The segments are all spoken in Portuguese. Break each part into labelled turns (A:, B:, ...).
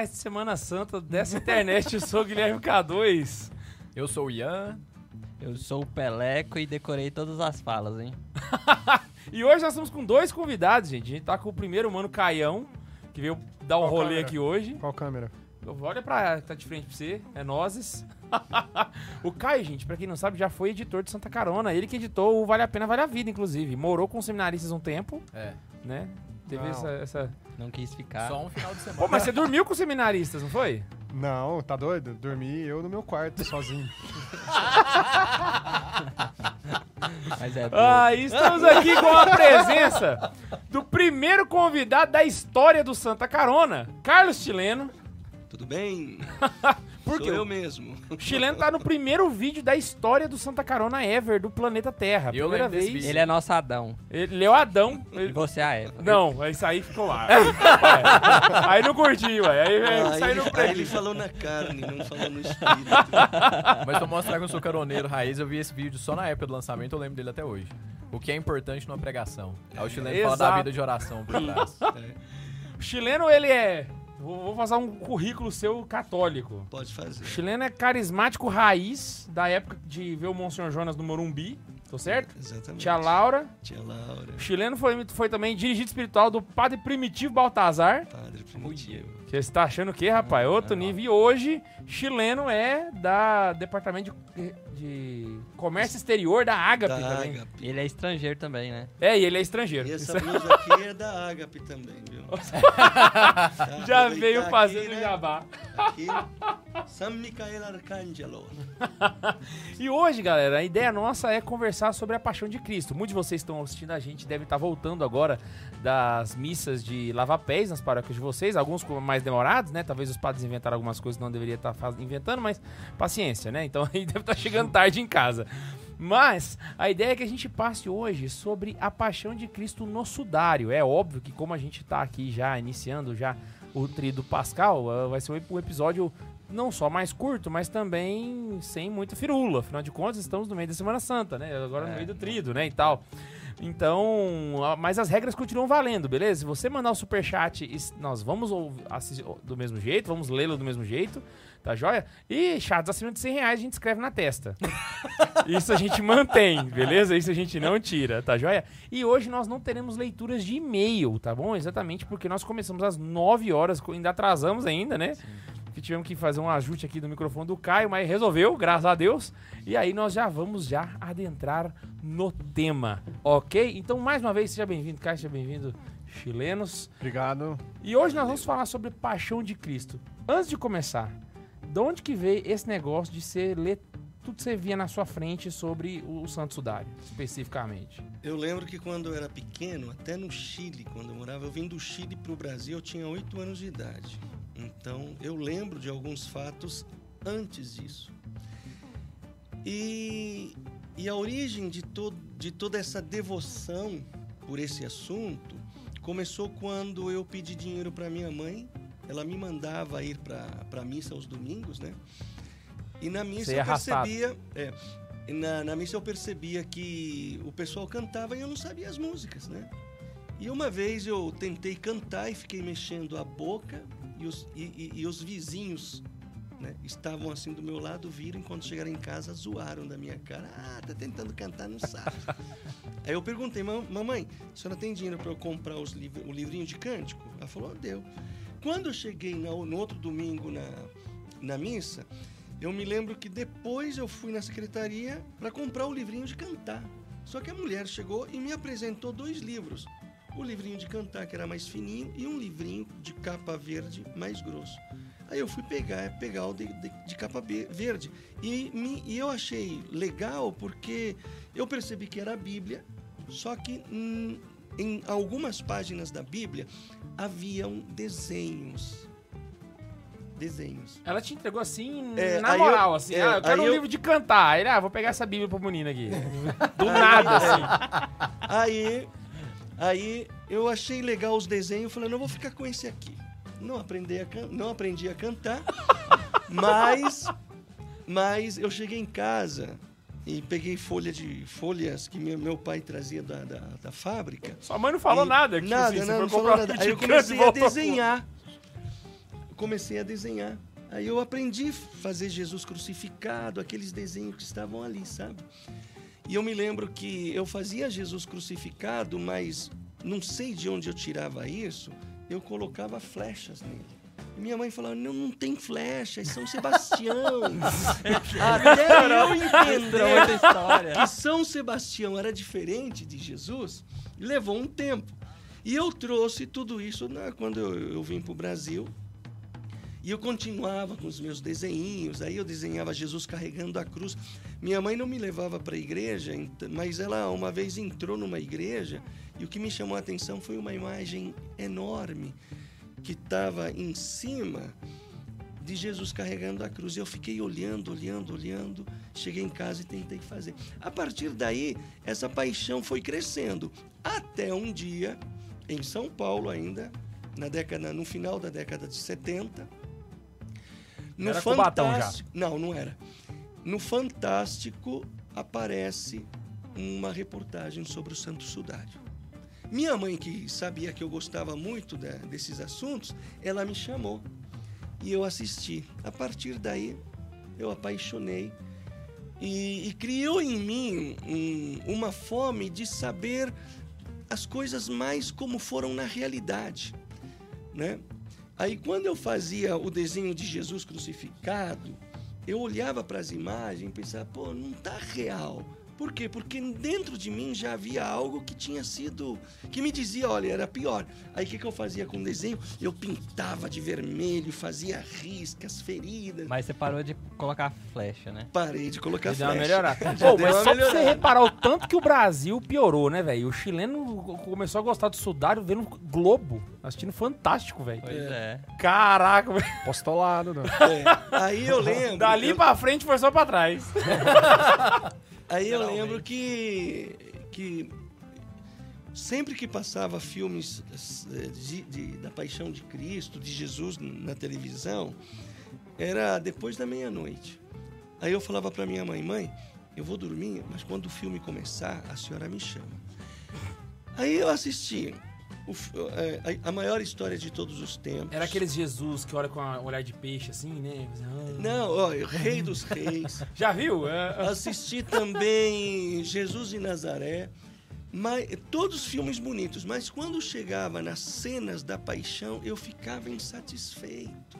A: mais de Semana Santa dessa internet. Eu sou o Guilherme K2.
B: Eu sou o Ian.
C: Eu sou o Peleco e decorei todas as falas, hein?
A: E hoje nós estamos com dois convidados, gente. A gente tá com o primeiro mano Caião, que veio dar um
D: Qual
A: rolê
D: câmera?
A: aqui hoje.
D: Qual câmera?
A: Olha pra tá de frente pra você, é nozes. o Caio, gente, pra quem não sabe, já foi editor de Santa Carona. Ele que editou o Vale a Pena, Vale a Vida, inclusive. Morou com seminaristas um tempo,
B: É.
A: né? Teve
D: Não.
A: essa, essa.
C: Não quis ficar.
B: Só um final de semana.
A: Pô, mas você dormiu com seminaristas, não foi?
D: Não, tá doido? Dormi eu no meu quarto, sozinho.
C: Mas é.
A: Ah, e estamos aqui com a presença do primeiro convidado da história do Santa Carona, Carlos Chileno.
E: Tudo bem?
A: Por
E: Sou
A: quê?
E: eu mesmo.
A: O Chileno tá no primeiro vídeo da história do Santa Carona ever, do planeta Terra.
B: Eu
A: Primeira
B: lembro desse
A: vez.
B: vídeo.
C: Ele é nosso Adão.
A: Ele é o Adão.
C: E
A: Ele-
C: você a Eva.
A: Não, isso aí ficou lá. Ué. Aí não curti, ué. Aí, aí
E: Ah,
A: saiu no
E: aí
A: prejuízo.
E: ele falou na carne, não falou no espírito.
B: Mas pra mostrar que eu sou caroneiro raiz, eu vi esse vídeo só na época do lançamento, eu lembro dele até hoje. O que é importante numa pregação. Aí o chileno fala
A: Exato.
B: da vida de oração por trás.
A: O chileno, ele é. Vou, fazer um currículo seu católico.
E: Pode fazer.
A: O chileno é carismático raiz da época de ver o Monsenhor Jonas no Morumbi, tô certo?
E: Exatamente.
A: Tia Laura.
E: Tia Laura,
A: O chileno foi, foi também dirigido espiritual do Padre Primitivo Baltazar.
E: Padre Primitivo.
A: Você está achando o quê, rapaz? Outro nível. E hoje, chileno é da Departamento de, de Comércio Exterior da Agape
E: Da
A: também.
E: Agape.
C: Ele é estrangeiro também, né?
A: É, e ele é estrangeiro.
E: E essa blusa aqui é da Agape também, viu? Tá,
A: já veio
E: aqui,
A: fazendo
E: né?
A: jabá.
E: Aqui, San Micael Arcangelo.
A: E hoje, galera, a ideia nossa é conversar sobre a paixão de Cristo. Muitos de vocês estão assistindo a gente, devem estar voltando agora das missas de lavar pés nas paróquias de vocês, alguns mais demorados, né? Talvez os padres inventaram algumas coisas que não deveria estar inventando, mas paciência, né? Então aí deve estar chegando tarde em casa. Mas a ideia é que a gente passe hoje sobre a paixão de Cristo no sudário. É óbvio que como a gente está aqui já iniciando já o tri do Pascal, ah, vai ser um episódio não só mais curto, mas também sem muita firula. Afinal de contas, estamos no meio da Semana Santa, né? Agora no
C: É.
A: meio do trido, né? E tal. Então, mas as regras continuam valendo, beleza? Se você mandar o superchat, nós vamos assistir do mesmo jeito, vamos lê-lo do mesmo jeito, tá joia? E chats acima de 100 reais a gente escreve na testa. Isso a gente mantém, beleza? Isso a gente não tira, tá joia? E hoje nós não teremos leituras de e-mail, tá bom? Exatamente porque nós começamos às 9 horas, ainda atrasamos ainda, né? Que tivemos que fazer um ajuste aqui do microfone do Caio, mas resolveu, graças a Deus. E aí nós já vamos já adentrar no tema, ok? Então, mais uma vez, seja bem-vindo, Caio, seja bem-vindo, chilenos.
D: Obrigado.
A: E hoje nós vamos falar sobre paixão de Cristo. Antes de começar, de onde que veio esse negócio de você ler tudo que você via na sua frente sobre o Santo Sudário, especificamente?
E: Eu lembro que quando eu era pequeno, até no Chile, quando eu morava, eu vim do Chile para o Brasil, eu tinha 8 anos de idade. Então, eu lembro de alguns fatos antes disso. E, e a origem de, to, de toda essa devoção por esse assunto começou quando eu pedi dinheiro para minha mãe. Ela me mandava ir para a missa aos domingos, né? E na missa
A: Você
E: eu percebia. É, na, na missa eu percebia que o pessoal cantava e eu não sabia as músicas, né? E uma vez eu tentei cantar e fiquei mexendo a boca e os, e, e- e os vizinhos né, estavam assim do meu lado, viram, enquanto chegaram em casa, zoaram da minha cara. Ah, tá tentando cantar, não sabe. Aí eu perguntei, "Mam- mamãe, a senhora tem dinheiro para eu comprar os liv- o livrinho de cântico? Ela falou, deu. Quando eu cheguei na- no outro domingo na, na missa, eu me lembro que depois eu fui na secretaria para comprar o livrinho de cantar. Só que a mulher chegou e me apresentou dois livros. O livrinho de cantar, que era mais fininho, e um livrinho de capa verde mais grosso. Aí eu fui pegar, pegar o de, de- de capa verde. E, me- e eu achei legal porque eu percebi que era a Bíblia, só que hum, em algumas páginas da Bíblia haviam desenhos. Desenhos.
A: Ela te entregou assim,
E: É,
A: na moral,
E: eu-
A: assim.
E: é,
A: ah, eu quero um
E: eu-
A: livro de cantar. Aí, ah, vou pegar essa Bíblia pro menino aqui. Do nada, assim.
E: Aí, Aí eu achei legal os desenhos, falei, não vou ficar com esse aqui. Não aprendi a, can- não aprendi a cantar, mas, mas eu cheguei em casa e peguei folha de folhas que meu, meu pai trazia da, da, da fábrica.
A: Sua mãe não falou
E: E-
A: nada. Que,
E: nada,
A: assim,
E: não, não falou nada. Aí eu comecei a desenhar. Comecei a desenhar. Aí eu aprendi a fazer Jesus crucificado, aqueles desenhos que estavam ali, sabe? E eu me lembro que eu fazia Jesus crucificado, mas não sei de onde eu tirava isso, eu colocava flechas nele. Minha mãe falava, não, não tem flechas, São Sebastião. Até eu entender que São Sebastião era diferente de Jesus, levou um tempo. E eu trouxe tudo isso né, quando eu, eu vim para o Brasil. E eu continuava com os meus desenhinhos. Aí eu desenhava Jesus carregando a cruz. Minha mãe não me levava para a igreja, mas ela uma vez entrou numa igreja e o que me chamou a atenção foi uma imagem enorme que estava em cima de Jesus carregando a cruz. Eu fiquei olhando, olhando, olhando. Cheguei em casa e tentei fazer. A partir daí, essa paixão foi crescendo. Até um dia, em São Paulo ainda, na década, no final da década de 70, no
A: Era Cubatão já.
E: Fantástico. Não, não era. No Fantástico aparece uma reportagem sobre o Santo Sudário. Minha mãe, que sabia que eu gostava muito desses assuntos, ela me chamou e eu assisti. A partir daí, eu apaixonei e, e criou em mim um- uma fome de saber as coisas mais como foram na realidade, né? Aí quando eu fazia o desenho de Jesus crucificado, eu olhava para as imagens e pensava, pô, não tá real. Por quê? Porque dentro de mim já havia algo que tinha sido. que me dizia, olha, era pior. Aí o que, que eu fazia com o desenho? Eu pintava de vermelho, fazia riscas, feridas.
C: Mas você parou de colocar flecha, né?
E: Parei de colocar
A: Deu uma
E: flecha.
A: melhorada.
E: Já
A: Pô,
E: deu
A: mas só pra você reparar o tanto que o Brasil piorou, né, velho? O chileno começou a gostar do Sudário vendo Globo, assistindo Fantástico, velho.
C: Pois é.
A: Caraca, velho.
D: Postolado, né?
E: É. Aí eu lembro.
A: Dali
E: eu-
A: pra frente foi só pra trás.
E: Aí eu lembro que, que sempre que passava filmes de- de- da Paixão de Cristo, de Jesus na televisão, era depois da meia-noite. Aí eu falava para minha mãe, mãe, eu vou dormir, mas quando o filme começar, a senhora me chama. Aí eu assisti o eh, a, a maior história de todos os tempos.
A: Era aqueles Jesus que olha com um olhar de peixe assim, né?
E: Não, ó, Rei dos Reis.
A: Já viu? É,
E: Assisti também Jesus de Nazaré. Mas, todos filmes bonitos, mas quando chegava nas cenas da paixão, eu ficava insatisfeito.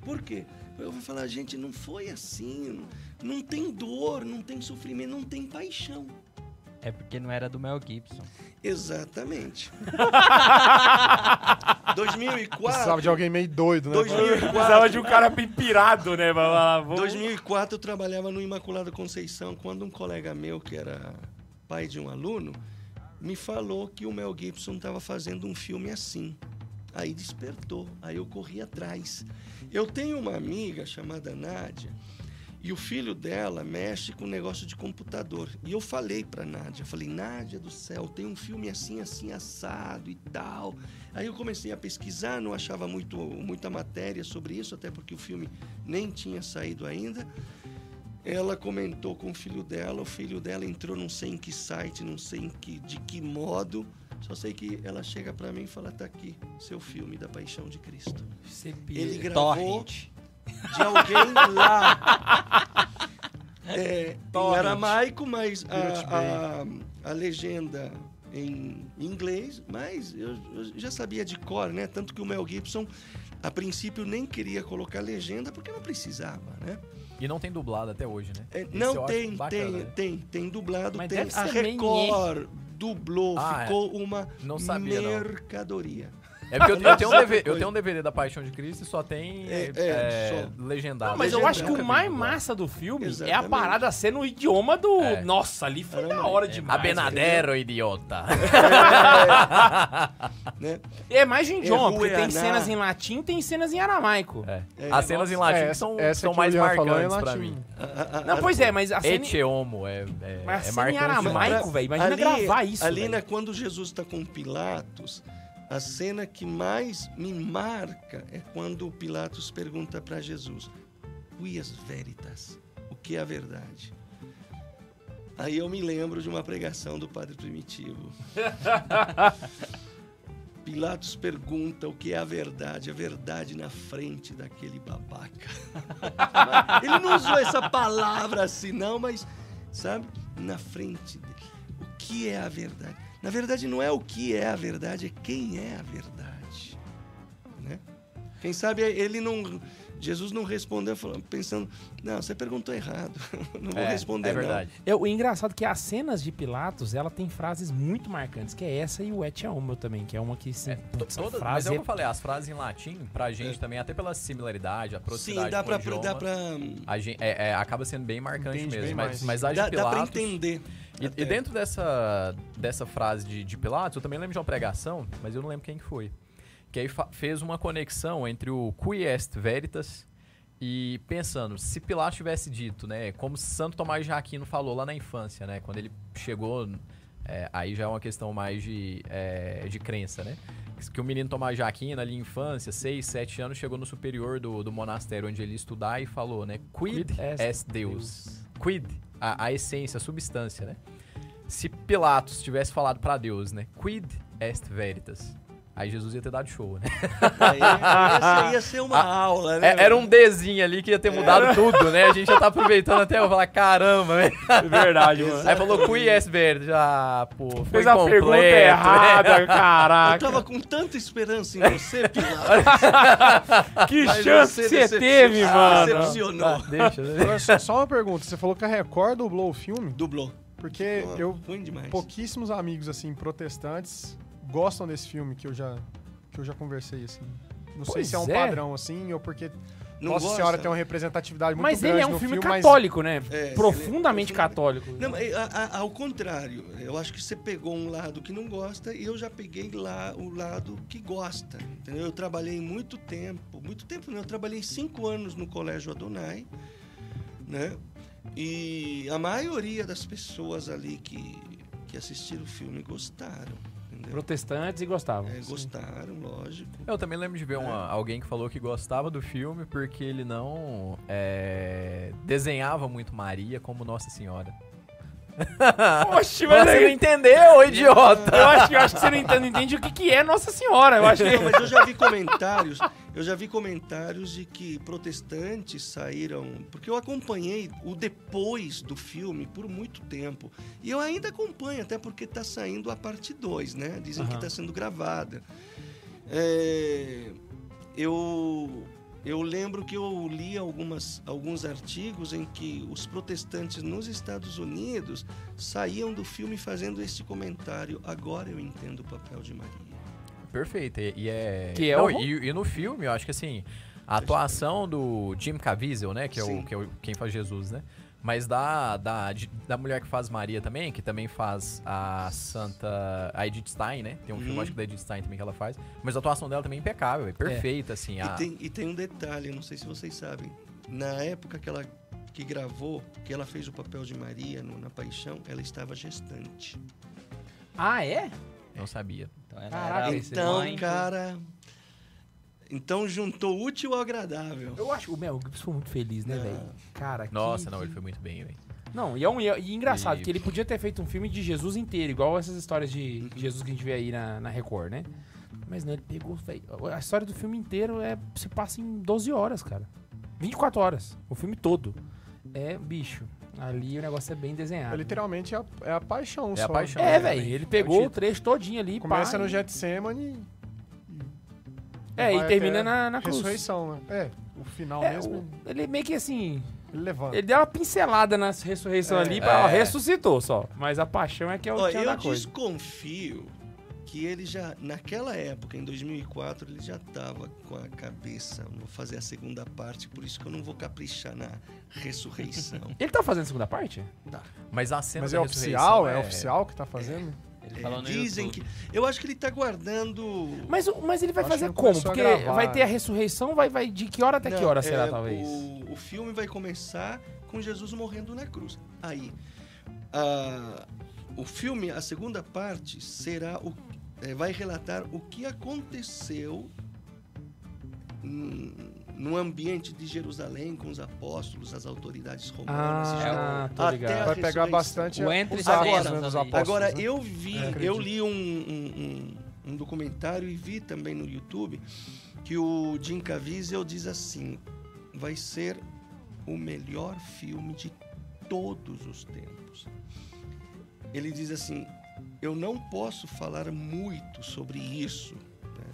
E: Por quê? Eu vou falar, gente, não foi assim. Não tem dor, não tem sofrimento, não tem paixão.
C: É porque não era do Mel Gibson.
E: Exatamente. 2004.
D: Precisava de alguém meio doido, né?
E: 2004.
A: Precisava de um cara pirado, né? Vamos-
E: 2004 eu trabalhava no Imaculada Conceição quando um colega meu, que era pai de um aluno, me falou que o Mel Gibson estava fazendo um filme assim. Aí despertou, aí eu corri atrás. Eu tenho uma amiga chamada Nádia e o filho dela mexe com negócio de computador. E eu falei para Nádia, falei: "Nádia do céu, tem um filme assim assim assado e tal". Aí eu comecei a pesquisar, não achava muito muita matéria sobre isso, até porque o filme nem tinha saído ainda. Ela comentou com o filho dela, o filho dela entrou não sei em que site, não sei em que, de que modo. Só sei que ela chega para mim e fala: "Tá aqui, seu filme da Paixão de Cristo". Ele gravou
C: Torrent.
E: De alguém lá. É, em
A: Torrent.
E: aramaico, mas a, a, a legenda em inglês, mas eu, eu já sabia de cor, né? Tanto que o Mel Gibson, a princípio, nem queria colocar legenda porque não precisava, né?
B: E não tem dublado até hoje, né?
E: É, não, tem,
B: bacana,
E: tem,
B: né?
E: tem, tem dublado,
A: Mas
E: tem. A Record dublou,
B: Ah, é.
E: ficou uma
B: Não sabia, não. É porque eu, eu tenho um DVD, eu tenho um DVD da Paixão de Cristo e só tem
E: É,
B: é,
E: é,
B: legendado.
A: Não, mas eu
E: Legenda
A: acho que o mais massa do filme é a
E: Exatamente.
A: parada ser no idioma do.
B: É.
A: Nossa, ali foi da hora
E: é.
A: demais.
B: Abenadero, idiota.
E: Né?
A: É mais de um idioma,
E: É
A: porque tem
E: Rueaná.
A: cenas em latim tem cenas em aramaico.
B: É.
E: É,
B: As cenas em latim
D: É,
B: que são,
D: essa
B: são mais
D: é
B: marcantes pra mim.
A: Não, pois é, mas a cena,
B: é, é,
A: mas a
B: é
A: cena em
B: marcante.
A: aramaico, velho. Imagina gravar isso.
E: Ali, né, quando Jesus está com Pilatos, a cena que mais me marca é quando Pilatos pergunta para Jesus: Quias veritas? O que é a verdade? Aí eu me lembro de uma pregação do Padre Primitivo. Pilatos pergunta o que é a verdade, a verdade na frente daquele babaca. Ele não usou essa palavra assim, não, mas, sabe, na frente dele. O que é a verdade? Na verdade, não é o que é a verdade, é quem é a verdade. Né? Quem sabe ele não. Jesus não respondeu falando, pensando, não, você perguntou errado. não vou
B: É,
E: responder,
B: é verdade.
A: É, o engraçado é que as cenas de Pilatos, ela tem frases muito marcantes, que é essa e o Et Homo também, que é uma que, sim,
B: É,
A: putz,
B: todas- mas
A: frase
B: é o
A: é
B: que eu falei, as frases em latim, pra gente também, até pela similaridade, a
E: não. Sim,
B: proximidade
E: dá pra,
B: idioma,
E: dá pra,
B: a gen- é- é, acaba sendo bem marcante
D: Entende
B: mesmo.
D: bem
B: Mas, mas a de
E: dá, dá pra
B: Pilatos...
E: entender.
B: E, e dentro dessa, dessa frase de, de Pilatos, eu também lembro de uma pregação, mas eu não lembro quem que foi. Que aí fez uma conexão entre o Qui Est Veritas e pensando, se Pilatos tivesse dito, né, como Santo Tomás de Aquino falou lá na infância, né, quando ele chegou, é, aí já é uma questão mais de, é, de crença, né, que o menino Tomás de Aquino ali infância, 6, 7 anos, chegou no superior do, do monastério onde ele ia estudar e falou, né, Quid
A: Quid est
B: est Deus. Quid, a, a essência, a substância, né? Se Pilatos tivesse falado pra Deus, né? Quid est veritas. Aí Jesus ia ter dado show, né?
E: Aí, aí ia, ser uma aula, né?
B: É- era um Dzinho ali que ia ter mudado tudo, né? A gente já tá aproveitando até eu falar, caramba, velho.
A: verdade, mano.
B: Aí falou Quid est veritas. Ah, pô, foi
A: Fez a pergunta
B: né?
A: errada,
E: Eu
A: caraca.
E: tava com tanta esperança em você, Pilatos.
A: Que
E: Mas
A: chance
E: você
A: que você teve,
E: Ah,
A: mano.
E: Decepcionou.
B: Ah, deixa, né?
D: Agora, só- uma pergunta, você falou que a Record dublou o filme?
E: Dublou.
D: Porque
E: Pô,
D: eu
E: Ruim demais.
D: pouquíssimos amigos assim protestantes gostam desse filme que eu já que eu já conversei assim. Não sei
A: Pois
D: se é um
A: é.
D: padrão assim ou porque
E: Não
D: Nossa
E: gosta?
D: Senhora tem uma representatividade muito
A: Mas
D: grande
A: ele é um
D: no
A: filme,
D: mas
A: católico, né?
E: É,
A: Profundamente
E: é
A: católico.
E: Não, é, a- a- ao contrário, eu acho que você pegou um lado que não gosta e eu já peguei lá o lado que gosta. Entendeu? Eu trabalhei muito tempo, muito tempo não, eu trabalhei cinco anos no Colégio Adonai, né? E a maioria das pessoas ali que, que assistiram o filme gostaram. Entendeu?
A: Protestantes e gostavam.
E: É, gostaram, lógico.
B: Eu também lembro de ver uma- alguém que falou que gostava do filme porque ele não é, desenhava muito Maria como Nossa Senhora.
A: Oxe,
B: Mas você não
A: aí,
B: entendeu, idiota!
A: eu acho, que- eu acho que você não entende, não entende o que, que é Nossa Senhora. Eu acho que.
E: Não, mas eu já vi comentários, eu já vi comentários de que protestantes saíram, porque eu acompanhei o depois do filme por muito tempo. E eu ainda acompanho, até porque está saindo a parte 2, né? Dizem que
A: Aham.
E: está sendo gravada. É, eu eu lembro que eu li algumas, alguns artigos em que os protestantes nos Estados Unidos saíam do filme fazendo este comentário. Agora eu entendo o papel de Maria.
B: Perfeito. E, e é.
A: Que é
B: Não,
A: o-
B: e, e no filme, eu acho que assim, a atuação do Jim Caviezel, né? Que é, o, que é o- quem faz Jesus, né? Mas da, da, da mulher que faz Maria também, que também faz a Santa. A Edith Stein, né? Tem um filme,
E: Uhum.
B: acho que da Edith Stein também que ela faz. Mas a atuação dela também é impecável, é perfeita, assim. a-
E: E tem, e tem um detalhe, não sei se vocês sabem. Na época que ela que gravou, que ela fez o papel de Maria no- na Paixão, ela estava gestante.
A: Ah, é?
B: Não sabia.
C: Então, ela
A: Caraca,
E: Então,
C: mãe,
E: cara. Então juntou útil ao agradável.
A: Eu acho. O Mel Gibson foi muito feliz, né,
E: Não.
A: velho? Cara, que-
B: Nossa, não, ele foi muito bem, velho.
A: Não, e é, um, e é engraçado,
B: E-
A: que ele podia ter feito um filme de Jesus inteiro, igual essas histórias de Jesus que a gente vê aí na, na Record, né? Mas não, ele pegou, velho. A história do filme inteiro é, se passa em 12 horas, cara. 24 horas. O filme todo. É, bicho. Ali o negócio é bem desenhado.
D: é literalmente a, é a paixão
B: É a
D: só.
B: paixão.
A: É,
B: É,
A: velho. Ele
B: é
A: pegou
B: o
A: o
B: título.
A: trecho todinho ali.
D: Começa
A: pá,
D: no
A: e-
D: Getsemane
A: É, e termina na, na cruz.
D: ressurreição, né? É, o final
A: É,
D: mesmo,
A: o- ele meio que assim.
D: ele levanta.
A: Ele deu uma pincelada na ressurreição
D: É.
A: ali, pra, ó,
B: É.
A: ressuscitou só. Mas a paixão é que é o
E: Ó,
A: tchan
E: eu
A: da coisa.
E: desconfio que ele já, naquela época, em 2004, ele já estava com a cabeça, vou fazer a segunda parte, por isso que eu não vou caprichar na ressurreição.
A: Ele tá fazendo a segunda parte?
B: Mas a cena
D: Mas
B: da
D: é oficial?
B: ressurreição
D: É oficial que tá fazendo?
C: Ele
E: É,
C: falou no
E: dizem
C: YouTube.
E: que. Eu acho que ele está guardando.
A: Mas, mas ele vai
D: Acho que
A: fazer como? Porque vai ter a ressurreição, vai, vai de que hora até que
E: Não,
A: hora será,
E: é,
A: talvez?
E: O, o filme vai começar com Jesus morrendo na cruz. Aí, a- o filme, a segunda parte, será o, é, vai relatar o que aconteceu hum, no ambiente de Jerusalém com os apóstolos, as autoridades romanas.
A: Ah,
E: já-
A: tô
E: até
D: Vai pegar bastante
C: O entre
D: os né, dos
C: ali.
D: apóstolos.
E: Agora,
D: né?
E: eu vi,
D: É,
E: eu li um, um- um- um documentário e vi também no YouTube que o Jim Caviezel diz assim: vai ser o melhor filme de todos os tempos. Ele diz assim: eu não posso falar muito sobre isso, né?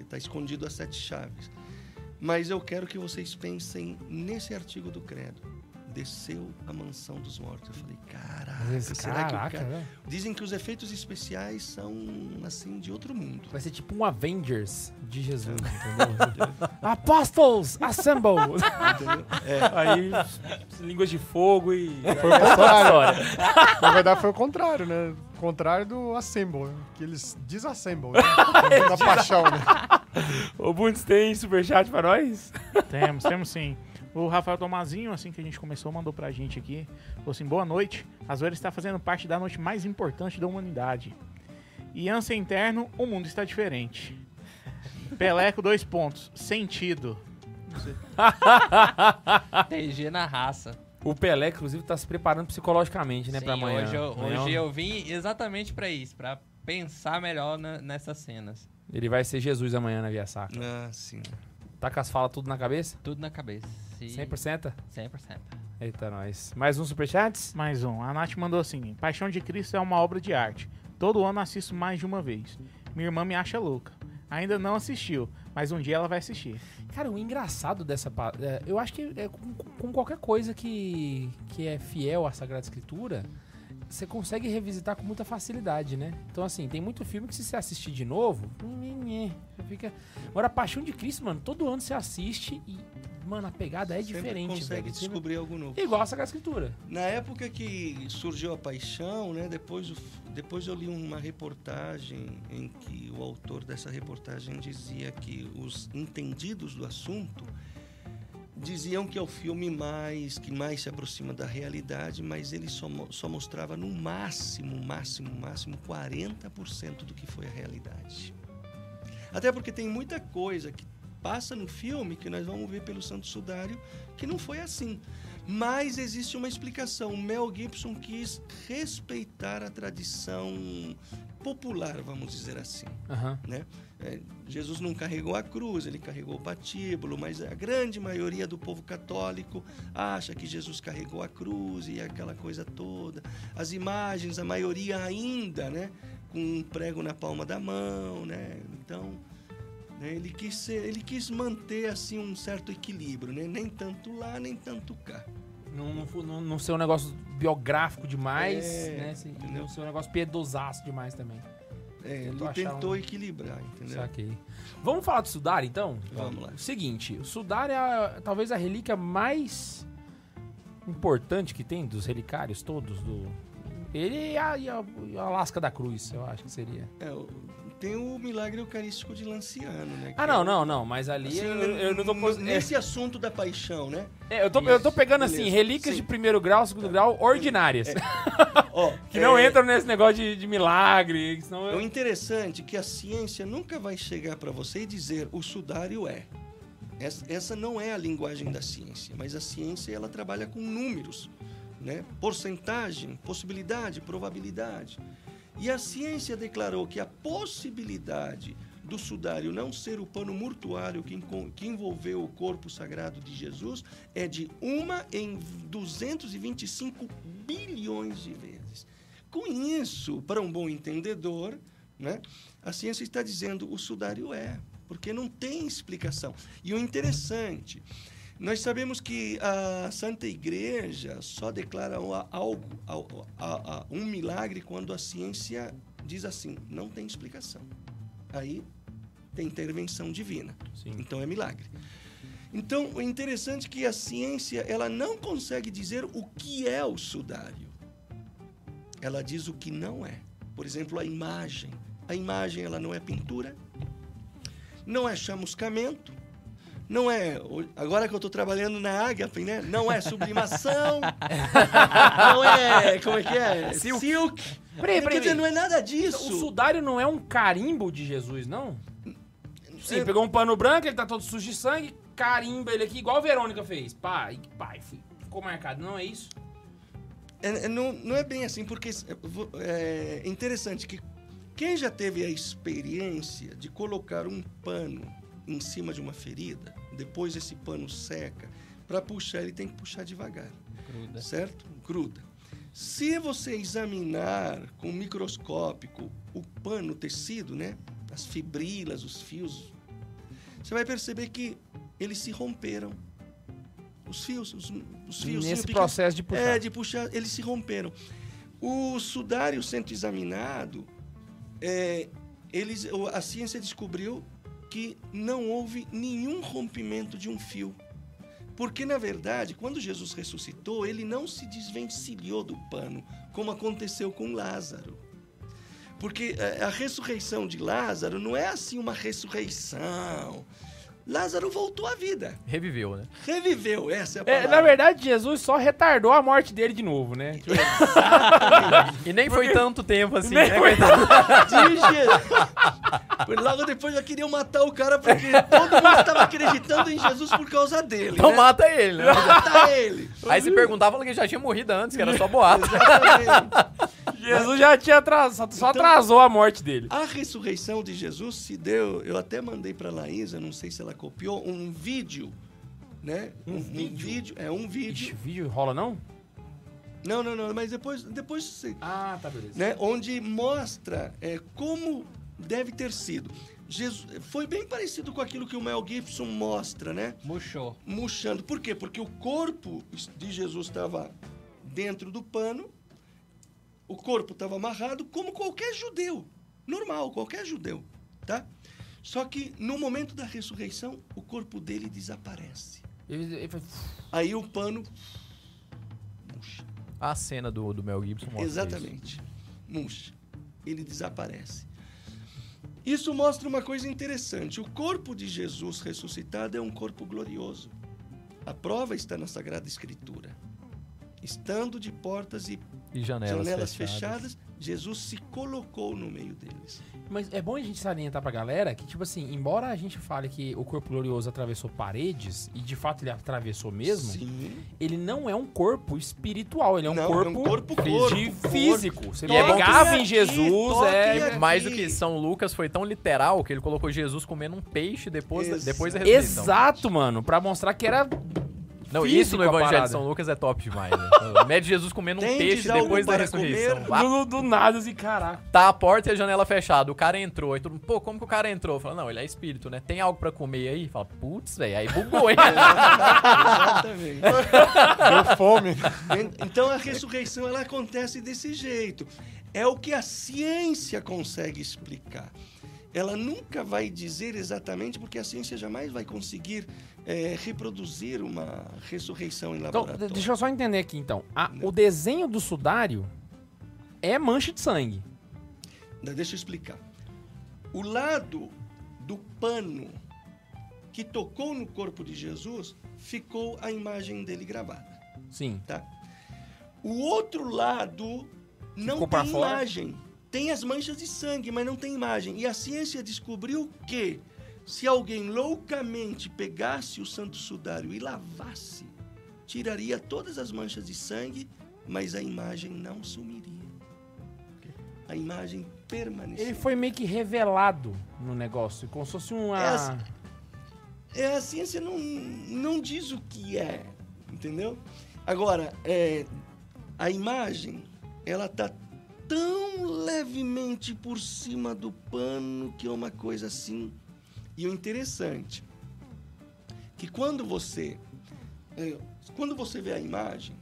E: está escondido a sete chaves, mas eu quero que vocês pensem nesse artigo do Credo. Desceu a mansão dos mortos. Eu falei, caraca,
A: Esse-
E: será que o
A: Caraca,
E: cara...
A: velho.
E: Dizem que os efeitos especiais são, assim, de outro mundo.
A: Vai ser tipo um Avengers de Jesus, entendeu? Apostles, assemble!
E: Entendeu?
A: Aí, línguas de fogo e...
D: Foi o contrário. Na verdade, foi o contrário, né? O contrário do Assemble, né? que eles desassemble, né? da paixão, né?
A: Ô, Bundes, tem superchat pra nós?
F: Temos, temos sim. O Rafael Tomazinho, assim que a gente começou, mandou pra gente aqui. Falou assim: boa noite. A zoeira está fazendo parte da noite mais importante da humanidade. E ânsia interno, o mundo está diferente. Peleco, dois pontos. Sentido.
C: TG na raça.
A: O Pelé, inclusive, tá se preparando psicologicamente, né,
C: Sim,
A: pra amanhã.
C: Hoje, eu,
A: Amanhã
C: hoje eu vim exatamente pra isso, pra pensar melhor na- nessas cenas.
A: Ele vai ser Jesus amanhã na Via Sacra.
E: Ah, sim.
A: Tá com as falas tudo na cabeça?
C: Tudo na cabeça. E
A: 100%?
C: 100%.
A: Eita, nós. Mais um superchat?
F: Mais um. A Nath mandou assim: Paixão de Cristo é uma obra de arte. Todo ano assisto mais de uma vez. Minha irmã me acha louca. Ainda não assistiu, mas um dia ela vai assistir.
A: Cara, o engraçado dessa. é, eu acho que é com, com qualquer coisa que, que é fiel à Sagrada Escritura, você consegue revisitar com muita facilidade, né? Então, assim, tem muito filme que se você assistir de novo, fica. Agora, Paixão de Cristo, mano, todo ano você assiste e, mano, a pegada é
E: Sempre
A: diferente,
E: consegue
A: velho.
E: Descobrir algo novo.
A: Igual a Sagrada Escritura.
E: Na época que surgiu a paixão, né, depois, depois eu li uma reportagem em que o autor dessa reportagem dizia que os entendidos do assunto diziam que é o filme mais que mais se aproxima da realidade, mas ele só, só mostrava no máximo, máximo, máximo 40% do que foi a realidade. Até porque tem muita coisa que passa no filme que nós vamos ver pelo Santo Sudário que não foi assim. Mas existe uma explicação. Mel Gibson quis respeitar a tradição popular, vamos dizer assim.
A: Aham.
E: Né? É, Jesus não carregou a cruz, ele carregou o patíbulo, mas a grande maioria do povo católico acha que Jesus carregou a cruz e aquela coisa toda. As imagens, a maioria ainda, né? Com um prego na palma da mão, né? Então, né, ele, quis ser, ele quis manter assim um certo equilíbrio, né? Nem tanto lá, nem tanto cá.
A: Não, não, não, ser um negócio biográfico demais,
E: É,
A: né? Assim, não ser um negócio piedosaço demais também.
E: É,
A: Tentou
E: ele tentou
A: um-
E: equilibrar, entendeu?
A: Saquei. Vamos falar do Sudar, então?
E: Vamos lá.
A: Seguinte, o Sudar é a- talvez a relíquia mais importante que tem dos relicários todos do... Ele e a, e a, e a lasca da cruz, eu acho que seria.
E: É, o- tem o milagre eucarístico de Lanciano, né?
A: Ah,
E: é
A: não, não, não, mas ali
E: Assim,
A: eu, eu não tô... cons-
E: Nesse assunto da paixão, né?
A: É, eu, tô, eu tô pegando,
E: Beleza,
A: assim, relíquias
E: sim.
A: de primeiro grau, segundo grau, ordinárias.
E: Ó,
A: que não
E: é,
A: entram nesse negócio de, de milagre, senão...
E: É o interessante que a ciência nunca vai chegar para você e dizer o sudário é. Essa, essa não é a linguagem da ciência, mas a ciência ela trabalha com números, né? Porcentagem, possibilidade, probabilidade. E a ciência declarou que a possibilidade do sudário não ser o pano mortuário que, que envolveu o corpo sagrado de Jesus é de uma em 225 bilhões de vezes. Com isso, para um bom entendedor, né, a ciência está dizendo o sudário é, porque não tem explicação. E o interessante, nós sabemos que a Santa Igreja só declara algo, um milagre quando a ciência diz assim: não tem explicação. Aí tem intervenção divina.
A: Sim.
E: Então é milagre. Então, o interessante é que a ciência ela não consegue dizer o que é o sudário. Ela diz o que não é. Por exemplo, a imagem. A imagem ela não é pintura, não é chamuscamento, não é. Agora que eu estou trabalhando na Agape, né? Não é sublimação, não é. Como é que é?
A: Silk.
E: Silk.
A: Peraí, peraí.
E: dizer, não é nada disso.
A: O sudário não é um carimbo de Jesus, não? Sim,
E: É-
A: pegou um pano branco, ele tá todo sujo de sangue, carimba ele aqui, igual a Verônica fez. Pá, e pá, e fi- ficou marcado. Não é isso?
E: É, é, não, não é bem assim, porque é, é interessante que quem já teve a experiência de colocar um pano em cima de uma ferida, depois esse pano seca, para puxar ele tem que puxar devagar,
C: Gruda.
E: certo? Gruda. Se você examinar com microscópico o pano, o tecido, né? As fibrilas, os fios, você vai perceber que eles se romperam. Os fios, os, os fios
A: Nesse processo de puxar.
E: é, de puxar, eles se romperam. O sudário sendo examinado, é, eles, a ciência descobriu que não houve nenhum rompimento de um fio. Porque, na verdade, quando Jesus ressuscitou, ele não se desvencilhou do pano, como aconteceu com Lázaro. Porque é, a ressurreição de Lázaro não é assim uma ressurreição. Lázaro voltou à vida,
B: Reviveu, né?
E: reviveu, essa é a
A: É,
E: palavra.
A: na verdade, Jesus só retardou a morte dele de novo, né?
B: E nem foi tanto tempo assim,
A: Nem
B: né?
A: foi
E: de Jesus. Porque Logo depois já queriam matar o cara porque todo mundo estava acreditando em Jesus por causa dele.
B: Então
E: né?
B: mata ele, né?
E: Matar ele.
B: Aí se perguntava que ele já tinha morrido antes, que era só boato.
E: Exatamente.
A: Jesus já tinha atrasado, só
E: Então-
A: atrasou a morte dele.
E: A ressurreição de Jesus se deu. Eu até mandei para Laísa, não sei se ela copiou, um vídeo. Né?
A: Um vídeo?
E: É um vídeo.
A: Ixi, vídeo rola não?
E: Não, não, não, mas depois, depois você.
A: Ah, tá, beleza.
E: né, onde mostra é, como deve ter sido. Jesus, foi bem parecido com aquilo que o Mel Gibson mostra, né?
C: Murchou.
E: Murchando. Por quê? Porque o corpo de Jesus estava dentro do pano, o corpo estava amarrado, como qualquer judeu. Normal, qualquer judeu, tá? Só que no momento da ressurreição, o corpo dele desaparece.
A: Ele, ele foi-
E: Aí o pano murcha.
B: A cena do, do Mel Gibson mostra isso.
E: Exatamente. Murcha. Ele desaparece. Isso mostra uma coisa interessante. O corpo de Jesus ressuscitado é um corpo glorioso. A prova está na Sagrada Escritura. Estando de portas e
B: E janelas,
E: janelas
B: fechadas.
E: fechadas, Jesus se colocou no meio deles.
A: Mas é bom a gente salientar pra galera que, tipo assim, embora a gente fale que o corpo glorioso atravessou paredes, e de fato ele atravessou mesmo,
E: Sim.
A: ele não é um corpo espiritual, ele é um
E: Não,
A: corpo,
E: é um corpo,
A: de
E: corpo,
A: físico. Você
B: E é
A: pegava em Jesus,
E: aqui,
A: é...
E: toque
B: Mais do
E: aqui.
B: que São Lucas foi tão literal que ele colocou Jesus comendo um peixe depois,
E: Exato.
B: depois da ressurreição.
A: Exato, mano, pra mostrar que era
B: Não, isso no Evangelho
A: parada.
B: de São Lucas é top demais. Né? Mede Jesus comendo um
E: Tendes
B: peixe depois da ressurreição.
A: do, do nada, assim, caraca.
B: Tá a porta e a janela fechada. O cara entrou. Aí todo mundo, pô, como que o cara entrou? Fala, não, ele é espírito, né? Tem algo pra comer aí? Fala, putz, velho, aí bugou, hein?
E: Exatamente.
D: Deu fome.
E: En- Então a ressurreição ela acontece desse jeito. É o que a ciência consegue explicar. Ela nunca vai dizer exatamente, porque a ciência jamais vai conseguir é, reproduzir uma ressurreição em
A: Então,
E: laboratório.
A: deixa eu só entender aqui, então. A- o desenho do sudário é mancha de sangue.
E: Ainda Deixa eu explicar. O lado do pano que tocou no corpo de Jesus ficou a imagem dele gravada.
A: Sim.
E: tá? O outro lado não
A: Ficou pra
E: tem
A: fora?
E: Tem as manchas de sangue, mas não tem imagem. E a ciência descobriu que se alguém loucamente pegasse o santo sudário e lavasse, tiraria todas as manchas de sangue, mas a imagem não sumiria. A imagem permaneceria.
A: Ele foi meio que revelado no negócio, como se fosse uma...
E: É assim. É, a ciência não, não diz o que é, entendeu? Agora, é, a imagem, ela tá tão levemente por cima do pano que é uma coisa assim. E o interessante, que quando você, é, quando você vê a imagem,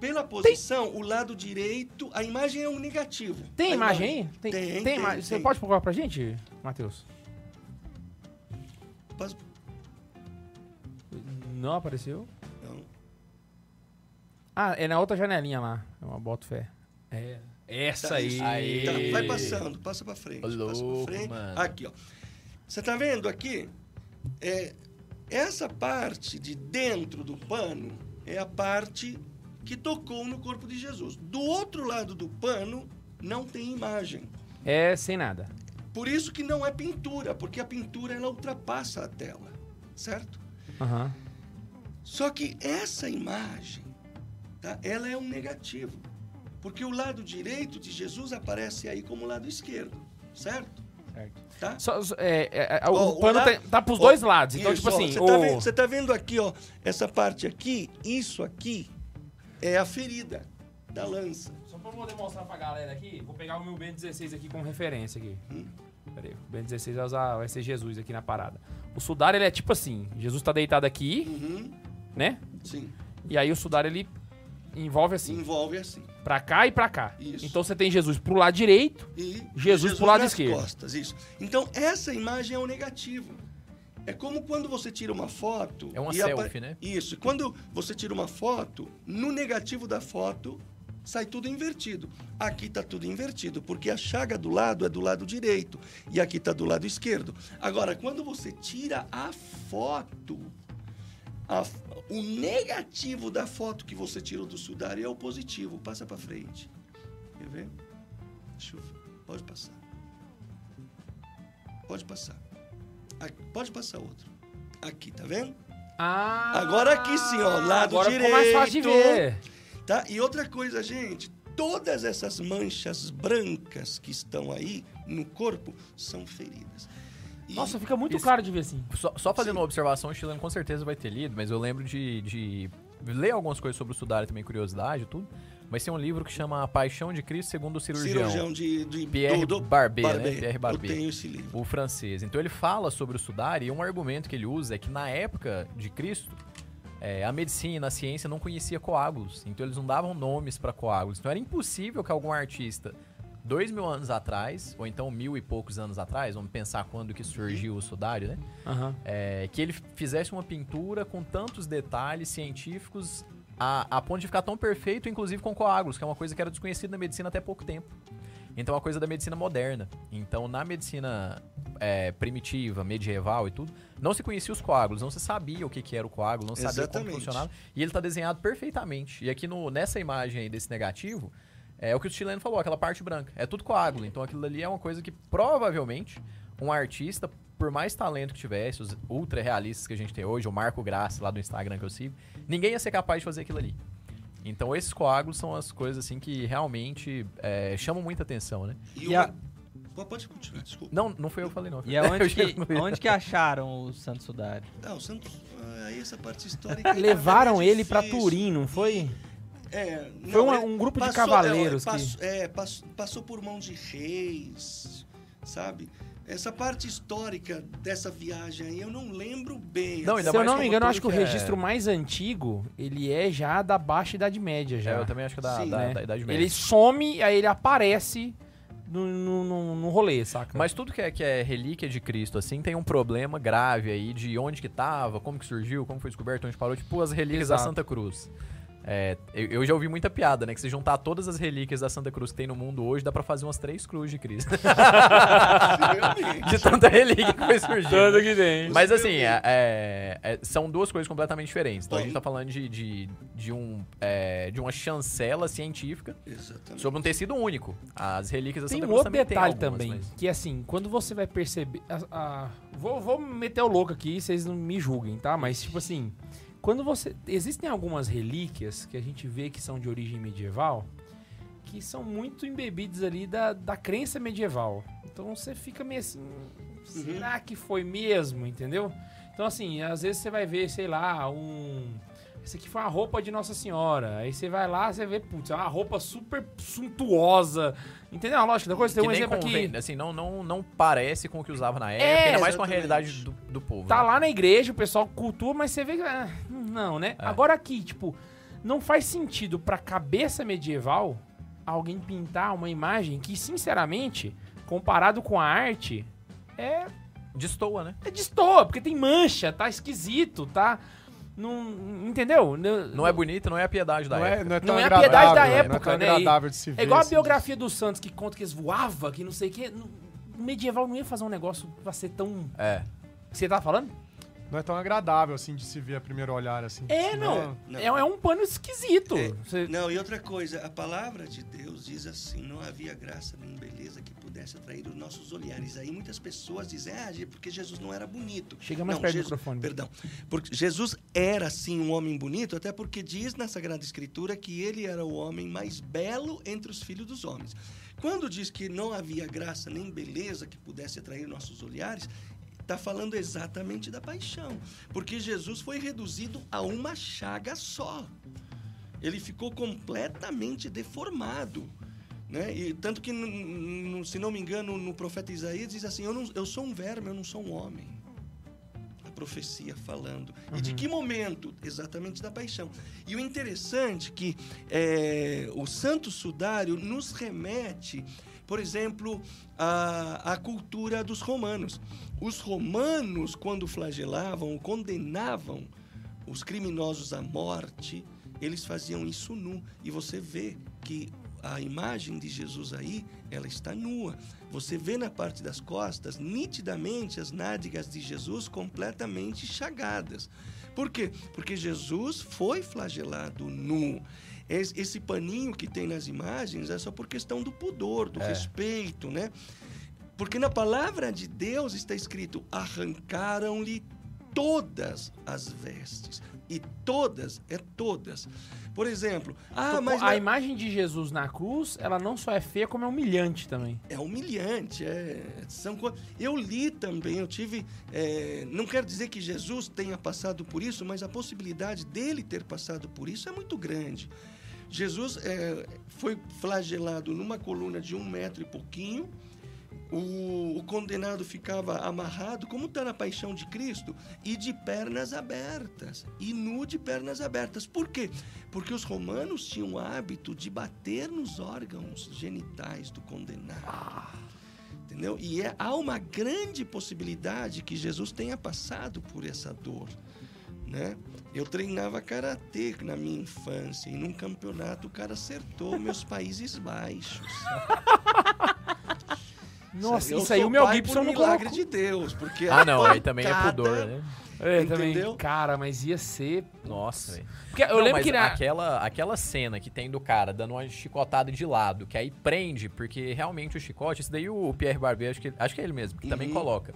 E: pela posição, o lado direito, a imagem é um negativo.
A: Tem
E: A
A: imagem aí? Tem,
E: Tem,
A: tem,
E: tem,
A: imagem. Você
E: tem.
A: pode procurar pra gente, Matheus?
E: Posso-
A: Não apareceu?
E: Não.
A: Ah, é na outra janelinha lá. É uma boto fé. É. Essa
E: Tá,
A: aí.
B: Aí.
E: Tá, vai passando, passa pra frente.
B: Ô,
E: passa
B: louco,
E: pra frente.
B: mano.
E: Aqui, ó. Você tá vendo aqui? É, essa parte de dentro do pano é a parte que tocou no corpo de Jesus. Do outro lado do pano não tem imagem.
A: É sem nada.
E: Por isso que não é pintura, porque a pintura ela ultrapassa a tela, certo?
A: Aham.
E: Só que essa imagem, tá? ela é um negativo. Porque o lado direito de Jesus aparece aí como o lado esquerdo, certo?
A: Certo.
E: Tá?
A: Só- é, é, é, o pano
E: la-
A: tá, tá pros
E: Ó,
A: dois lados. Então,
E: isso,
A: tipo assim.
E: Você
A: o...
E: tá, vendo, você tá vendo aqui, ó, essa parte aqui, isso aqui é a ferida da lança.
A: Só pra eu poder mostrar pra galera aqui, vou pegar o meu Ben16 aqui como referência aqui.
E: Hum.
A: Pera aí, o Ben16 vai, usar, vai ser Jesus aqui na parada. O sudário, ele é tipo assim, Jesus tá deitado aqui,
E: Uhum,
A: né?
E: sim.
A: E aí o sudário, ele envolve assim,
E: Envolve assim.
A: Pra cá e pra cá.
E: Isso.
A: Então você tem Jesus pro lado direito,
E: E
A: Jesus pro lado esquerdo.
E: costas, isso. Então, essa imagem é o negativo. É como quando você tira uma foto.
B: É uma
E: e
B: selfie, né?
E: Isso. Quando você tira uma foto, no negativo da foto sai tudo invertido. Aqui tá tudo invertido, porque a chaga do lado é do lado direito e aqui tá do lado esquerdo. Agora, quando você tira a foto, a o negativo da foto que você tirou do sudário é o positivo. Passa para frente. Quer ver? Pode passar. Pode passar. Aqui, pode passar outro. Aqui, tá vendo?
A: Ah,
E: Agora aqui sim, ó, lado
A: agora ficou mais fácil de
E: direito.
A: ver.
E: Tá? E outra coisa, gente, todas essas manchas brancas que estão aí no corpo são feridas. E-
A: Nossa, fica muito
B: Isso-
A: claro de ver assim.
B: Só, só fazendo
E: Sim.
B: uma observação, o chileno com certeza vai ter lido, mas eu lembro de, de ler algumas coisas sobre o Sudário também, curiosidade e tudo. Mas tem um livro que chama A Paixão de Cristo segundo o cirurgião,
E: cirurgião de, de
B: Pierre
E: do- do-
B: Barbet, né?
E: Barbet.
B: Pierre Barbet.
E: Eu tenho esse livro.
B: o francês. Então ele fala sobre o Sudário e um argumento que ele usa é que na época de Cristo, é, a medicina, a ciência não conhecia coágulos. Então eles não davam nomes para coágulos. Então era impossível que algum artista, dois mil anos atrás, ou então mil e poucos anos atrás, vamos pensar quando que surgiu o Sudário, né?
A: Aham.
B: É, que ele fizesse uma pintura com tantos detalhes científicos a, a ponto de ficar tão perfeito, inclusive com coágulos, que é uma coisa que era desconhecida na medicina até pouco tempo. Então é uma coisa da medicina moderna. Então na medicina é, primitiva, medieval e tudo, não se conhecia os coágulos, não se sabia o que, que era o coágulo, não se sabia como funcionava. E ele está desenhado perfeitamente. E aqui no, nessa imagem aí desse negativo, é o que o chileno falou, aquela parte branca. É tudo coágulo. Então aquilo ali é uma coisa que provavelmente um artista, por mais talento que tivesse, os ultra realistas que a gente tem hoje, o Marco Graça lá do Instagram que eu sigo, ninguém ia ser capaz de fazer aquilo ali. Então esses coágulos são as coisas assim que realmente é, chamam muita atenção, né?
E: E,
C: E a-
E: Pô, Pode continuar, desculpa.
B: Não, não foi eu que falei não.
C: E aonde que, onde que acharam o Santo Sudário?
E: Não, o Santos, ah, aí essa parte histórica...
A: Levaram
E: é
A: ele pra
E: difícil.
A: Turim, não foi?
E: É,
A: Foi
E: não,
A: um-
E: ele
A: um grupo de
E: passou-
A: cavaleiros
E: É,
A: que-
E: passou, é, passou, passou por mão de reis, sabe? Essa parte histórica dessa viagem aí eu não lembro bem.
B: Não,
E: assim.
B: ainda
A: Se eu não me engano, eu acho que o
B: que é-
A: registro mais antigo, ele é já da Baixa Idade Média já.
B: É, eu também acho que é da,
E: Sim,
B: da,
A: né?
B: da Idade Média.
A: Ele some, aí ele aparece no, no, no- no rolê, saca?
B: Mas tudo que é, que é relíquia de Cristo, assim, tem um problema grave aí de onde que tava, como que surgiu, como foi descoberto, onde parou, tipo as relíquias da
A: Exato.
B: Santa Cruz. É, eu, já ouvi muita piada, né? Que se juntar todas as relíquias da Santa Cruz que tem no mundo hoje, dá pra fazer umas três cruzes de Cristo. De tanta relíquia que foi surgindo.
A: que tem.
B: Mas assim, é- é- é- são duas coisas completamente diferentes. Então a
E: Bom.
B: gente tá falando de, de, de um, é, de uma chancela científica
E: Exatamente.
B: sobre um tecido único. As relíquias da
A: Tem
B: Santa
A: um
B: Cruz
A: outro
B: também tem
A: detalhe
B: algumas,
A: também,
B: mas-
A: que assim, quando você vai perceber... a- a- vou, vou meter o louco aqui, vocês não me julguem, tá? Mas, tipo assim, quando você... Existem algumas relíquias que a gente vê que são de origem medieval, que são muito embebidas ali da, da crença medieval. Então você fica meio assim... Será que foi mesmo, entendeu? Então, assim, às vezes você vai ver, sei lá, um... Esse aqui foi uma roupa de Nossa Senhora. Aí você vai lá, você vê, putz, é uma roupa super suntuosa. Entendeu a lógica da coisa? Tem
B: que
A: um exemplo
B: convém,
A: aqui.
B: assim, não, não, não parece com o que usava na época,
A: É,
B: ainda mais com a
E: exatamente.
B: realidade do, do povo.
A: Tá
B: né?
A: lá na igreja, o pessoal cultua, mas você vê que. ah, não, né?
B: É.
A: Agora aqui, tipo, não faz sentido pra cabeça medieval alguém pintar uma imagem que, sinceramente, comparado com a arte, é,
B: Destoa, né?
A: é destoa, porque tem mancha, tá esquisito, tá. Não, entendeu?
B: Não é bonito, não é a piedade da
D: Não é,
B: época.
D: não é tão
A: Não é a piedade da
D: né? É
A: época, né?
D: Agradável de se ver.
A: É igual a
D: assim,
A: biografia dos Santos que conta que eles voavam, que não sei o quê. O medieval não ia fazer um negócio pra ser tão.
B: É.
A: Você tá falando?
D: Não é tão agradável, assim, de se ver a primeiro olhar, assim.
A: É,
D: Senão-
A: não. É, é um pano esquisito.
E: É,
A: Você-
E: Não, e outra coisa, a palavra de Deus diz assim: não havia graça nem beleza que pudesse atrair os nossos olhares. Aí muitas pessoas dizem, ah, porque Jesus não era bonito.
A: Chega mais
E: não,
A: perto do
E: Jesus,
A: microfone.
E: Perdão. Porque Jesus era sim um homem bonito, até porque diz na Sagrada Escritura que ele era o homem mais belo entre os filhos dos homens. Quando diz que não havia graça nem beleza que pudesse atrair nossos olhares, está falando exatamente da paixão. Porque Jesus foi reduzido a uma chaga só. Ele ficou completamente deformado. Né? E tanto que, se não me engano, no profeta Isaías diz assim: eu, não, eu sou um verme, eu não sou um homem. A profecia falando. E de que momento? Exatamente da paixão. E o interessante é que é, o Santo Sudário nos remete, por exemplo, à, à cultura dos romanos. Os romanos, quando flagelavam, condenavam os criminosos à morte, eles faziam isso nu. E você vê que a imagem de Jesus aí, ela está nua. Você vê na parte das costas, nitidamente, as nádegas de Jesus completamente chagadas. Por quê? Porque Jesus foi flagelado nu. Es- Esse paninho que tem nas imagens é só por questão do pudor, do respeito, né? Porque na palavra de Deus está escrito: arrancaram-lhe todas as vestes. E todas é todas. Por exemplo, ah, mas
A: a
E: na-
A: imagem de Jesus na cruz, ela não só é feia, como é humilhante também.
E: é humilhante. É, são, eu li também, eu tive. é, não quero dizer que Jesus tenha passado por isso, mas a possibilidade dele ter passado por isso é muito grande. Jesus é, foi flagelado numa coluna de um metro e pouquinho. O, o condenado ficava amarrado, como está na paixão de Cristo, e de pernas abertas, e nu de pernas abertas. Por quê? Porque os romanos tinham o hábito de bater nos órgãos genitais do condenado. Entendeu? E é- há uma grande possibilidade que Jesus tenha passado por essa dor. Né? Eu treinava karatê na minha infância e num campeonato o cara acertou meus Países Baixos.
A: Nossa,
E: Eu
A: isso aí o Mel
E: pai
A: Gibson não
E: milagre
A: colocou.
E: de Deus, porque
B: Ah, não, aí também é pudor, né?
A: É, também.
E: Entendeu?
A: Cara, mas ia ser.
B: Nossa, velho.
A: Porque eu
B: Não,
A: lembro que na.
B: aquela, aquela cena que tem do cara dando uma chicotada de lado, que aí prende, porque realmente o chicote, isso daí o Pierre Barbier, acho que, acho que é ele mesmo, que também
E: Uhum.
B: coloca.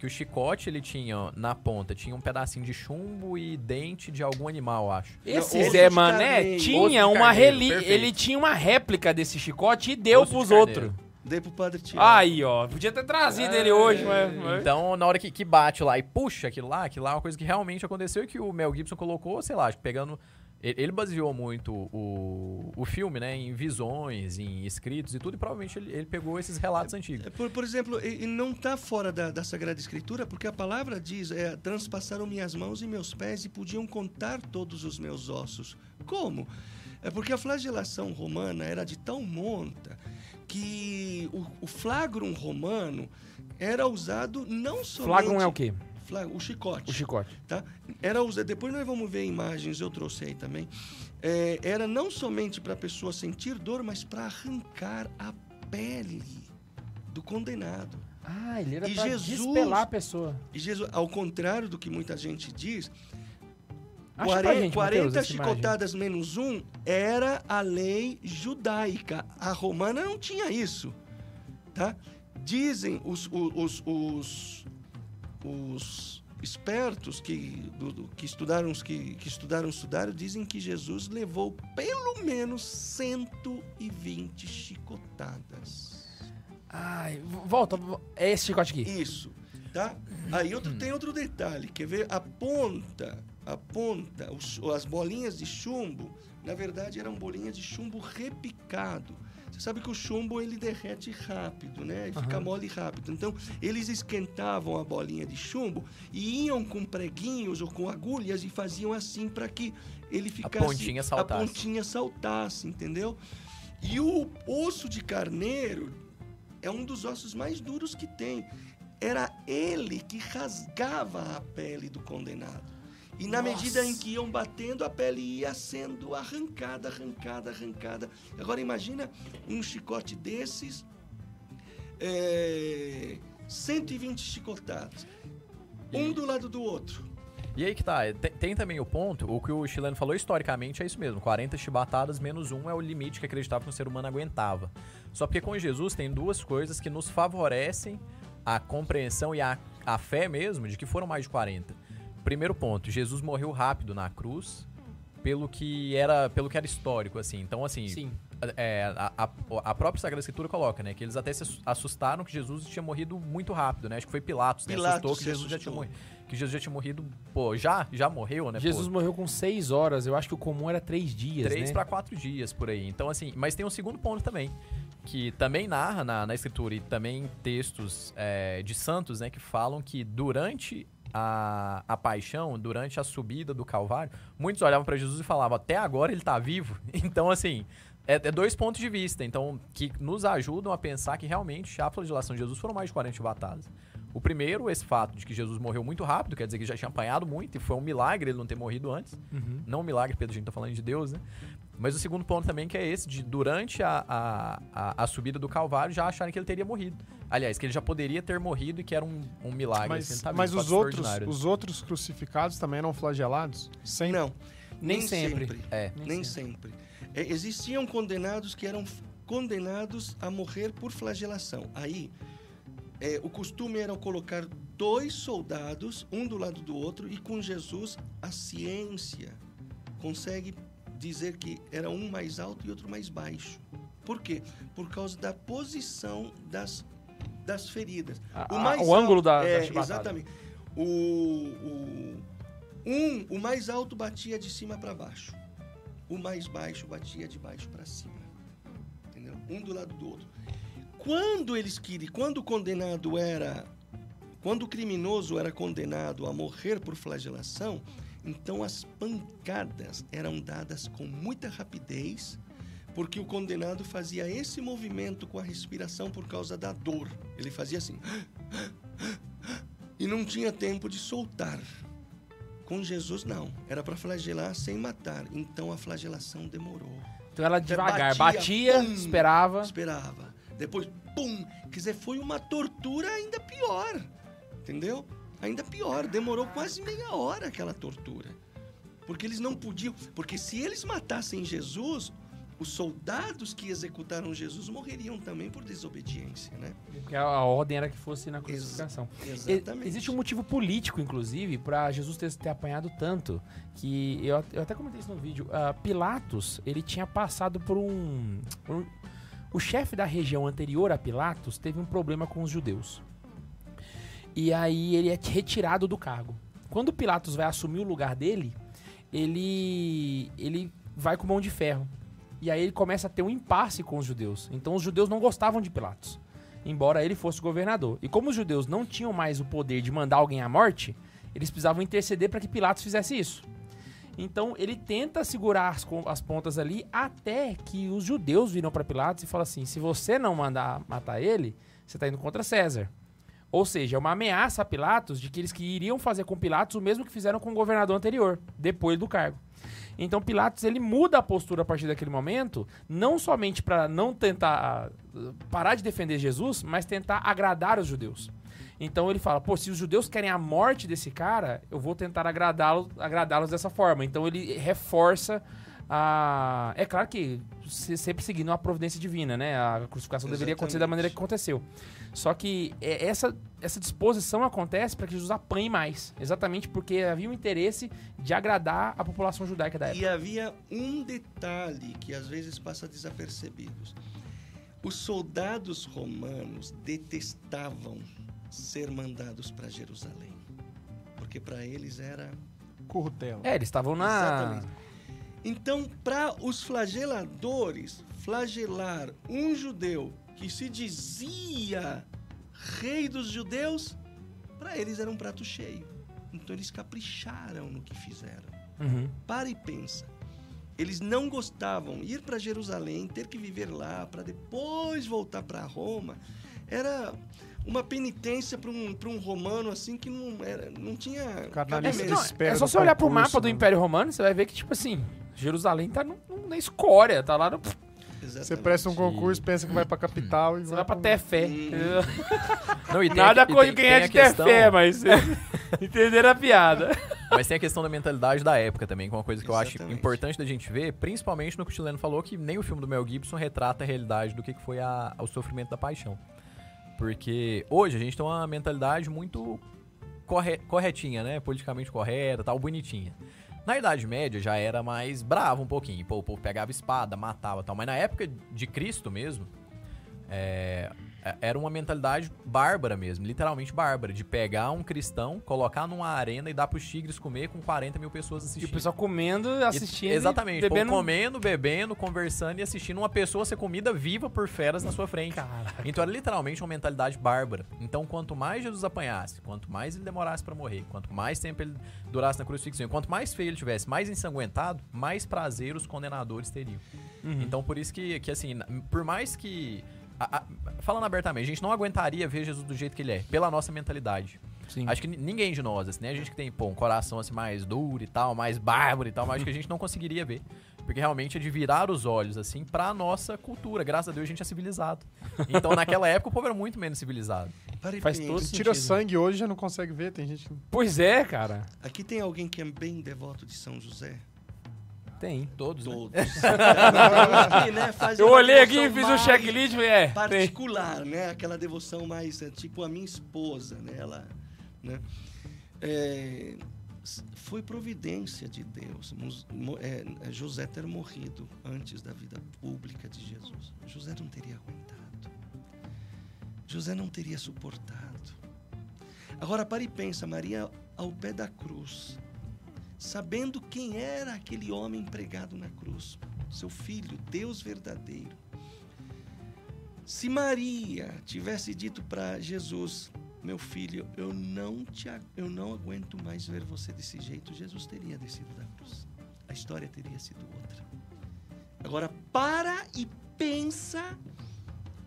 B: Que o chicote, ele tinha, na ponta, tinha um pedacinho de chumbo e dente de algum animal, acho.
A: Esse
E: Osso
A: Zé
E: de
A: Mané
E: carneiro.
B: Osso
A: tinha
B: de
A: uma
B: carneiro, perfeito.
A: Ele tinha uma réplica desse chicote e deu
B: Osso de
A: pros
B: carneiro.
A: outros.
E: Dei pro padre Tiago.
A: Aí, ó. Podia ter trazido ele hoje, mas. mas-
B: Então, na hora que, que bate lá e puxa aquilo lá, aquilo lá é uma coisa que realmente aconteceu e que o Mel Gibson colocou, sei lá, acho que pegando. Ele baseou muito o, o filme, né, em visões, em escritos e tudo, e provavelmente ele, ele pegou esses relatos antigos.
E: É, Por, por exemplo, e, e não está fora da, da Sagrada Escritura, porque a palavra diz: é, transpassaram minhas mãos e meus pés e podiam contar todos os meus ossos. Como? É porque a flagelação romana era de tal monta que o, o flagrum romano era usado não somente.
A: Flagrum é o quê?
E: O chicote
A: O chicote.
E: tá? Era usado, depois nós vamos ver imagens, eu trouxe aí também. É, era não somente para a pessoa sentir dor, mas para arrancar a pele do condenado.
A: Ah, ele era
E: Jesus-
A: despelar a pessoa.
E: E Jesus, ao contrário do que muita gente diz,
A: Acha pra
E: 40,
A: gente,
E: 40
A: Matheus, essa imagem.
E: chicotadas menos um era a lei judaica. A romana não tinha isso. Tá? Dizem os, os, os, os espertos que, do- que estudaram que, que estudaram estudaram dizem que Jesus levou pelo menos 120 chicotadas.
A: Ai, volta. vo- É esse chicote aqui.
E: Isso, tá? Aí outro, tem outro detalhe, quer ver? A ponta, a ponta, os- as bolinhas de chumbo, na verdade eram bolinhas de chumbo repicado. Sabe que o chumbo ele derrete rápido, né? E fica mole rápido. Então, eles esquentavam a bolinha de chumbo e iam com preguinhos ou com agulhas e faziam assim para que ele ficasse
B: pontinha saltasse.
E: a pontinha saltasse, entendeu? E o osso de carneiro é um dos ossos mais duros que tem. Era ele que rasgava a pele do condenado. E na
A: Nossa.
E: medida em que iam batendo, a pele ia sendo arrancada, arrancada, arrancada. Agora imagina um chicote desses, é, 120 chicotadas, um do lado do outro.
B: E aí que tá, tem, tem também o ponto, o que o chileno falou historicamente é isso mesmo, 40 chibatadas menos um é o limite que acreditava que o ser humano aguentava. Só porque com Jesus tem duas coisas que nos favorecem a compreensão e a, a fé mesmo de que foram mais de 40. Primeiro ponto, Jesus morreu rápido na cruz pelo que era, pelo que era histórico, assim. Então, assim,
A: Sim.
B: é, a, a- a própria Sagrada Escritura coloca, né? Que eles até se assustaram que Jesus tinha morrido muito rápido, né? Acho que foi Pilatos, né?
E: Pilatos
B: Assustou que Jesus já tinha
E: assustou.
B: morrido. Que Jesus já tinha morrido, pô, já? Já morreu, né?
A: Jesus
B: pô?
A: morreu com seis horas. Eu acho que o comum era três dias,
B: Três
A: né?
B: pra quatro dias por aí. Então, assim, mas tem um segundo ponto também. Que também narra na, na escritura e também textos é, de santos, né? Que falam que durante a, a paixão, durante a subida do Calvário, muitos olhavam pra Jesus e falavam, até agora ele tá vivo. Então, assim, é, é dois pontos de vista. Então, que nos ajudam a pensar que realmente a flagelação de Jesus foram mais de 40 chibatadas. O primeiro, esse fato de que Jesus morreu muito rápido, quer dizer que já tinha apanhado muito, e foi um milagre ele não ter morrido antes.
A: Uhum.
B: Não um milagre, Pedro, a gente tá falando de Deus, né? Mas o segundo ponto também que é esse, de durante a, a, a, a subida do Calvário já acharem que ele teria morrido. Aliás, que ele já poderia ter morrido e que era um, um milagre. assim,
D: Mas,
B: ele tá
D: mas os, outros, os outros crucificados também eram flagelados? Sempre?
E: Não,
A: Nem
E: nem,
A: sempre.
E: sempre.
B: É.
A: Nem
E: Nem, sempre. É, existiam condenados que eram condenados a morrer por flagelação. Aí, é, o costume era colocar dois soldados, um do lado do outro, e com Jesus, a ciência consegue dizer que era um mais alto e outro mais baixo. Por quê? Por causa da posição das, das feridas.
A: A- a- o ângulo da- da
E: é,
A: chibatada.
E: Exatamente. O, o, um, o mais alto batia de cima para baixo. O mais baixo batia de baixo para cima. Entendeu? Um do lado do outro. Quando eles queriam, quando o condenado era, quando o criminoso era condenado a morrer por flagelação, então as pancadas eram dadas com muita rapidez, porque o condenado fazia esse movimento com a respiração por causa da dor. Ele fazia assim. E não tinha tempo de soltar. Com Jesus, não. Era para flagelar sem matar. Então a flagelação demorou.
A: Então ela devagar,
E: batia,
A: batia,
E: pum.
A: esperava.
E: Esperava. Depois, pum! Quer dizer, foi uma tortura ainda pior. Entendeu? Ainda pior. Demorou quase meia hora aquela tortura. Porque eles não podiam. Porque se eles matassem Jesus, os soldados que executaram Jesus morreriam também por desobediência, né?
A: Porque a, a ordem era que fosse na crucificação. E-
E: Exatamente.
A: Existe um motivo político, inclusive, pra Jesus ter, ter apanhado tanto. Que eu, eu até comentei isso no vídeo. ah, Pilatos, ele tinha passado por um. por um- o chefe da região anterior a Pilatos teve um problema com os judeus. E aí ele é retirado do cargo. Quando Pilatos vai assumir o lugar dele, ele ele vai com mão de ferro. E aí ele começa a ter um impasse com os judeus. Então os judeus não gostavam de Pilatos, embora ele fosse governador. E como os judeus não tinham mais o poder de mandar alguém à morte, eles precisavam interceder para que Pilatos fizesse isso. Então ele tenta segurar as, as pontas ali até que os judeus viram para Pilatos e falam assim: se você não mandar matar ele, você está indo contra César. Ou seja, é uma ameaça a Pilatos de que eles que iriam fazer com Pilatos o mesmo que fizeram com o governador anterior, depois do cargo. Então Pilatos ele muda a postura a partir daquele momento, não somente para não tentar ah, parar de defender Jesus, mas tentar agradar os judeus. Então ele fala, pô, se os judeus querem a morte desse cara, eu vou tentar agradá-los agradá-los dessa forma. Então ele reforça a. É claro que se- sempre seguindo a providência divina, né? A crucificação deveria acontecer da
E: Exatamente.
A: maneira que aconteceu. Só que é, essa, essa disposição acontece para que Jesus apanhe mais. Exatamente porque havia um interesse de agradar a população judaica da época.
E: E havia um detalhe que às vezes passa desapercebido. Os soldados romanos detestavam ser mandados para Jerusalém. Porque para eles era.
D: Currutela.
A: É, eles estavam na.
E: Exatamente. Então, para os flageladores, flagelar um judeu que se dizia rei dos judeus, para eles era um prato cheio. Então eles capricharam no que fizeram.
A: Uhum.
E: Para e pensa. Eles não gostavam ir para Jerusalém, ter que viver lá para depois voltar para Roma. Era uma penitência para um, pra um romano assim que não era, não tinha
D: Ficar na lista de
E: cabimento.
D: espera
A: é só
D: do
A: você olhar pro
D: concurso,
A: mapa do
D: né?
A: Império Romano, você vai ver que, tipo assim, Jerusalém tá no- no- na escória, tá lá no.
D: Você
E: Exatamente.
D: presta um concurso, pensa que vai pra capital e
A: Você vai pra Tefé.
E: Hum.
B: Não, e
A: Nada com quem
B: tem
A: é de
B: questão-
A: Tefé, mas. Entenderam a piada.
B: Mas tem a questão da mentalidade da época também, que é uma coisa que eu acho
E: Exatamente.
B: importante da gente ver, principalmente no que o Chileno falou, que nem o filme do Mel Gibson retrata a realidade do que que foi a- o sofrimento da paixão. Porque hoje a gente tem uma mentalidade muito corre- corretinha, né? Politicamente correta, tal, bonitinha. Na Idade Média já era mais bravo um pouquinho. Pô, o povo pegava espada, matava tal. Mas na época de Cristo mesmo, é, é- era uma mentalidade bárbara mesmo, literalmente bárbara, de pegar um cristão, colocar numa arena e dar pros tigres comer com 40 mil pessoas
A: E
B: assistindo.
A: o pessoal comendo,
B: E-
A: assistindo.
B: Exatamente,
A: e
B: povo
A: bebendo.
B: comendo, bebendo, conversando e assistindo uma pessoa ser comida viva por feras na sua frente.
A: Caraca.
B: Então era literalmente uma mentalidade bárbara. Então quanto mais Jesus apanhasse, quanto mais ele demorasse pra morrer, quanto mais tempo ele durasse na crucifixão, e quanto mais feio ele tivesse, mais ensanguentado, mais prazer os condenadores teriam.
A: Uhum.
B: Então por isso que, que assim, por mais que a- a- falando abertamente, a gente não aguentaria ver Jesus do jeito que ele é, pela nossa mentalidade.
A: Sim.
B: Acho que ni- ninguém de nós, assim, né? A gente que tem, pô, um coração assim mais duro e tal, mais bárbaro e tal, mas acho que a gente não conseguiria ver. Porque realmente é de virar os olhos, assim, pra nossa cultura. Graças a Deus a gente é civilizado. Então naquela época o povo era muito menos civilizado.
E: Para e
A: Faz todo
D: Tira
A: sentido.
D: sangue hoje já não consegue ver, tem gente.
A: Pois é, cara.
E: Aqui tem alguém que é bem devoto de São José?
A: Tem.
B: Todos, né?
E: Né,
A: Eu olhei aqui,
E: devoção
A: fiz um checklist e é. Tem.
E: particular, né? Aquela devoção mais é, tipo a minha esposa, né? Ela, né? É, foi providência de Deus é, é, José ter morrido antes da vida pública de Jesus. José não teria aguentado. José não teria suportado. Agora pare e pensa, Maria ao pé da cruz, sabendo quem era aquele homem pregado na cruz, seu filho, Deus verdadeiro. Se Maria tivesse dito para Jesus, meu filho, eu não te eu não aguento mais ver você desse jeito, Jesus teria descido da cruz. A história teria sido outra. Agora para e pensa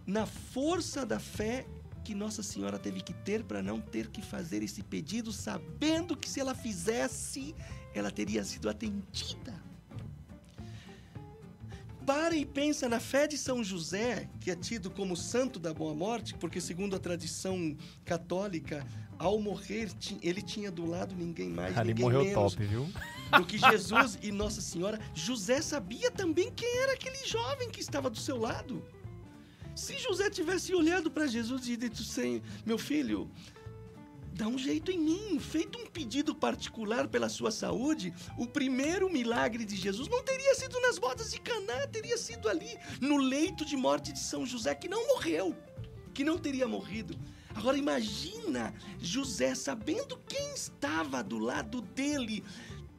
E: na força da fé que Nossa Senhora teve que ter para não ter que fazer esse pedido, sabendo que se ela fizesse, ela teria sido atendida. Para e pensa na fé de São José, que é tido como santo da boa morte, porque segundo a tradição católica, ao morrer ele tinha do lado ninguém mais,
B: Ali
E: ninguém
B: morreu
E: menos
B: top, viu?
E: do que Jesus e Nossa Senhora. José sabia também quem era aquele jovem que estava do seu lado. Se José tivesse olhado para Jesus e dito meu filho, dá um jeito em mim, feito um pedido particular pela sua saúde, o primeiro milagre de Jesus não teria sido nas bodas de Caná, teria sido ali no leito de morte de São José que não morreu, que não teria morrido. Agora imagina José sabendo quem estava do lado dele,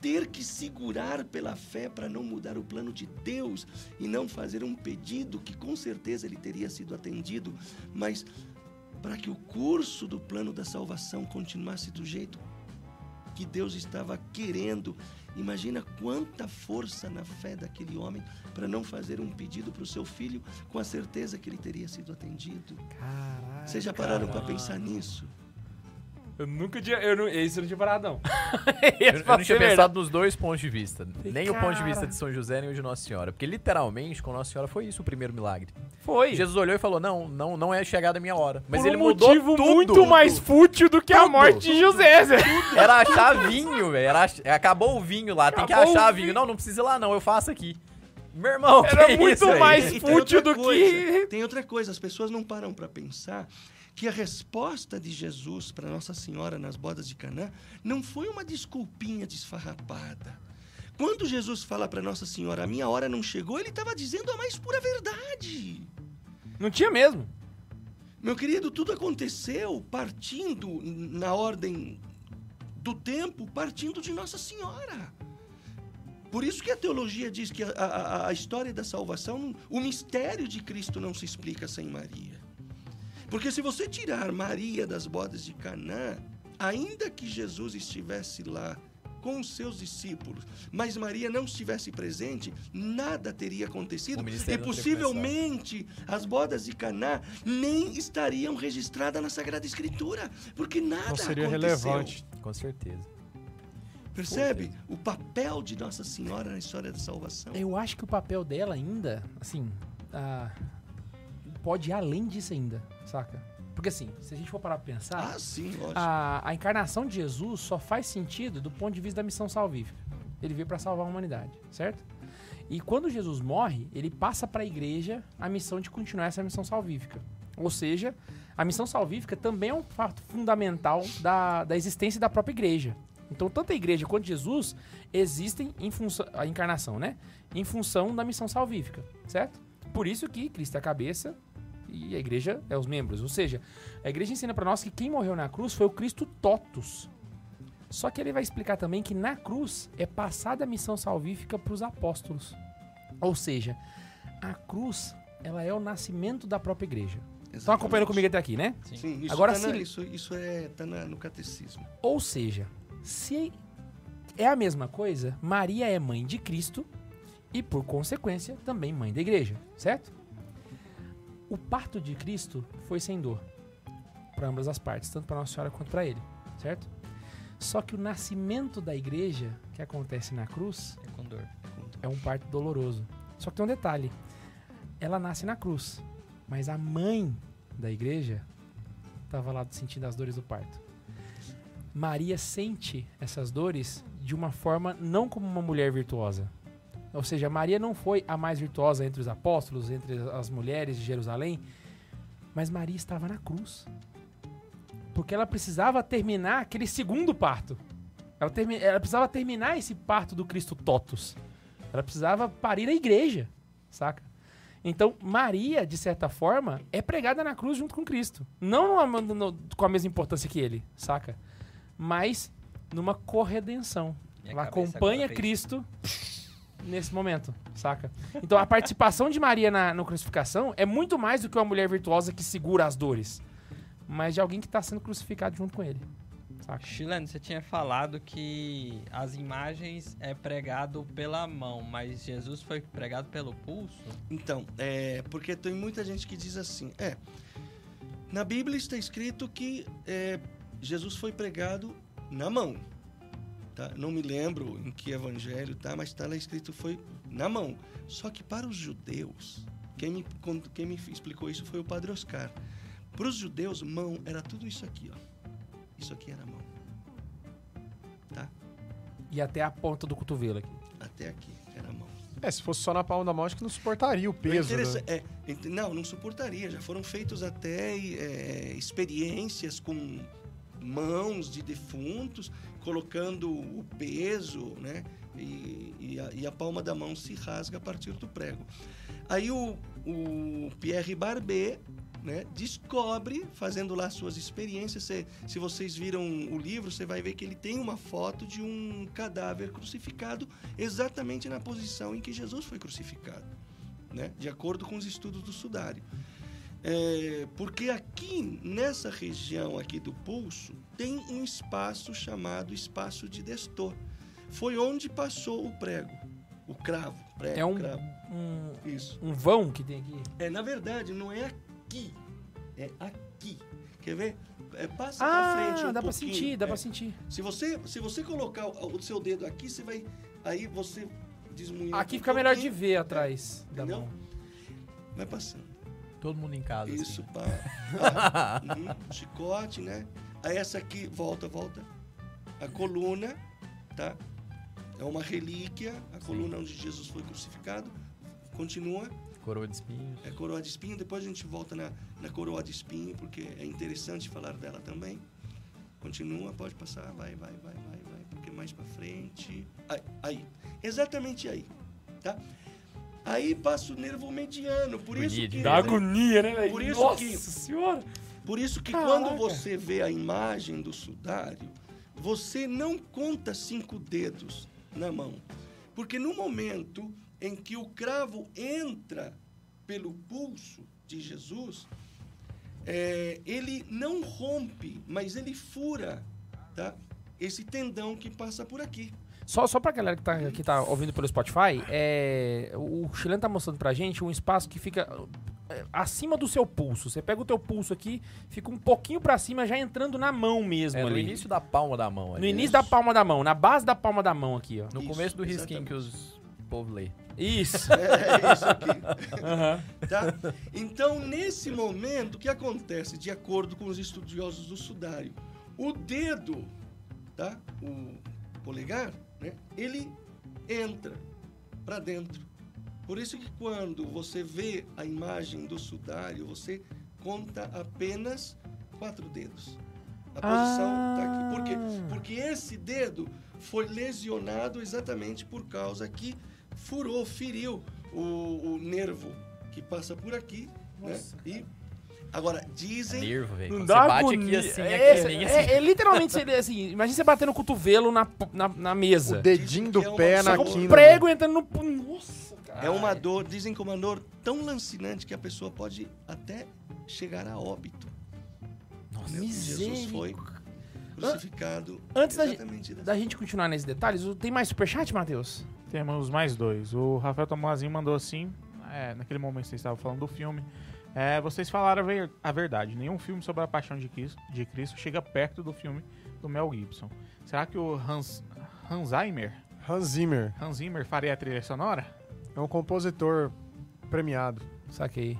E: ter que segurar pela fé para não mudar o plano de Deus e não fazer um pedido que com certeza ele teria sido atendido, mas para que o curso do plano da salvação continuasse do jeito que Deus estava querendo. Imagina quanta força na fé daquele homem para não fazer um pedido para o seu filho com a certeza que ele teria sido atendido.
A: Caraca.
E: Vocês já pararam para pensar nisso?
A: Eu nunca tinha. Eu não, isso eu não tinha parado, não.
B: Eu, eu não tinha pensado nos dois pontos de vista. Nem o ponto de vista
A: cara.
B: de São José, nem o de Nossa Senhora. Porque literalmente, com Nossa Senhora foi isso o primeiro milagre.
A: Foi.
B: Jesus olhou e falou: Não, não, não é chegada a minha hora. Mas
A: Por
B: ele
A: um
B: mudou
A: motivo
B: tudo.
A: muito mais fútil do que a
B: Tudo.
A: morte de José, Zé.
B: Era achar vinho, velho. Era ach- Acabou o vinho lá. Tem que
A: Acabou
B: achar vinho.
A: vinho.
B: Não, não precisa ir lá, não. Eu faço aqui. Meu irmão,
A: Era
B: que
A: muito mais
E: tem
A: fútil
E: outra
A: do
E: coisa,
A: que-
E: Tem outra coisa, as pessoas não param para pensar que a resposta de Jesus para Nossa Senhora nas bodas de Canaã não foi uma desculpinha desfarrapada. Quando Jesus fala para Nossa Senhora, a minha hora não chegou, ele estava dizendo a mais pura verdade.
A: Não tinha mesmo.
E: Meu querido, tudo aconteceu partindo na ordem do tempo, partindo de Nossa Senhora. Por isso que a teologia diz que a, a- a história da salvação, o mistério de Cristo não se explica sem Maria. Porque se você tirar Maria das bodas de Canaã, ainda que Jesus estivesse lá com os seus discípulos, mas Maria não estivesse presente, nada teria acontecido e possivelmente as bodas de Caná nem estariam registradas na Sagrada Escritura, porque nada
D: Não seria
E: aconteceu.
D: relevante.
B: Com certeza.
E: Percebe o papel de Nossa Senhora na história da salvação?
A: Eu acho que o papel dela ainda, assim, ah, pode ir além disso ainda, saca? Porque assim, se a gente for parar pra pensar,
E: Ah, sim,
A: a, a encarnação de Jesus só faz sentido do ponto de vista da missão salvífica. Ele veio para salvar a humanidade, certo? E quando Jesus morre, ele passa para a igreja a missão de continuar essa missão salvífica. Ou seja, a missão salvífica também é um fato fundamental da, da existência da própria igreja. Então, tanto a igreja quanto Jesus existem em função a encarnação, né? Em função da missão salvífica, certo? Por isso que Cristo é a cabeça e a igreja é os membros. Ou seja, a igreja ensina para nós que quem morreu na cruz foi o Cristo totus. Só que ele vai explicar também que na cruz é passada a missão salvífica para os apóstolos. Ou seja, a cruz ela é o nascimento da própria igreja. Estão acompanhando comigo até aqui, né?
E: Sim, isso,
A: Agora
E: tá na-
A: se-
E: isso, isso é, tá na- no catecismo.
A: Ou seja, se é a mesma coisa, Maria é mãe de Cristo e, por consequência, também mãe da igreja, certo? O parto de Cristo foi sem dor para ambas as partes, tanto para Nossa Senhora quanto para ele, certo? Só que o nascimento da igreja, que acontece na cruz,
C: É com dor.
A: é um parto doloroso. Só que tem um detalhe: ela nasce na cruz, mas a mãe da igreja estava lá sentindo as dores do parto. Maria sente essas dores de uma forma não como uma mulher virtuosa. Ou seja, Maria não foi a mais virtuosa entre os apóstolos, entre as mulheres de Jerusalém, mas Maria estava na cruz. Porque ela precisava terminar aquele segundo parto. Ela, termi- ela precisava terminar esse parto do Cristo Totus. Ela precisava parir a igreja, saca? Então, Maria, de certa forma, é pregada na cruz junto com Cristo. Não no- com a mesma importância que ele, saca? Mas numa corredenção.
C: Minha
A: Ela acompanha
C: agora fez-
A: Cristo nesse momento, saca? Então, a participação de Maria na, na crucificação é muito mais do que uma mulher virtuosa que segura as dores, mas de alguém que está sendo crucificado junto com ele, saca?
C: Chileno, você tinha falado que as imagens é pregado pela mão, mas Jesus foi pregado pelo pulso?
E: Então, é, porque tem muita gente que diz assim, é, na Bíblia está escrito que é, Jesus foi pregado na mão. Tá? Não me lembro em que evangelho, tá? mas está lá escrito foi na mão. Só que para os judeus, quem me, quem me explicou isso foi o Padre Oscar. Para os judeus, mão era tudo isso aqui, ó. Isso aqui era mão. Tá?
A: E até a ponta do cotovelo aqui.
E: Até aqui era mão.
D: É, se fosse só na palma da mão, acho que não suportaria o
E: O
D: peso. né?
E: é, ent- não, não suportaria. Já foram feitos até é, experiências com mãos de defuntos, colocando o peso, né? E, e a, e a palma da mão se rasga a partir do prego. Aí o, o Pierre Barbet né, descobre, fazendo lá suas experiências. Se, se vocês viram o livro, você vai ver que ele tem uma foto de um cadáver crucificado exatamente na posição em que Jesus foi crucificado, né, de acordo com os estudos do sudário. É, porque aqui, nessa região aqui do pulso, tem um espaço chamado espaço de Destor. Foi onde passou o prego, o cravo. Prego,
A: É um,
E: cravo.
A: um,
E: Isso.
A: um vão que tem aqui.
E: É, na verdade, não é aqui. É aqui. Quer ver? É, passa
A: Ah,
E: pra frente um
A: dá pra
E: pouquinho.
A: sentir, dá
E: É.
A: pra sentir.
E: Se você, se você colocar o, o seu dedo aqui, você vai... Aí você desmunha
A: Aqui
E: um
A: fica melhor de ver atrás da
E: Entendeu?
A: mão.
E: Vai passando.
B: Todo mundo em casa.
E: Isso,
B: assim.
E: pá. Ah, uhum, chicote, né? Aí essa aqui, volta, volta. A coluna, tá? É uma relíquia, a coluna onde Jesus foi crucificado. Continua,
B: Coroa de espinhos.
E: é coroa de espinho. Depois a gente volta na, na coroa de espinho, porque é interessante falar dela também. Continua, pode passar, vai, vai, vai, vai, vai, porque mais pra frente. Aí, aí. exatamente aí, tá? Aí passa o nervo mediano, por isso
B: Agonia
E: que...
A: Dá agonia, né, velho?
E: Por isso
A: Nossa
E: que-
A: senhora!
E: Por isso que
A: Caraca.
E: quando você vê a imagem do sudário, você não conta cinco dedos na mão. Porque no momento em que o cravo entra pelo pulso de Jesus, é, ele não rompe, mas ele fura, tá? esse tendão que passa por aqui.
A: Só, só pra galera que tá, que tá ouvindo pelo Spotify, é, o Chileno tá mostrando pra gente um espaço que fica acima do seu pulso. Você pega o teu pulso aqui, fica um pouquinho pra cima, já entrando na mão mesmo
B: É no
A: ali.
B: início da palma da mão.
A: No
B: ali.
A: início da palma da mão, na base da palma da mão aqui, ó.
B: No
E: Isso,
B: começo do risquinho
E: exatamente.
B: que os povo lê.
A: Isso.
E: É isso aqui.
A: Aham.
E: tá? Então, nesse momento, o que acontece, de acordo com os estudiosos do sudário? O dedo, tá? o polegar, né? ele entra para dentro. Por isso que quando você vê a imagem do sudário, você conta apenas quatro dedos. A posição tá aqui. Por quê? Porque esse dedo foi lesionado exatamente por causa que furou, feriu o, o nervo que passa por aqui, né? E agora dizem
B: Nervo, velho.
A: Não
B: Quando
A: dá
B: Você bate
A: agonia.
B: aqui assim,
A: é,
B: aqui, assim,
A: é, é literalmente assim. Imagina você batendo o cotovelo na, na, na mesa.
D: O dedinho do
E: é uma
D: pé na
E: só
A: Um
D: quina.
A: prego entrando no. Nossa,
E: É uma dor, dizem que é uma dor tão lancinante que a pessoa pode até chegar a óbito.
A: Nossa?
E: Jesus foi crucificado
A: Antes da,
E: dessa
A: da gente continuar nesses detalhes, tem mais superchat, Matheus?
F: Temos mais dois. O Rafael Tomazinho mandou assim, é, naquele momento que vocês estavam falando do filme. É, vocês falaram a, ver- a verdade. Nenhum filme sobre a paixão de Cristo, de Cristo chega perto do filme do Mel Gibson. Será que o Hans, Hans Zimmer,
D: Hans Zimmer
F: Hans Zimmer faria a trilha sonora?
D: É um compositor premiado.
A: Saquei.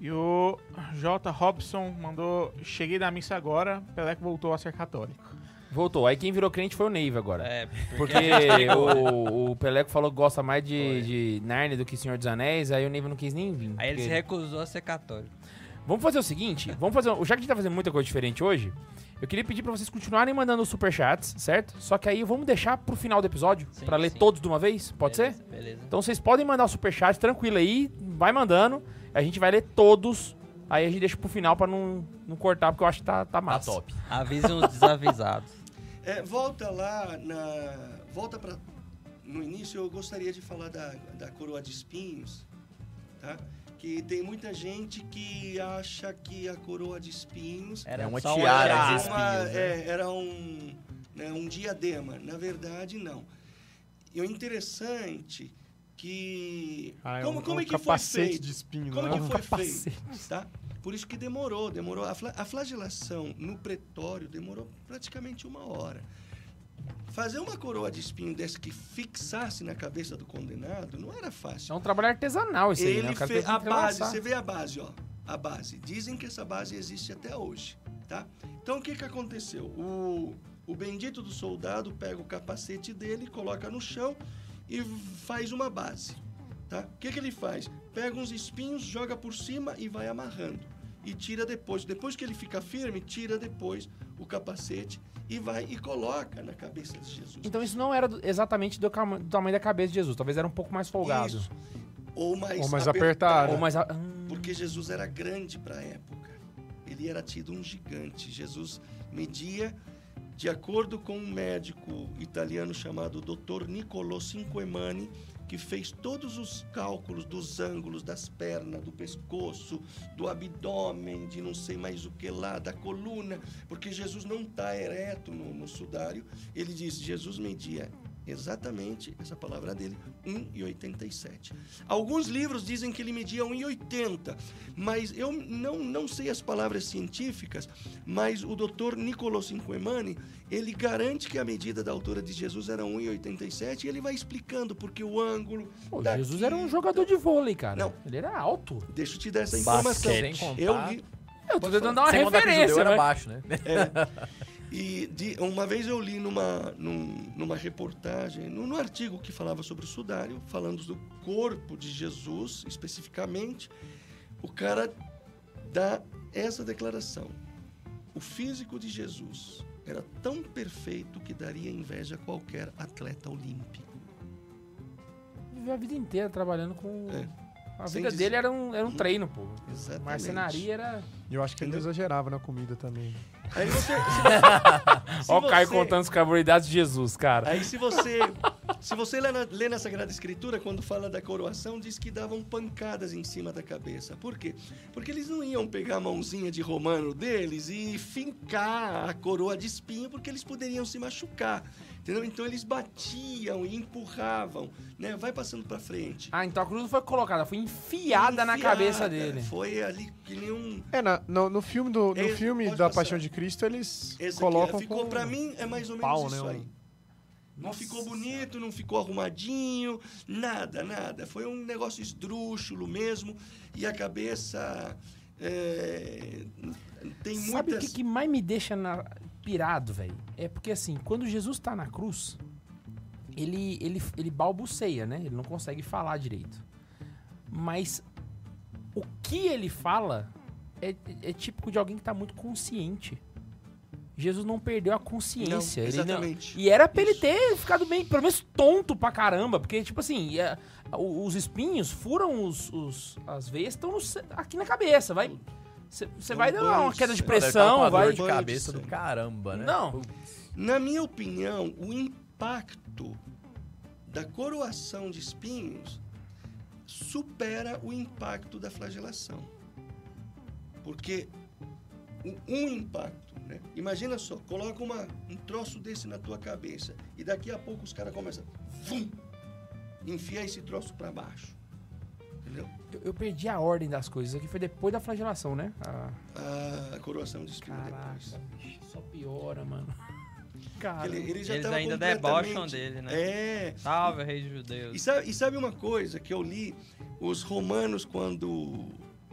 F: E o J. Robson mandou: Cheguei da missa agora, Peleco voltou a ser católico.
A: Voltou. Aí quem virou crente foi o Neiva agora.
C: É,
A: Porque o, o Peleco falou que gosta mais de, de Narnia do que Senhor dos Anéis, aí o Neiva não quis nem vir.
C: Aí ele
A: porque-
C: se recusou a ser católico.
A: Vamos fazer o seguinte, vamos fazer, já que a gente tá fazendo muita coisa diferente hoje, eu queria pedir pra vocês continuarem mandando os superchats, certo? Só que aí vamos deixar pro final do episódio, pra ler
C: sim.
A: todos de uma vez, pode ser?
C: Beleza, Beleza.
A: Então vocês podem mandar o superchat tranquilo aí, vai mandando, a gente vai ler todos, aí a gente deixa pro final pra não, não cortar, porque eu acho que tá, tá
B: Tá
A: massa.
B: top.
C: Avisem os desavisados.
E: É, volta lá na. Volta para. No início eu gostaria de falar da, da coroa de espinhos, tá? Que tem muita gente que acha que a coroa de espinhos
B: Era uma
C: só um
B: tiara
E: era,
B: de
E: uma-
B: espinhos. né?
E: é, era um, né, um diadema. Na verdade, não. E o interessante que.
D: Ah, é
E: como,
D: um,
E: como
D: um
E: é que foi feito?
D: de espinho,
E: Como
D: né?
E: que foi
A: capacete.
E: feito? Tá? Por isso que demorou, demorou. A, fla- a flagelação no pretório demorou praticamente uma hora. Fazer uma coroa de espinho dessa que fixasse na cabeça do condenado não era fácil.
A: É um trabalho artesanal isso aí, né?
E: Ele
A: cara
E: fez a base, você vê a base, ó. A base. Dizem que essa base existe até hoje, tá? Então o que que aconteceu? O, o bendito do soldado pega o capacete dele, coloca no chão e faz uma base, tá? O que que ele faz? Pega uns espinhos, joga por cima e vai amarrando. E tira depois. Depois que ele fica firme, tira depois o capacete e vai e coloca na cabeça de Jesus.
A: Então isso não era do- exatamente do, do tamanho da cabeça de Jesus, talvez era um pouco mais folgado.
E: Isso. Ou mais,
D: Ou mais apertado.
A: Ou mais... a- hum.
E: Porque Jesus era grande para a época. Ele era tido um gigante. Jesus media, de acordo com um médico italiano chamado Dr. Niccolò Cinquemani, que fez todos os cálculos dos ângulos das pernas, do pescoço, do abdômen, de não sei mais o que lá, da coluna, porque Jesus não está ereto no, no sudário. Ele diz: Jesus media exatamente, essa palavra dele, 1,87. Alguns livros dizem que ele media 1,80, mas eu não, não sei as palavras científicas, mas o doutor Niccolò Cinquemani, ele garante que a medida da altura de Jesus era 1,87 e ele vai explicando porque o ângulo...
A: Pô,
E: daqui-
A: Jesus era um jogador de vôlei, cara.
E: Não.
A: Ele era alto.
E: Deixa eu te dar essa informação.
B: Contar-
E: Eu li,
A: Eu tô tentando dar uma
B: Sem judeu
A: referência,
B: era
A: né?
B: baixo, né?
E: E de- uma vez eu li numa, num- numa reportagem, num, num artigo que falava sobre o sudário, falando do corpo de Jesus especificamente, o cara dá essa declaração. O físico de Jesus era tão perfeito que daria inveja a qualquer atleta olímpico.
A: Viveu a vida inteira trabalhando com...
E: É.
A: A
E: Sem
A: vida
E: dizer-
A: dele era um, era um treino, pô.
E: Exatamente.
A: Marcenaria era...
D: E eu acho que ele
E: Entendeu?
D: exagerava na comida também.
E: Aí você,
A: Ó o Caio contando as carboidratos de Jesus, cara.
E: Aí se você Se você lê na, lê na Sagrada Escritura, quando fala da coroação, diz que davam pancadas em cima da cabeça. Por quê? Porque eles não iam pegar a mãozinha de romano deles e fincar a coroa de espinho, porque eles poderiam se machucar. Entendeu? Então eles batiam e empurravam, né? Vai passando pra frente.
A: Ah, então a cruz não foi colocada, foi enfiada, na
E: Enfiada.
A: cabeça dele.
E: Foi ali que nem um.
D: É, na- no, no filme, do, no
E: Esse-
D: filme da
E: passar.
D: Paixão de Cristo, eles
E: Esse
D: colocam
E: aqui, ficou
D: com
E: pra mim é mais ou menos
D: pau,
E: isso
D: né?
E: aí.
D: um-
E: Não ficou bonito, não ficou arrumadinho, nada, nada. Foi um negócio esdrúxulo mesmo. E a cabeça é, tem
A: Sabe o
E: muitas...
A: que, que mais me deixa na- pirado, velho? É porque assim, quando Jesus tá na cruz, ele, ele, ele balbuceia, né? Ele não consegue falar direito. Mas o que ele fala é, é típico de alguém que tá muito consciente. Jesus não perdeu a consciência.
E: Não,
A: ele não-
E: exatamente.
A: e era pra ele
E: Isso.
A: ter ficado bem, pelo menos tonto pra caramba. Porque, tipo assim, os espinhos furam os, os- as veias, estão aqui na cabeça. Vai. Você
E: É
A: vai dar uma queda de
B: tá
A: pressão,
B: uma
A: vai.
B: dor de cabeça do caramba, né?
A: Não.
E: Na minha opinião, o impacto da coroação de espinhos supera o impacto da flagelação. Porque um impacto, né? Imagina só, coloca uma, um troço desse na tua cabeça e daqui a pouco os caras começam, vum, enfia esse troço para baixo.
A: Eu, eu perdi a ordem das coisas. Aqui foi depois da flagelação, né? Ah,
E: A coroação de espinho
A: caraca,
E: depois.
A: bicho, só piora, mano. Cara,
E: Ele, ele já
C: Eles
E: tava
C: ainda
E: completamente-
C: debocham dele, né?
E: É,
C: Salve, rei dos
E: E
C: judeus.
E: sabe, e sabe uma coisa que eu li? Os romanos, quando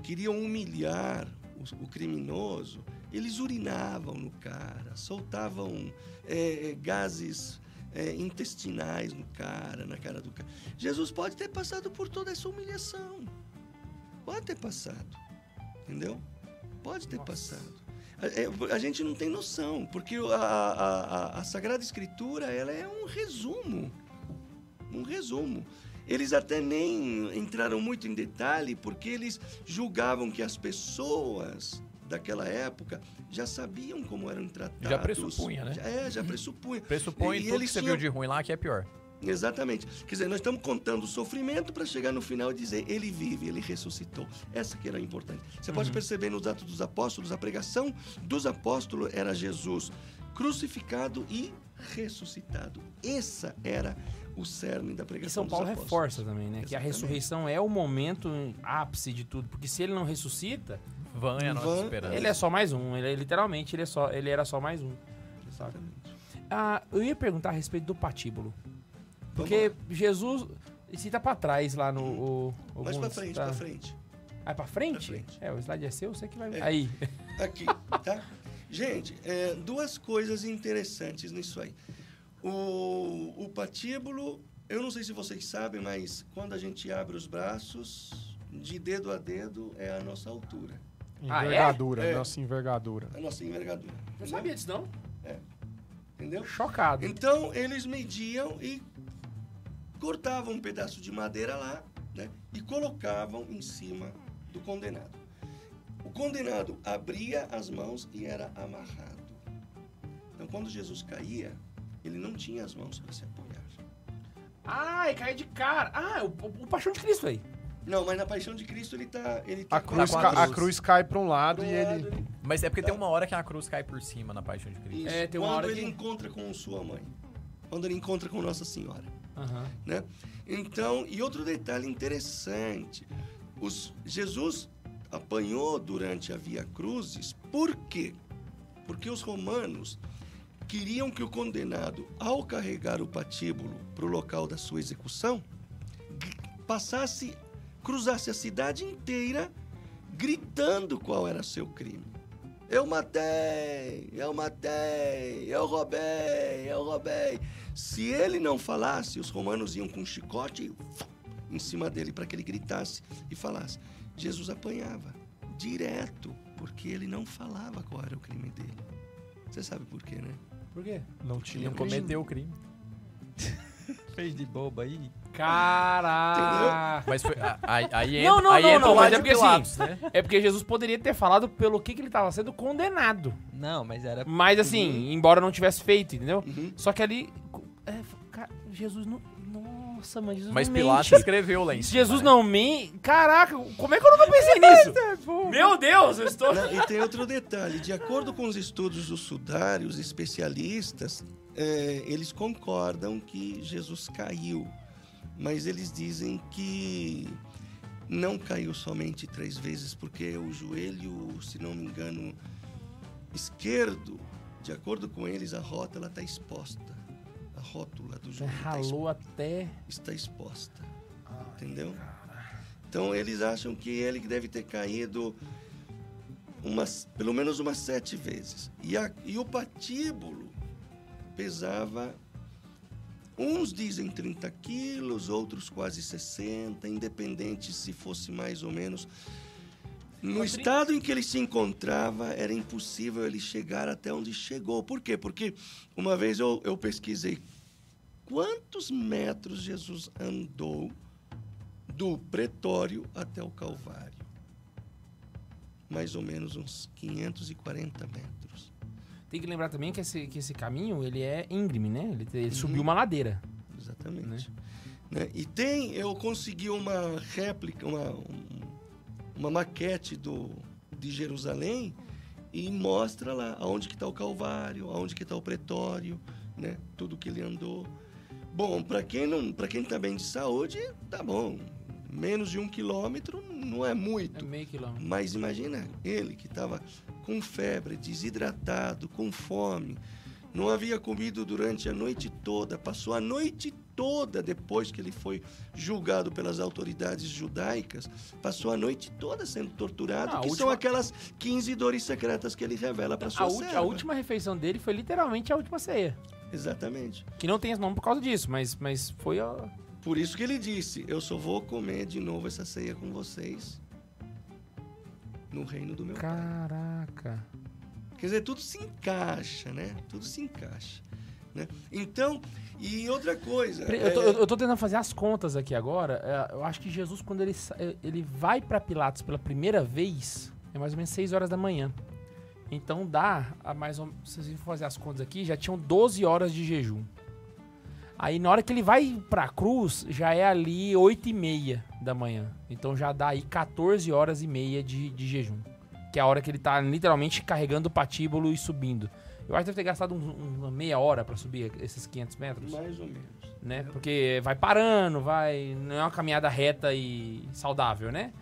E: queriam humilhar o, o criminoso, eles urinavam no cara, soltavam é, é, gases é, intestinais no cara, na cara do cara. Jesus pode ter passado por toda essa humilhação. Pode ter passado. Entendeu? Pode ter passado. A, é, a gente não tem noção, porque a, a, a- a Sagrada Escritura ela é um resumo um resumo. Eles até nem entraram muito em detalhe, porque eles julgavam que as pessoas daquela época já sabiam como eram tratados.
B: Já pressupunha, né?
E: Já- É, já pressupunha.
B: Pressupõe
E: E
B: tudo que você
E: tinham-
B: viu de ruim lá que é pior.
E: Exatamente. Quer dizer, nós estamos contando o sofrimento para chegar no final e dizer ele vive, ele ressuscitou. Essa que era importante. Você pode perceber nos Atos dos Apóstolos, a pregação dos apóstolos era Jesus crucificado e ressuscitado. Essa era o cerne da
A: E
E: pregação
A: São Paulo reforça também, né? Que a
E: Exatamente.
A: ressurreição é o momento ápice de tudo. Porque se ele não ressuscita,
B: Van é a nossa
E: Van-
B: esperança.
A: ele é só mais um. Ele é, literalmente, ele, é só, ele era só mais um. Saca? Ah, eu ia perguntar a respeito do patíbulo. Porque Jesus. Cita pra trás lá no. O, o
E: Mais pra frente,
A: tá?
E: pra frente.
A: Ah, pra frente?
E: Pra frente.
A: É, o slide é seu, você que vai.
E: É.
A: Aí.
E: Aqui, tá? Gente, é, duas coisas interessantes nisso aí. O, o patíbulo, eu não sei se vocês sabem, mas quando a gente abre os braços, de dedo a dedo é a nossa altura,
A: Ah, é?
D: envergadura,
E: É.
D: nossa envergadura.
E: a nossa envergadura.
A: Não
E: entendeu?
A: sabia disso, não?
E: Entendeu?
A: Chocado.
E: Então, eles mediam e cortavam um pedaço de madeira lá, né? E colocavam em cima do condenado. O condenado abria as mãos e era amarrado. Então, quando Jesus caía, ele não tinha as mãos para se apoiar.
A: Ai, caiu de cara. Ah, o, o, o Paixão de Cristo aí.
E: Não, mas na paixão de Cristo ele tá. Ele tá
D: A cruz,
B: a
D: ca- a
B: cruz.
D: cruz cai pra um lado
E: pro
D: e
E: lado,
D: ele.
B: Mas é porque tem uma hora que a cruz cai por cima na paixão de Cristo.
E: Isso,
A: É, tem uma
E: quando
A: hora
E: ele
A: que-
E: encontra com sua mãe. Quando ele encontra com Nossa Senhora.
A: Aham.
E: né? Então, e outro detalhe interessante, os, Jesus apanhou durante a Via Crucis, por quê? Porque os romanos queriam que o condenado, ao carregar o patíbulo para o local da sua execução, passasse, cruzasse a cidade inteira gritando qual era seu crime. Eu matei, eu matei, eu roubei, eu roubei. Se ele não falasse, os romanos iam com um chicote em cima dele para que ele gritasse e falasse. Jesus apanhava direto, porque ele não falava qual era o crime dele. Você sabe por quê, né?
A: Por quê?
D: Não tinha
B: Não cometeu o crime.
C: Fez de bobo aí.
A: Caraca.
B: Mas foi, aí, aí
A: Não,
B: entra,
A: não,
B: aí
A: não,
B: entra
A: não, mas é porque
B: Pilatos,
A: assim-
B: né?
A: É porque Jesus poderia ter falado pelo que, que ele estava sendo condenado.
C: Não, mas era.
A: Mas assim, embora não tivesse feito, entendeu?
E: Uhum.
A: Só que ali. é, cara, Jesus não, Nossa, mas Jesus
B: Mas
A: não
B: Pilatos
A: mente.
B: escreveu lá em cima.
A: Jesus
B: né?
A: não mente. Caraca, como é que eu nunca pensei nisso? Meu Deus, eu estou.
E: Não, e tem outro detalhe: de acordo com os estudos dos sudários, especialistas, é, eles concordam que Jesus caiu, mas eles dizem que não caiu somente três vezes, porque o joelho, se não me engano, esquerdo, de acordo com eles, a rótula está exposta. A rótula do joelho está
A: ralou até.
E: está exposta. Entendeu? Então eles acham que ele deve ter caído umas, pelo menos umas sete vezes. E, a- e o patíbulo pesava. Uns dizem 30 quilos, outros quase 60, independente se fosse mais ou menos. No estado em que ele se encontrava, era impossível ele chegar até onde chegou. Por quê? Porque uma vez eu, eu pesquisei quantos metros Jesus andou do pretório até o Calvário. Mais ou menos uns 540 metros.
A: Tem que lembrar também que esse, que esse caminho, ele é íngreme, né? Ele, ele
E: Uhum.
A: subiu uma ladeira.
E: Exatamente. Né? E tem, eu consegui uma réplica, uma, um- uma maquete do, de Jerusalém e mostra lá aonde que está o Calvário, aonde que está o Pretório, né? Tudo que ele andou. Bom, para quem não, para quem tá bem de saúde, tá bom. Menos de um quilômetro não é
A: É
E: muito.
A: meio quilômetro.
E: Mas imagina ele que estava com febre, desidratado, com fome, não havia comido durante a noite toda, passou a noite toda depois que ele foi julgado pelas autoridades judaicas, passou a noite toda sendo torturado,
A: Ah, a
E: que são
A: última-
E: aquelas 15 dores secretas que ele revela para sua
A: A, ulti- a
E: serva.
A: última refeição dele foi literalmente a última ceia.
E: Exatamente.
A: Que não tem esse nome por causa disso, mas, mas foi a.
E: Por isso que ele disse: Eu só vou comer de novo essa ceia com vocês no reino do meu pai.
A: Caraca.
E: Quer dizer, tudo se encaixa, né? Tudo se encaixa. Né? Então, e outra coisa.
A: Eu tô,
E: é,
A: eu- tô tentando fazer as contas aqui agora. É, Eu acho que Jesus, quando ele, sa- ele vai pra Pilatos pela primeira vez, é mais ou menos 6 horas da manhã. Então dá, a mais ou se vocês for fazer as contas aqui, já tinham 12 horas de jejum. Aí na hora que ele vai pra cruz, já é ali 8 e meia da manhã. Então já dá aí 14 horas e meia de, de jejum. Que é a hora que ele tá literalmente carregando o patíbulo e subindo. Eu acho que deve ter gastado um- uma meia hora pra subir esses 500 metros
E: mais ou menos.
A: né? Porque vai parando, vai. Não é uma caminhada reta e saudável, né?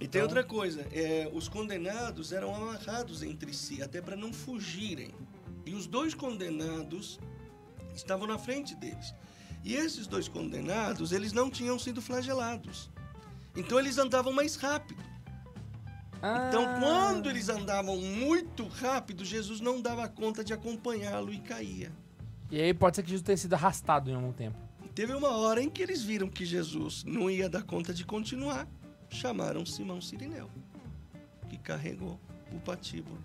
E: E tem
A: Então-
E: outra coisa, é, os condenados eram amarrados entre si, até para não fugirem. E os dois condenados estavam na frente deles. E esses dois condenados, eles não tinham sido flagelados. Então eles andavam mais rápido. Então
A: Ah.
E: quando eles andavam muito rápido, Jesus não dava conta de acompanhá-lo e caía.
A: E aí pode ser que Jesus tenha sido arrastado em algum tempo.
E: Teve uma hora em que eles viram que Jesus não ia dar conta de continuar. Chamaram Simão Sirineu, que carregou o patíbulo.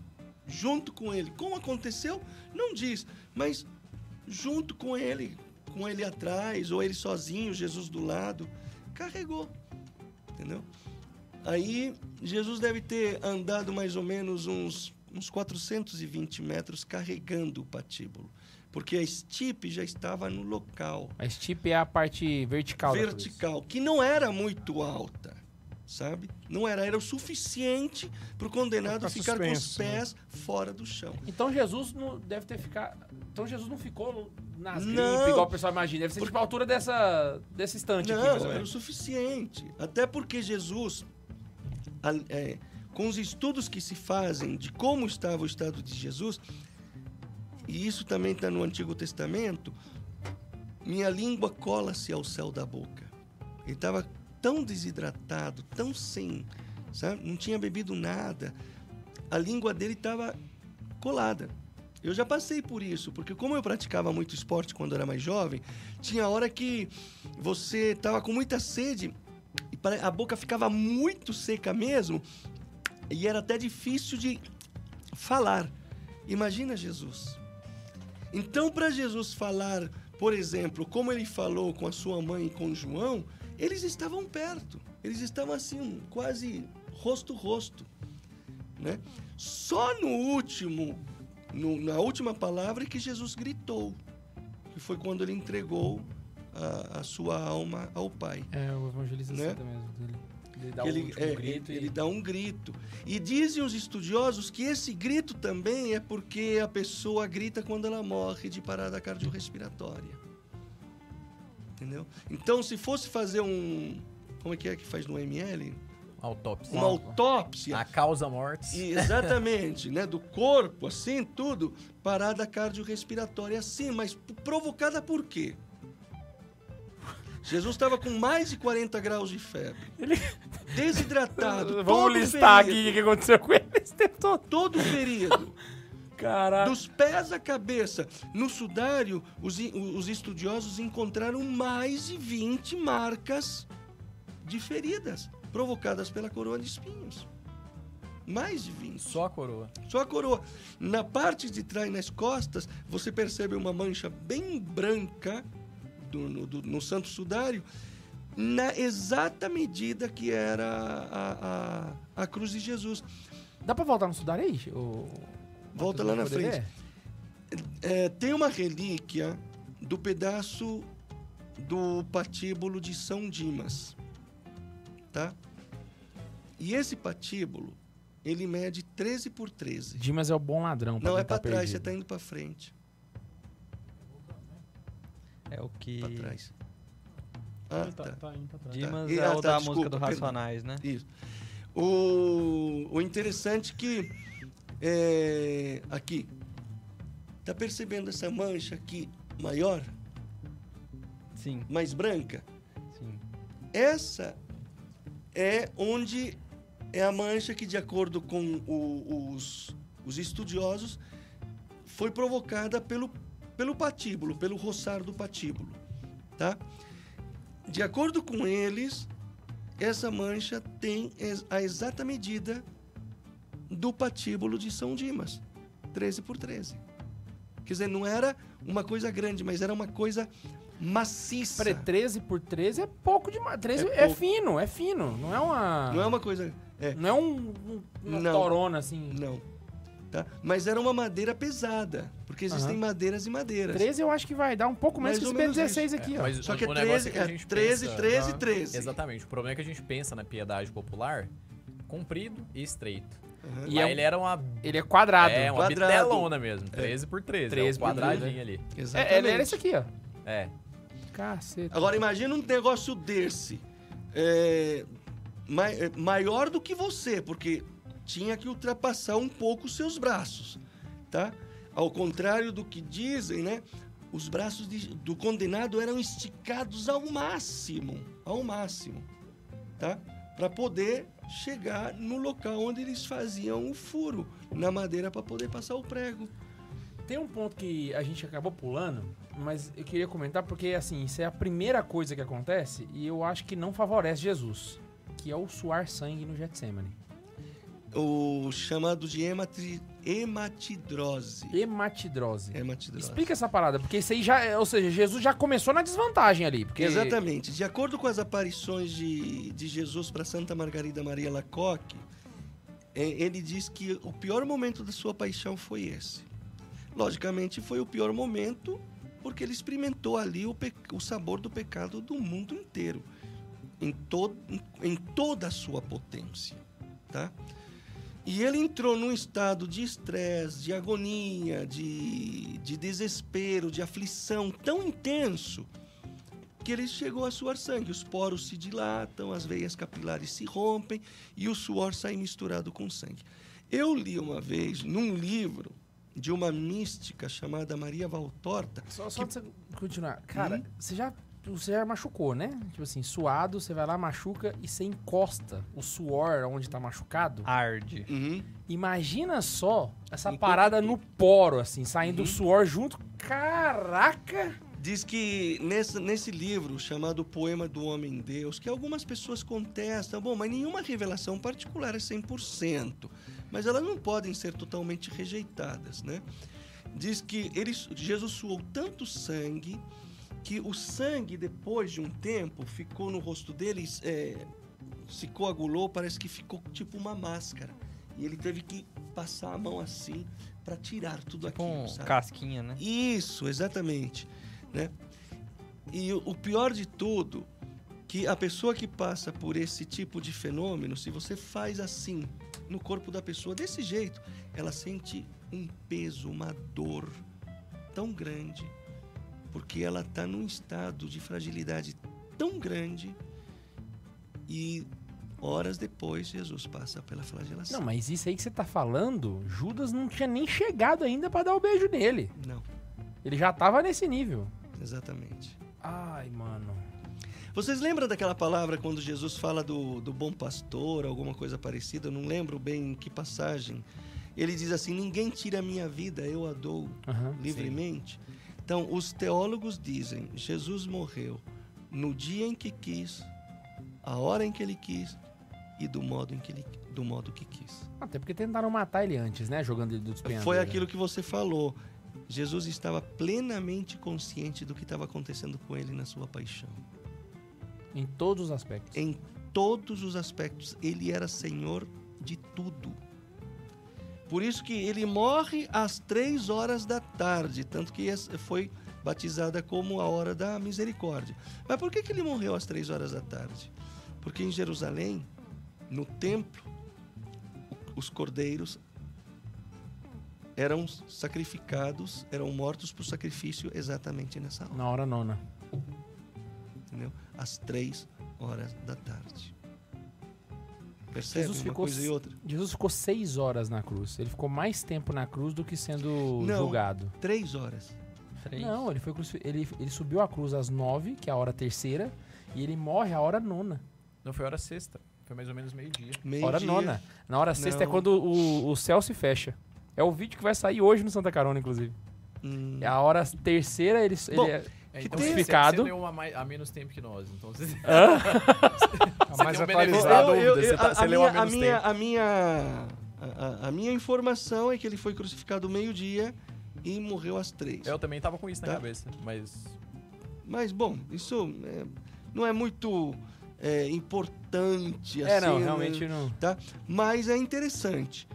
E: Junto com ele. Como aconteceu? Não diz, mas junto com ele, com ele atrás, ou ele sozinho, Jesus do lado, carregou. Entendeu? Aí Jesus deve ter andado mais ou menos uns, uns 420 metros carregando o patíbulo. Porque a estipe já estava no local
A: A estipe é a parte vertical.
E: vertical, que não era muito alta, sabe? Não era, era o suficiente para o condenado
D: Pra
E: ficar com os
D: né?
E: pés fora do chão.
A: Então Jesus não deve ter ficado. Então Jesus não ficou nas
E: Não.
A: gripe, igual o pessoal imagina. Deve ser tipo a altura dessa, desse aqui, ou
E: Não, era o suficiente. Até porque Jesus, a- é, com os estudos que se fazem de como estava o estado de Jesus, e isso também está no Antigo Testamento, minha língua cola-se ao céu da boca. Ele estava tão desidratado, tão sem, sabe? Não tinha bebido nada. A língua dele estava colada. Eu já passei por isso, porque como eu praticava muito esporte quando era mais jovem, tinha hora que você estava com muita sede e a boca ficava muito seca mesmo e era até difícil de falar. Imagina Jesus. Então, para Jesus falar, por exemplo, como ele falou com a sua mãe e com João, eles estavam perto. Eles estavam assim, quase rosto rosto, né? Só no último, no- na última palavra que Jesus gritou, que foi quando ele entregou a, a, sua alma ao Pai.
A: É, o evangelista
E: Né?
A: mesmo. Ele, ele dá
E: ele,
A: último
E: é,
A: grito
E: ele,
A: e...
E: ele dá um grito. E dizem os estudiosos que esse grito também é porque a pessoa grita quando ela morre de parada cardiorrespiratória. Entendeu? Então, se fosse fazer um. Como é que é que faz no ML?
B: Autópsia.
E: Uma autópsia.
B: A causa mortes.
E: E, exatamente, né? Do corpo, assim, tudo. Parada cardiorrespiratória, assim, mas provocada por quê? Jesus estava com mais de 40 graus de febre. Desidratado.
A: Vamos
E: todo
A: listar
E: ferido,
A: aqui o que aconteceu com ele esse tempo todo.
E: Todo ferido.
A: Caraca.
E: Dos pés à cabeça. No sudário, os, os estudiosos encontraram mais de 20 marcas de feridas provocadas pela coroa de espinhos. Mais de 20.
B: Só a coroa.
E: Só a coroa. Na parte de trás, nas costas, você percebe uma mancha bem branca do- no, do- no santo sudário, na exata medida que era a, a, a cruz de Jesus.
A: Dá pra voltar no sudário aí? O...
E: Volta lá na frente.
A: ver?
E: É, tem uma relíquia do pedaço do patíbulo de São Dimas, tá? E esse patíbulo, ele mede 13 por 13.
A: Dimas é o bom ladrão.
E: Não, é
A: quem tá
E: para trás, você
A: perdido.
E: tá indo para frente.
C: É o que.
E: Para trás. Ah,
F: tá,
E: tá.
F: tá indo pra trás.
C: Dimas
E: Tá.
C: É
E: ah,
C: o
E: tá,
C: da
E: desculpa,
C: música do
E: perdão.
C: Racionais, né?
E: Isso. O, o interessante que é, aqui tá percebendo essa mancha aqui maior,
C: Sim,
E: mais branca?
C: sim.
E: Essa é onde é a mancha que, de acordo com o- os, os estudiosos, foi provocada pelo, pelo patíbulo, pelo roçar do patíbulo, tá? De acordo com eles, essa mancha tem a exata medida do patíbulo de São Dimas, 13 por 13. Quer dizer, não era uma coisa grande, mas era uma coisa maciça.
A: Peraí, 13 por 13 é pouco demais. 13
E: É
A: é, fino, é fino. Não é uma.
E: Não é uma coisa... É,
A: Não é um, um- uma
E: Não.
A: torona assim.
E: Não. Tá? Mas era uma madeira pesada, porque existem
A: Aham.
E: madeiras e madeiras.
A: 13 eu acho que vai dar um pouco menos
E: Mais
A: que esse
E: menos
A: P16 aqui, ó.
B: Mas
E: Só que é
B: o negócio
E: 13,
B: é que a
E: é
B: gente
E: 13,
B: pensa-
E: 13,
A: Ah,
E: 13.
B: Exatamente. O problema é que a gente pensa na piedade popular comprido e estreito.
E: Aham.
A: E
B: Lá
A: é um-
B: ele era uma,
A: Ele é quadrado.
B: é, uma
E: Quadrado.
B: bitelona mesmo. 13 por 13.
A: 13
B: é
A: por
B: um quadradinho
A: 13,
B: ali.
E: Exatamente.
A: É, ele era esse aqui, ó.
B: É.
A: Caceta.
E: Agora imagina um negócio desse. é, mai- é, maior do que você, porque tinha que ultrapassar um pouco os seus braços, tá? Ao contrário do que dizem, né? Os braços de- do condenado eram esticados ao máximo, ao máximo, tá? Para poder chegar no local onde eles faziam o furo na madeira para poder passar o prego.
A: Tem um ponto que a gente acabou pulando, mas eu queria comentar porque, assim, isso é a primeira coisa que acontece e eu acho que não favorece Jesus, que é o suar sangue no Getsemane.
E: O chamado de hematri, hematidrose.
A: Hematidrose.
E: Hematidrose.
A: Explica essa parada, porque isso aí já, ou seja, Jesus já começou na desvantagem ali, porque
E: Exatamente. De acordo com as aparições de, de Jesus para Santa Margarida Maria Lacoque, é, ele diz que o pior momento da sua paixão foi esse. Logicamente, foi o pior momento porque ele experimentou ali o, o sabor do pecado do mundo inteiro, em, to em, em toda a sua potência, tá? E ele entrou num estado de estresse, de agonia, de, de desespero, de aflição tão intenso que ele chegou a suar sangue. Os poros se dilatam, as veias capilares se rompem e o suor sai misturado com sangue. Eu li uma vez num livro de uma mística chamada Maria Valtorta.
A: Só, só
E: que-
A: você continuar. Cara,
E: Hum?
A: você já você já machucou, né? Tipo assim, suado, você vai lá, machuca e você encosta o suor onde tá machucado.
C: Arde.
E: Uhum.
A: Imagina só essa
E: Enquanto
A: parada
E: tu-
A: no poro, assim, saindo
E: Uhum.
A: o suor junto. Caraca!
E: Diz que nesse, nesse livro chamado Poema do Homem Deus, que algumas pessoas contestam, bom, mas nenhuma revelação particular é 100%, mas elas não podem ser totalmente rejeitadas, né? Diz que ele, Jesus suou tanto sangue que o sangue, depois de um tempo, ficou no rosto dele, é, se coagulou, parece que ficou tipo uma máscara. E ele teve que passar a mão assim para tirar tudo aquilo,
C: Com
E: sabe?
C: casquinha, né?
E: Isso, exatamente. Né? E o, o pior de tudo, que a pessoa que passa por esse tipo de fenômeno, se você faz assim no corpo da pessoa desse jeito, ela sente um peso, uma dor tão grande, porque ela está num estado de fragilidade tão grande e horas depois Jesus passa pela flagelação.
A: Não, mas isso aí que você tá falando, Judas não tinha nem chegado ainda pra dar o beijo nele.
E: Não,
A: Ele já tava nesse nível.
E: exatamente.
A: Ai, mano.
E: Vocês lembram daquela palavra quando Jesus fala do, do bom pastor, alguma coisa parecida? Eu não lembro bem em que passagem. Ele diz assim: Ninguém tira a minha vida, eu a dou
A: Aham.
E: livremente. Então, os teólogos dizem: Jesus morreu no dia em que quis, a hora em que ele quis e do modo, em que, ele, do modo que quis.
A: Até porque tentaram matar ele antes, né? Jogando ele do despenhadeiro.
E: Foi aquilo que você falou. Jesus estava plenamente consciente do que estava acontecendo com ele na sua paixão.
A: Em todos os aspectos.
E: Em todos os aspectos, ele era senhor de tudo. Por isso que ele morre às três horas da tarde, tanto que foi batizada como a hora da misericórdia. Mas por que, que ele morreu às três horas da tarde? Porque em Jerusalém, no templo, os cordeiros eram sacrificados, eram mortos por sacrifício exatamente nessa hora
A: Na hora nona.
E: entendeu? Às três horas da tarde. Percebe
A: Jesus
E: uma
A: ficou
E: coisa e outra?
A: Jesus ficou seis horas na cruz. Ele ficou mais tempo na cruz do que sendo
E: Não.
A: julgado.
E: Três horas.
C: Três.
A: Não, ele, foi ele, ele subiu a cruz às nove, que é a hora terceira, e ele morre a hora nona.
B: Não foi hora sexta. Foi mais ou menos meio-dia.
E: Meio
A: hora
E: dia.
A: nona. Na hora sexta é
E: Não.
A: quando o, o céu se fecha. É o vídeo que vai sair hoje no Santa Carona, inclusive.
E: Hum.
A: É a hora terceira, ele,
E: Bom,
A: ele é
B: É,
E: Que
B: então
E: tem-
B: você-
A: crucificado.
B: Você leu a, mais- a menos tempo que nós. Então você,
A: Hã?
D: Tá mais
B: um
D: atualizado.
E: Eu- eu-
B: você
E: eu-
B: tá-
E: a,
B: você
E: a
B: leu
E: minha,
B: há menos
E: a minha,
B: tempo.
E: a minha, a, a- a minha informação é que ele foi crucificado meio-dia e morreu às três.
B: Eu também tava com isso na
E: Tá.
B: cabeça. Mas
E: Mas, bom, isso é, não é muito é, importante assim.
A: É, não,
E: né?
A: realmente não.
E: tá? Mas é interessante,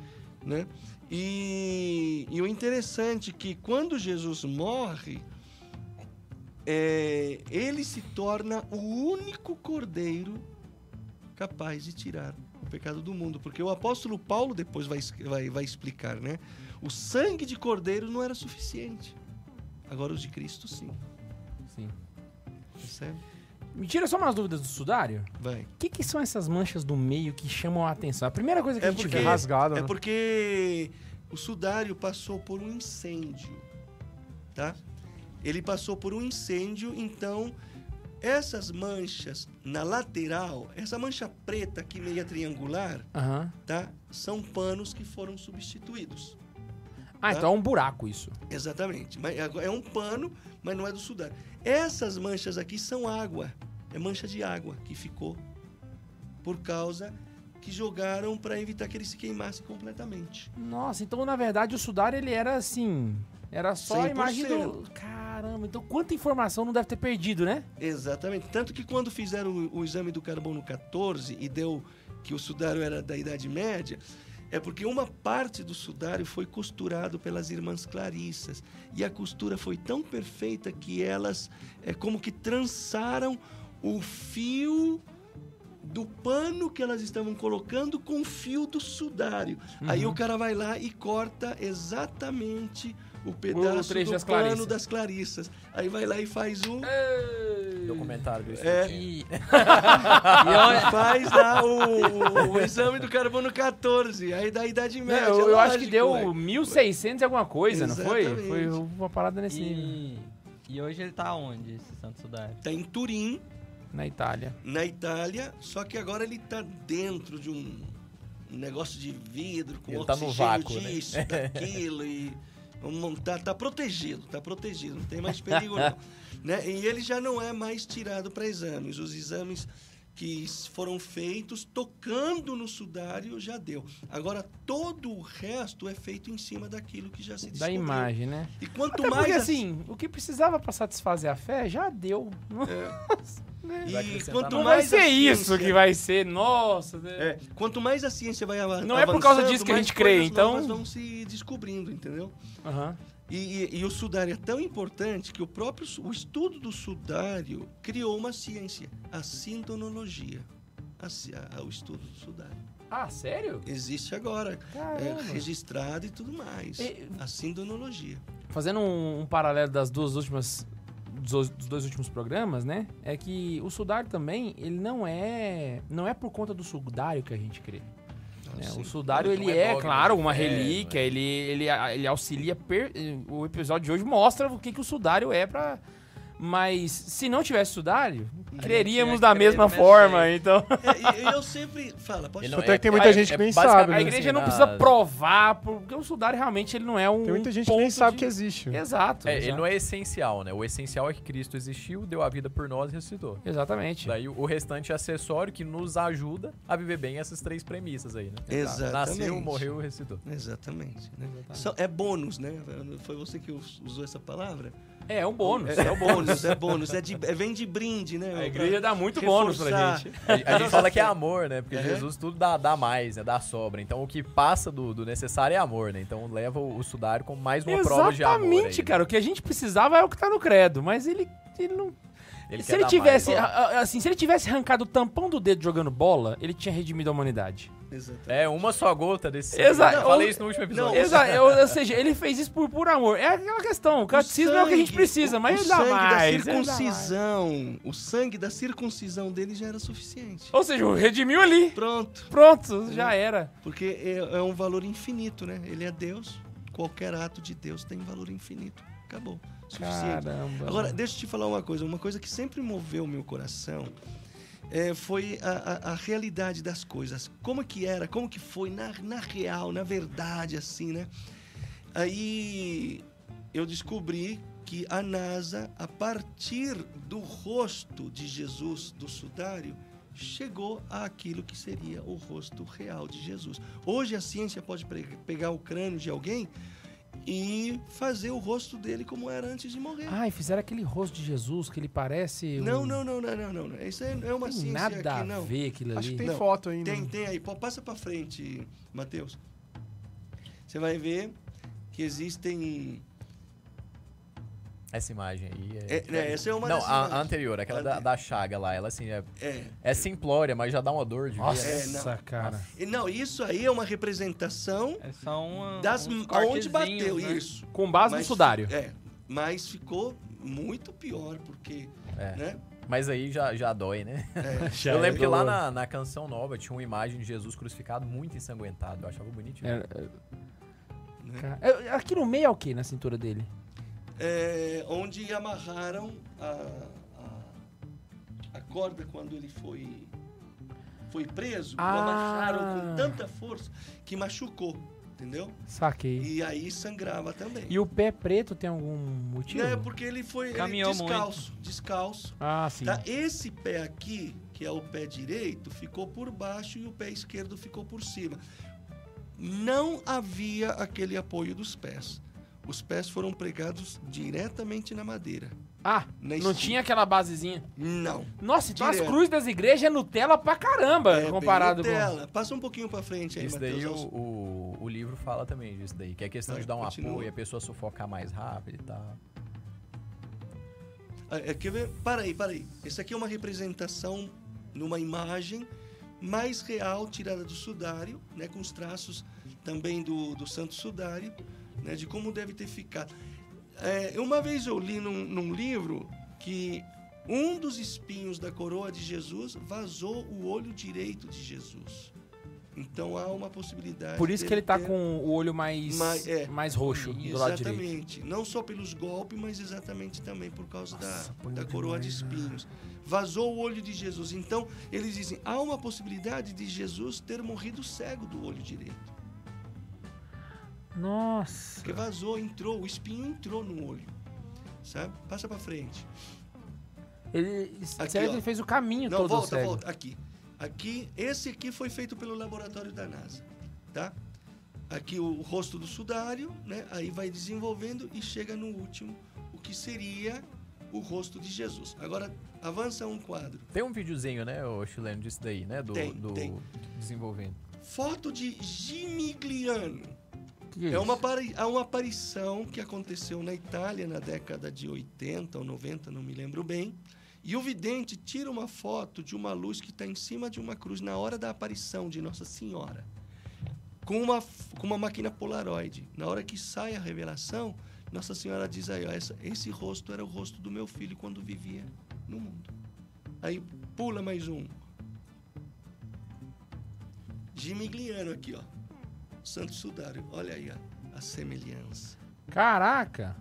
E: né? E, e o interessante é que quando Jesus morre, é, ele se torna o único cordeiro capaz de tirar o pecado do mundo, porque o apóstolo Paulo depois vai, vai, vai explicar, né? O sangue de cordeiro não era suficiente. Agora os de Cristo sim,
A: Sim.
E: percebe?
A: Me tira só umas dúvidas do sudário.
E: Vai.
A: O que, que são essas manchas do meio que chamam a atenção? A primeira coisa que
E: É
A: a gente
E: porque-
A: vê.
D: rasgado,
E: É
D: né?
E: porque o sudário passou por um incêndio, tá? Ele passou por um incêndio, então essas manchas na lateral, essa mancha preta aqui meia triangular,
A: Aham.
E: tá? São panos que foram substituídos.
A: Ah,
E: Tá?
A: então é um buraco isso.
E: Exatamente. Mas É um pano, mas não é do sudário. Essas manchas aqui são água. É mancha de água que ficou por causa que jogaram para evitar que ele se queimasse completamente.
A: Nossa, então na verdade o sudário ele era assim. Era só a imagem do.
E: 100%.
A: Caramba, então quanta informação não deve ter perdido, né?
E: Exatamente. Tanto que quando fizeram o, o exame do carbono 14 e deu que o sudário era da Idade Média, é porque uma parte do sudário foi costurado pelas irmãs Clarissas. E a costura foi tão perfeita que elas é como que trançaram o fio do pano que elas estavam colocando com o fio do sudário. Aí
A: Uhum.
E: o cara vai lá e corta exatamente o pedaço
A: trecho
E: do
A: das
E: pano
A: Clarissas.
E: das Clarissas. Aí vai lá e faz o
B: documentário do
E: É.
C: E,
E: E faz lá o, o exame do carbono 14, aí da Idade
A: Não,
E: Média.
A: eu, eu acho que deu
E: ué.
A: 1600 e alguma coisa, não foi?
E: Exatamente.
A: Foi uma parada nesse
C: e, e hoje ele tá onde, esse Santo Sudário?
E: Tá em Turim,
A: Na Itália.
E: na Itália, só que agora ele tá dentro de um, um negócio de vidro, com
B: Ele tá no
E: oxigênio
B: vácuo, né?
E: disso, daquilo, e tá, tá protegido, tá protegido, não tem mais perigo não. né? E ele já não é mais tirado para exames, os exames que foram feitos tocando no sudário já deu. Agora, todo o resto é feito em cima daquilo que já se
A: Da
E: descobriu.
A: imagem, né?
E: E quanto
A: Até
E: mais
A: porque assim, o que precisava pra satisfazer a fé já deu.
B: Vai
E: e quanto.
A: Não vai
E: mais
A: ser isso
E: ciência-
A: que vai ser, nossa.
E: É, quanto mais a ciência vai ava-
A: Não é por causa
E: avançando,
A: disso que a
E: mais
A: gente crê, então-
E: vão se descobrindo, entendeu?
A: Aham.
E: E, e- e o sudário é tão importante que o próprio o estudo do sudário criou uma ciência, a sintonologia. A a- o estudo do sudário.
A: Ah, sério?
E: Existe agora, é, registrado e tudo mais.
A: E-
E: A sintonologia.
A: Fazendo um, um paralelo das duas últimas dos, dos dois últimos programas, né? É que o sudário também, ele não é não é por conta do sudário que a gente crê. né?
E: Assim,
A: O sudário
B: Não
A: ele
B: é
A: é,
B: dogma
A: claro, uma
B: fé,
A: relíquia,
B: né?
A: ele, ele ele auxilia per- o episódio de hoje mostra o que que o sudário é pra mas se não tivesse sudário, creríamos da mesma
C: mesmo
A: forma, então
E: É, e- eu sempre falo, pode
B: Ele
E: falar.
B: não
D: Até que tem muita gente que nem sabe,
A: a
D: né?
A: igreja não precisa provar, porque o sudário realmente ele não é um
D: Tem muita gente que nem sabe
A: de-
D: que existe.
A: Exato.
B: É, ele
A: exato.
B: não é essencial, né? O essencial é que Cristo existiu, deu a vida por nós e ressuscitou.
A: Exatamente.
B: Daí o restante é acessório que nos ajuda a viver bem essas três premissas aí, né?
E: Exatamente.
B: Nasceu, morreu e ressuscitou.
E: Exatamente. né? São- é bônus, né? Foi você que us- usou essa palavra?
A: É, é um bônus.
E: É, é bônus, é bônus. É de, é- vem de brinde, né?
A: A igreja dá muito bônus pra
E: Reforçar.
A: gente.
B: A, a gente fala que é amor, né? Porque
E: É.
B: Jesus tudo dá, dá mais, né? Dá sobra. Então o que passa do, do necessário é amor, né? Então leva o, o sudário como mais uma prova de amor.
A: Exatamente, cara. O que a gente precisava é o que tá no credo, mas ele, ele não.
B: Ele
A: se ele tivesse,
B: mais.
A: assim, se ele tivesse arrancado o tampão do dedo jogando bola, ele tinha redimido a humanidade.
E: Exatamente.
B: É, uma só gota desse.
A: Exato.
B: Eu falei
A: Ou-
B: isso no último episódio.
E: Não,
A: Exa- ou, ou seja, ele fez isso por puro amor. É aquela questão, o catecismo é o que a gente precisa,
E: o-
A: mas
E: o sangue
A: mais.
E: da
A: mais.
E: circuncisão, o sangue da circuncisão dele já era suficiente.
A: Ou seja, redimiu ali.
E: Pronto.
A: Pronto, já era.
E: Porque é, é um valor infinito, né? Ele é Deus. Qualquer ato de Deus tem valor infinito. Acabou. Suficiente.
A: Caramba.
E: Agora, deixa eu te falar uma coisa. Uma coisa que sempre moveu o meu coração é, foi a, a- a realidade das coisas. Como que era, como que foi na, na real, na verdade, assim, né? Aí eu descobri que a NASA, a partir do rosto de Jesus, do sudário, chegou àquilo que seria o rosto real de Jesus. Hoje a ciência pode pegar o crânio de alguém e fazer o rosto dele como era antes de morrer.
A: Ai, fizeram aquele rosto de Jesus que ele parece.
E: Não,
A: um-
E: não, não, não, não, não, não. Isso é é uma
A: Tem
E: ciência
A: nada
E: aqui,
A: a
E: não.
A: ver aquilo
D: Acho que
A: ali.
D: tem
E: Não,
D: foto ainda.
E: Tem, tem aí. Pô, Passa pra frente, Matheus. Você vai ver que existem.
B: Essa imagem aí é.
E: É, né, essa é uma
B: Não, a, anterior, aquela da, da chaga lá, ela assim, é,
E: É.
B: é simplória, mas já dá uma dor de
A: Nossa,
B: ver.
E: É, não.
A: cara.
E: E Não, isso aí é uma representação
C: É só uma,
E: das
C: cortezinhos,
E: bateu
C: né?
E: isso.
A: Com base
E: Mas
A: no sudário.
E: É, mas ficou muito pior porque,
B: É.
E: né?
B: Mas aí já, já dói, né?
E: É,
A: Já
B: eu
A: é
B: lembro que lá na, na canção nova tinha uma imagem de Jesus crucificado muito ensanguentado. Eu achava bonitinho.
A: É,
E: né?
A: cara, é- Aqui no meio é o que na cintura dele?
E: É, onde amarraram a, a, a corda quando ele foi foi preso,
A: Ah.
E: o amarraram com tanta força que machucou, entendeu?
A: Saquei.
E: E aí sangrava também.
A: E o pé preto tem algum motivo?
E: Não, é porque ele foi ele
C: Caminhou
E: descalço, descalço.
A: Ah, sim.
E: Tá? Esse pé aqui, que é o pé direito, ficou por baixo e o pé esquerdo ficou por cima. Não havia aquele apoio dos pés. Os pés foram pregados diretamente na madeira.
A: Ah,
E: Na
A: não
E: esquina.
A: tinha aquela basezinha.
E: Não.
A: Nossa, então as
E: Direto.
A: cruzes das igrejas é Nutella pra caramba,
E: É,
A: comparado
E: bem
A: com...
E: Nutella. Passa um pouquinho pra frente aí,
B: Isso daí
E: Matheus.
B: o, o, o livro fala também disso daí, que é questão
E: Vai,
B: de dar um
E: continua.
B: apoio, a pessoa sufocar mais rápido e tal.
E: Ah, é, quer ver? Para aí, para aí. Essa aqui é uma representação numa imagem mais real tirada do sudário, né, com os traços também do, do Santo Sudário, né, de como deve ter ficado. É, uma vez eu li num, num livro que um dos espinhos da coroa de Jesus vazou o olho direito de Jesus. Então há uma possibilidade.
A: Por isso que ele tá
E: ter-
A: com o olho mais,
E: Mais- é.
A: mais roxo do lado direito.
E: Exatamente. Não só pelos golpes, mas exatamente também por causa
A: Nossa,
E: da, da coroa de
A: né?
E: espinhos. Vazou o olho de Jesus. Então, eles dizem, há uma possibilidade de Jesus ter morrido cego do olho direito.
A: Nossa.
E: Porque vazou, entrou, o espinho entrou no olho. Sabe? Passa pra frente.
A: Ele,
E: Aqui,
A: ele fez o caminho
E: Não,
A: todo
E: volta,
A: cego.
E: volta. Aqui. Aqui, esse aqui foi feito pelo laboratório da NASA, tá? Aqui o rosto do sudário, né? Aí vai desenvolvendo e chega no último, o que seria o rosto de Jesus. Agora, avança um quadro.
B: Tem um videozinho, né, o chileno, disso daí, né? Do,
E: Tem,
B: do
E: tem.
B: desenvolvendo.
E: Foto de Gimigliano.
A: Que é,
E: É uma, uma aparição que aconteceu na Itália na década de 80 ou 90, não me lembro bem. E o vidente tira uma foto de uma luz que está em cima de uma cruz na hora da aparição de Nossa Senhora, com uma, com uma máquina Polaroid. Na hora que sai a revelação, Nossa Senhora diz aí: ó, essa- esse rosto era o rosto do meu filho quando vivia no mundo. Aí pula mais um. Gimigliano aqui, ó. Santo Sudário. Olha aí ó, a semelhança.
A: Caraca!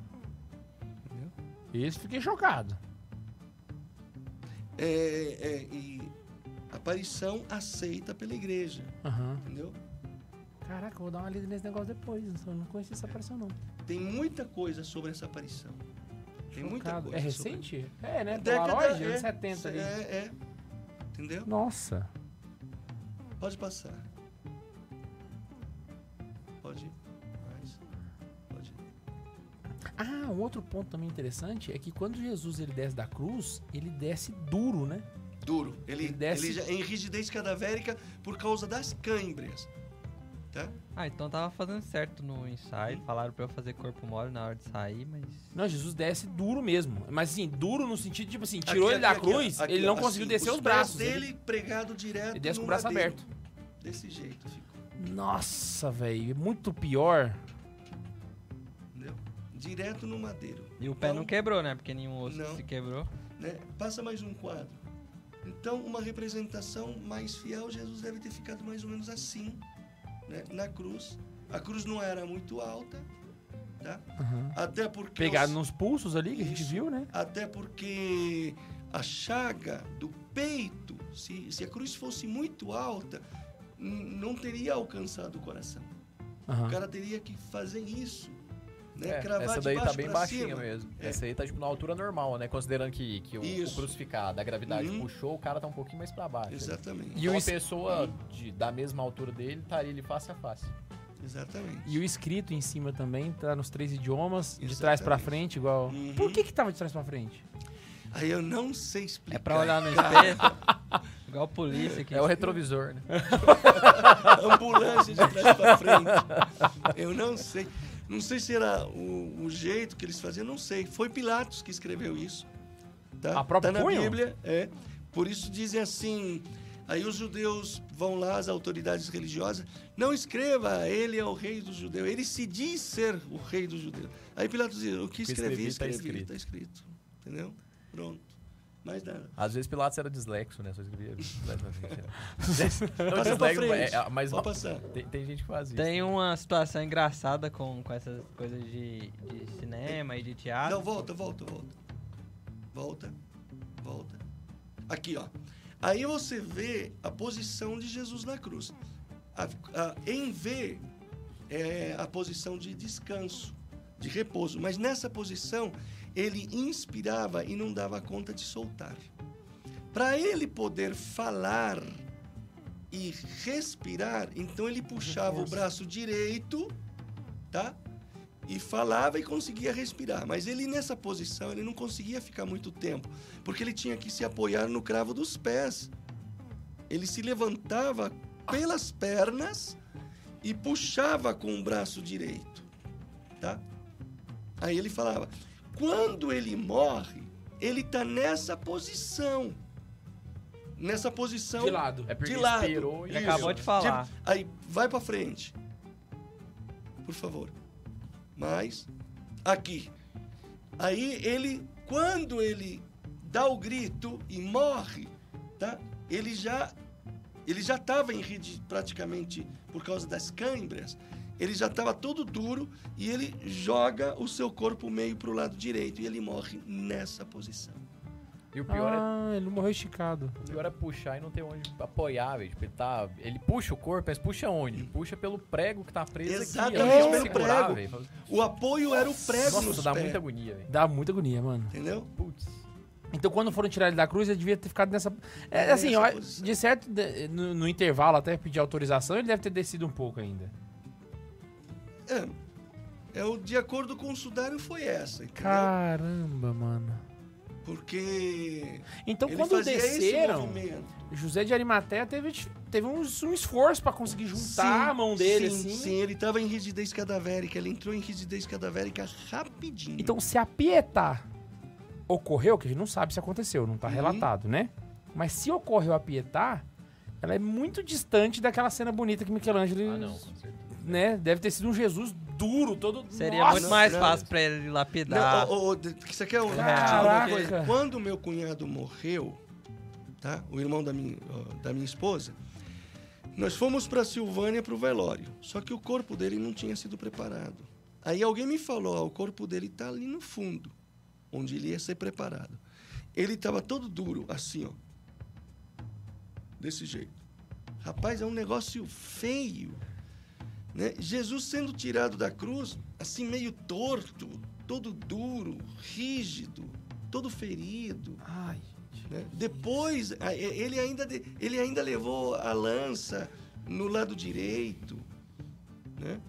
E: Entendeu?
A: Esse fiquei chocado.
E: É, é, e aparição aceita pela igreja,
A: Aham.
E: entendeu?
A: Caraca, vou dar uma lida nesse negócio depois. Eu não conhecia essa aparição, não.
E: Tem muita coisa sobre essa aparição. Tem muita
A: Chocado.
E: coisa.
A: É
E: sobre-
A: recente? É, né?
E: Década-
A: Polaroid,
E: é,
A: anos 70 ali.
E: É, é. Entendeu?
A: Nossa.
E: Pode passar. Pode ir. Mais. Pode ir.
A: Ah, um outro ponto também interessante é que quando Jesus ele desce da cruz, ele desce duro, né?
E: Duro. Ele,
A: Ele desce-
E: ele já, em rigidez cadavérica por causa das câimbras. Tá?
C: Ah, então tava fazendo certo no ensaio. Falaram pra eu fazer corpo mole na hora de sair, mas.
A: Não, Jesus desce duro mesmo. Mas assim, duro no sentido, tipo assim, tirou
E: Aqui,
A: ele da
E: aqui, aqui,
A: cruz,
E: aqui,
A: ele não
E: assim,
A: conseguiu descer os,
E: pés
A: braços.
E: dele
A: Ele,
E: pregado direto
A: ele desce com o braço
E: madeiro.
A: aberto.
E: Desse jeito ficou.
A: Nossa, velho, é muito pior.
E: Entendeu? Direto no madeiro.
C: E o pé
E: Então,
C: não quebrou, né? Porque nenhum osso
E: Não.
C: se quebrou.
E: né? Passa mais um quadro. Então, uma representação mais fiel, Jesus deve ter ficado mais ou menos assim, né? na cruz. A cruz não era muito alta, tá?
A: Aham.
E: Até porque
A: Pegado
E: os-
A: nos pulsos ali, que a gente
E: Isso.
A: viu, né?
E: até porque a chaga do peito, se, se a cruz fosse muito alta, não teria alcançado o coração.
A: Aham.
E: O cara teria que fazer isso, né?
B: É,
E: Cravar
B: essa
E: de
B: daí tá bem baixinha
E: cima.
B: mesmo.
E: É.
B: Essa aí tá tipo na altura normal, né? Considerando que, que o, o crucificado, a gravidade
E: Uhum.
B: puxou, o cara tá um pouquinho mais pra baixo.
E: Exatamente.
A: E
B: E uma
A: es-
B: pessoa de- da mesma altura dele estaria ali face a face.
E: Exatamente.
A: E o escrito em cima também tá nos três idiomas, de
E: Exatamente.
A: trás pra frente, igual.
E: Uhum.
A: Por que que tava de trás pra frente?
E: Aí eu não sei explicar.
C: É pra olhar no espelho. Igual polícia aqui.
B: É o retrovisor, né?
E: ambulância de trás pra frente. Eu não sei. Não sei se era o, o jeito que eles faziam, não sei. Foi Pilatos que escreveu isso. Tá?
A: A própria
E: tá na
A: punho?
E: Bíblia, é. Por isso dizem assim. Aí os judeus vão lá, as autoridades religiosas, não escreva, ele é o rei dos judeus. Ele se diz ser o rei dos judeus. Aí Pilatos diz, o que escrevi,
B: escrevi, tá
E: escrevi,
B: escrito.
E: tá escrito. Entendeu? Pronto. Mais nada.
B: Às vezes Pilatos era dislexo, né? Só escrevia né? Dislexo,
E: frente.
B: é, mas
E: Pode passar.
B: tem, tem gente que faz isso.
C: Tem uma situação engraçada com, com essas coisas de, de cinema e de teatro.
E: Não, volta, volta, volta. Volta, volta. Aqui, ó. Aí você vê a posição de Jesus na cruz. A- a- em V é a posição de descanso, de repouso. Mas nessa posição, ele inspirava e não dava conta de soltar. Para ele poder falar e respirar, então ele puxava o braço direito, tá? e falava e conseguia respirar. Mas ele nessa posição ele não conseguia ficar muito tempo, porque ele tinha que se apoiar no cravo dos pés. Ele se levantava pelas pernas e puxava com o braço direito, tá? Aí ele falava: quando ele morre, ele está nessa posição, nessa posição
A: De lado.
B: É porque
E: de lado.
B: expirou e
C: Ele
E: Isso.
C: acabou de falar.
E: Tipo, aí, vai pra frente. Por favor. Mais. Aqui. Aí ele, quando ele dá o grito e morre, tá? Ele já ele já estava em rede praticamente por causa das câimbras. Ele já estava todo duro e ele joga o seu corpo meio para o lado direito e ele morre nessa posição.
B: E o pior, é,
A: ah, ele morreu esticado.
B: o pior é puxar e não ter onde apoiar, velho. Ele, tá, ele puxa o corpo, mas puxa onde? Puxa pelo prego que tá preso
E: Exatamente,
B: aqui. ó, pra
E: pelo
B: segurar,
E: prego.
B: velho.
E: O apoio era o prego
B: Nossa,
E: nos
B: dá
E: pés,
B: muita agonia, velho.
A: Dá muita agonia, mano.
E: entendeu?
B: Putz.
A: Então, quando foram tirar ele da cruz, ele devia ter ficado nessa. É,
E: É,
A: assim,
E: posição.
A: de certo, no, no intervalo, até pedir autorização, ele deve ter descido um pouco ainda.
E: É, é o de acordo com o sudário foi essa, entendeu?
A: Caramba, mano.
E: Porque
A: Então,
E: ele
A: quando desceram,
E: movimento.
A: José de Arimateia teve, teve um, um esforço pra conseguir juntar a mão dele,
E: sim,
A: assim.
E: Sim, ele tava em rigidez cadavérica. Ele entrou em rigidez cadavérica rapidinho.
A: Então, se a Pietá ocorreu, que a gente não sabe se aconteceu, não tá
E: Uhum.
A: relatado, né? Mas se ocorreu a Pietá, ela é muito distante daquela cena bonita que Michelangelo,
B: Ah, não, com certeza.
A: Né? Deve ter sido um Jesus duro, todo...
C: Seria
A: Nossa!
C: muito mais
E: não.
C: fácil pra ele lapidar.
E: Não, ô, de- você quer um-
A: Caraca.
E: uma coisa? Quando meu cunhado morreu, tá? O irmão da minha, da minha esposa, nós fomos para Silvânia pro velório. Só que o corpo dele não tinha sido preparado. Aí alguém me falou, ó, o corpo dele tá ali no fundo, onde ele ia ser preparado. Ele estava todo duro, assim, ó. Desse jeito. Rapaz, é um negócio feio. Né? Jesus sendo tirado da cruz, assim meio torto, todo duro, rígido, todo ferido.
A: Ai,
E: né? Depois, ele ainda, ele ainda levou a lança no lado direito. Né?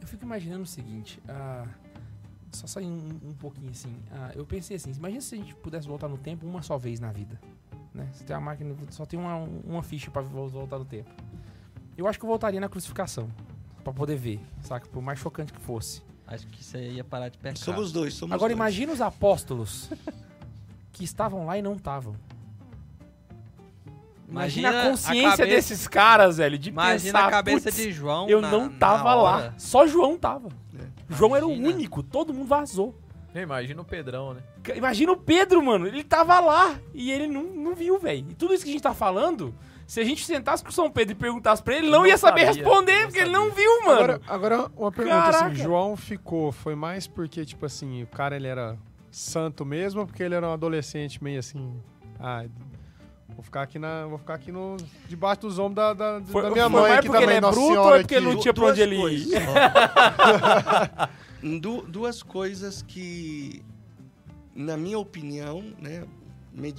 A: eu fico imaginando o seguinte, ah, só sair um, um pouquinho assim. ah, eu pensei assim, imagina se a gente pudesse voltar no tempo uma só vez na vida. Né? Você tem máquina, só tem uma, uma ficha vo- voltar no tempo. Eu acho que eu voltaria na crucificação. Pra poder ver, saca? Por mais chocante que fosse.
C: Acho que você ia parar de pecar.
E: Somos dois, somos
A: Agora
E: dois.
A: imagina os apóstolos que estavam lá e não estavam. Imagina, a consciência
C: cabeça-
A: desses caras, velho, de
C: Imagina
A: pensar,
C: a cabeça
A: "Putz,
C: de João.
A: eu
C: na-
A: não tava lá. Só João tava.
E: É.
A: João era o
C: Imagina.
A: único, todo mundo vazou.
B: Imagina o Pedrão, né?
A: Imagina o Pedro, mano. Ele tava lá e ele não, não viu, velho. E tudo isso que a gente tá falando, se a gente sentasse com o São Pedro e perguntasse pra ele, ele não,
B: Não
A: ia saber
B: sabia,
A: responder,
B: não
A: porque ele
B: sabia.
A: não viu, mano.
D: Agora, agora, uma pergunta
A: Caraca.
D: assim, João ficou, foi mais porque, tipo assim, o cara ele era santo mesmo ou porque ele era um adolescente meio assim, ah, vou ficar aqui na, vou ficar aqui no debaixo dos ombros da, da,
A: Foi-
D: da minha
A: foi
D: mãe
A: mais
D: aqui
A: porque
D: também,
A: ele é bruto ou é porque ele não tinha pra onde ele
E: duas
A: ir?
E: Du- duas coisas que, na minha opinião, né,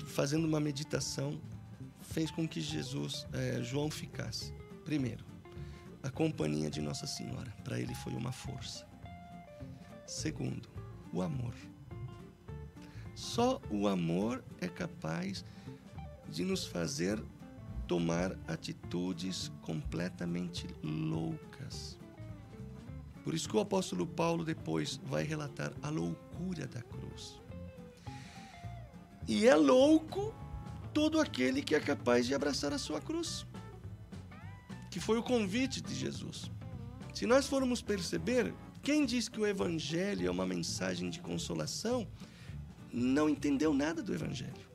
E: fazendo uma meditação, fez com que Jesus, eh, João ficasse. Primeiro, a companhia de Nossa Senhora. Para ele foi uma força. Segundo, o amor. Só o amor é capaz de nos fazer tomar atitudes completamente loucas. Por isso que o apóstolo Paulo depois vai relatar a loucura da cruz. E é louco todo aquele que é capaz de abraçar a sua cruz. Que foi o convite de Jesus. Se nós formos perceber, quem diz que o evangelho é uma mensagem de consolação, não entendeu nada do evangelho.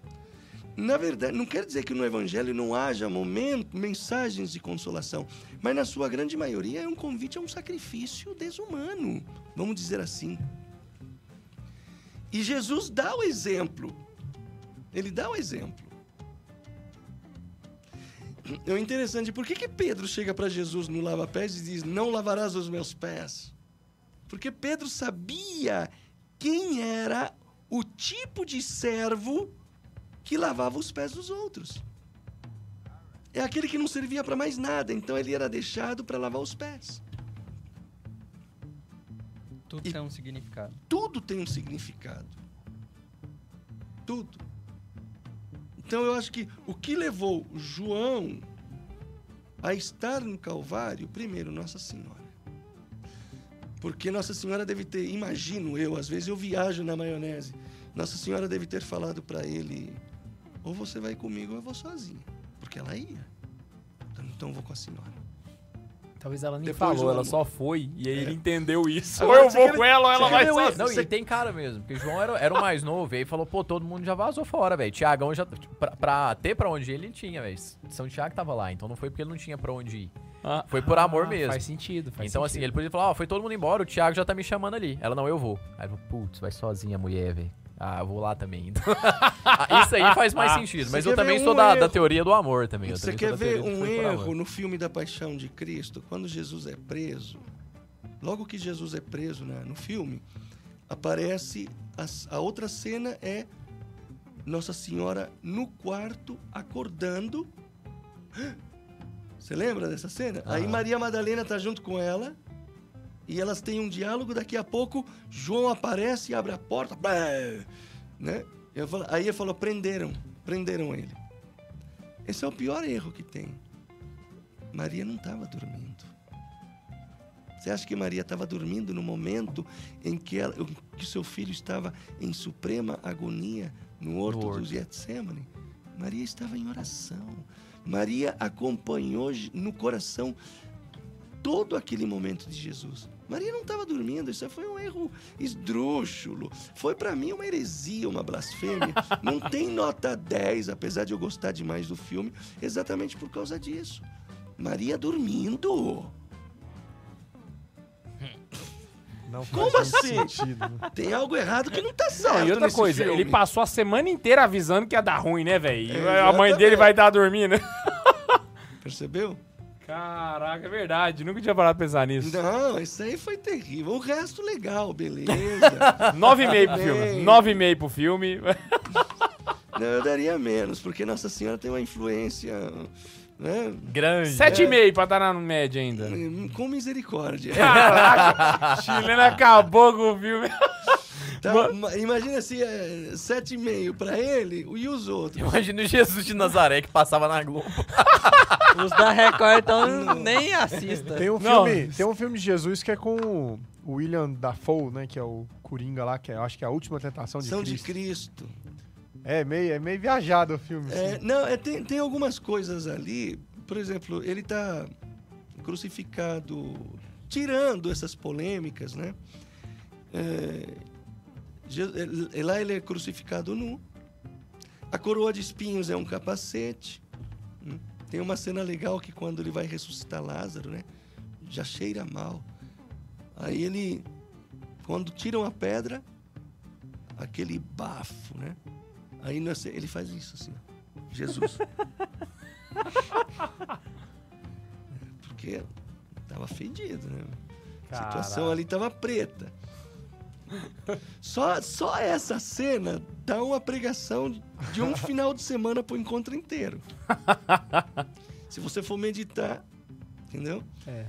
E: Na verdade, não quer dizer que no Evangelho não haja momento, mensagens de consolação, mas na sua grande maioria é um convite a um sacrifício desumano, vamos dizer assim. E Jesus dá o exemplo. Ele dá o exemplo. É interessante, por que, que Pedro chega para Jesus no lava-pés e diz: Não lavarás os meus pés? Porque Pedro sabia quem era o tipo de servo que lavava os pés dos outros. É aquele que não servia para mais nada, então ele era deixado para lavar os pés.
C: Tudo
E: E-
C: tem um significado.
E: Tudo tem um significado. Tudo. Então eu acho que o que levou João a estar no Calvário, primeiro, Nossa Senhora. Porque Nossa Senhora deve ter, imagino eu, às vezes eu viajo na maionese, Nossa Senhora deve ter falado para ele: ou você vai comigo ou eu vou sozinha. Porque ela ia. Então, então eu vou com a senhora.
A: Talvez ela nem
E: Depois
A: falou, ela só foi. E aí
E: É.
A: ele entendeu isso. Ou eu vou com ela ou ela vai sozinha.
B: Não,
E: Você-
B: e tem cara mesmo, porque o João era, era o mais novo, e aí falou, pô, todo mundo já vazou fora, velho. Tiagão já. Pra, pra ter pra onde ir, ele tinha, velho. São Tiago tava lá, então não foi porque ele não tinha pra onde ir.
A: Ah,
B: Foi por amor
A: ah,
B: mesmo.
A: Faz sentido, faz
B: então, assim,
A: sentido.
B: ele podia falar, ó, foi todo mundo embora, o Thiago já tá me chamando ali. Ela, não, eu vou. Aí eu, putz, vai sozinha a mulher, velho. Ah, eu vou lá também. Então, ah, isso aí faz mais sentido. Mas eu também sou
E: um
B: da, da teoria do amor também.
E: Você quer ver um erro no filme da Paixão de Cristo? Quando Jesus é preso, logo que Jesus é preso né, no filme, aparece as- a, outra cena é Nossa Senhora no quarto acordando. Você lembra dessa cena? Aí
B: Aham.
E: Maria Madalena tá junto com ela e elas têm um diálogo. Daqui a pouco João aparece e abre a porta, blé, né? Eu falo- aí ele falou: prenderam, prenderam ele. Esse é o pior erro que tem. Maria não estava dormindo. Você acha que Maria estava dormindo no momento em que, ela, que seu filho estava em suprema agonia no horto,
B: horto.
E: do Getsemane? Maria estava em oração. Maria acompanhou no coração todo aquele momento de Jesus. Maria não estava dormindo, isso foi um erro esdrúxulo. Foi para mim uma heresia, uma blasfêmia. Não tem nota 10, apesar de eu gostar demais do filme, exatamente por causa disso. Maria dormindo.
D: Não
E: Como assim?
D: sentido. né?
E: Tem algo errado que não tá certo.
A: Não, e outra
E: nesse
A: coisa,
E: filme.
A: ele passou a semana inteira avisando que ia dar ruim, né, velho?
E: É,
A: a mãe dele vai estar dormindo.
E: Percebeu?
A: Caraca, é verdade. Nunca tinha parado pra pensar nisso.
E: Não, isso aí foi terrível. O resto legal, beleza.
A: Nove e meio pro filme.
E: Bem.
A: Nove e meio pro filme.
E: não, eu daria menos, porque Nossa Senhora tem uma influência, né?
B: Grande.
A: Sete e meio pra estar na média ainda.
E: Com misericórdia.
A: Caraca, chileno acabou com o filme.
E: Tá, ma- imagina assim, é, sete e meio pra ele e os outros.
B: Imagina o Jesus de Nazaré que passava na Globo.
C: Os da Record, então nem assista.
D: Tem um,
A: Não.
D: filme, tem um filme de Jesus que é com o William Dafoe, né? Que é o Coringa lá, que é, eu acho que é a última tentação de
E: São de
D: Cristo.
E: Cristo.
D: É meio, é meio viajado o filme.
E: É,
D: assim.
E: não, é, tem, tem algumas coisas ali. Por exemplo, ele está crucificado, tirando essas polêmicas, né? É, lá ele é crucificado nu. A coroa de espinhos é um capacete. né? Tem uma cena legal que quando ele vai ressuscitar Lázaro, né? Já cheira mal. Aí ele, quando tiram a pedra, aquele bafo, né? Aí nessa- ele faz isso assim. Jesus. Porque tava fedido, né? A situação ali tava preta. Só, só essa cena dá uma pregação de um final de semana pro encontro inteiro. Se você for meditar, entendeu?
A: É,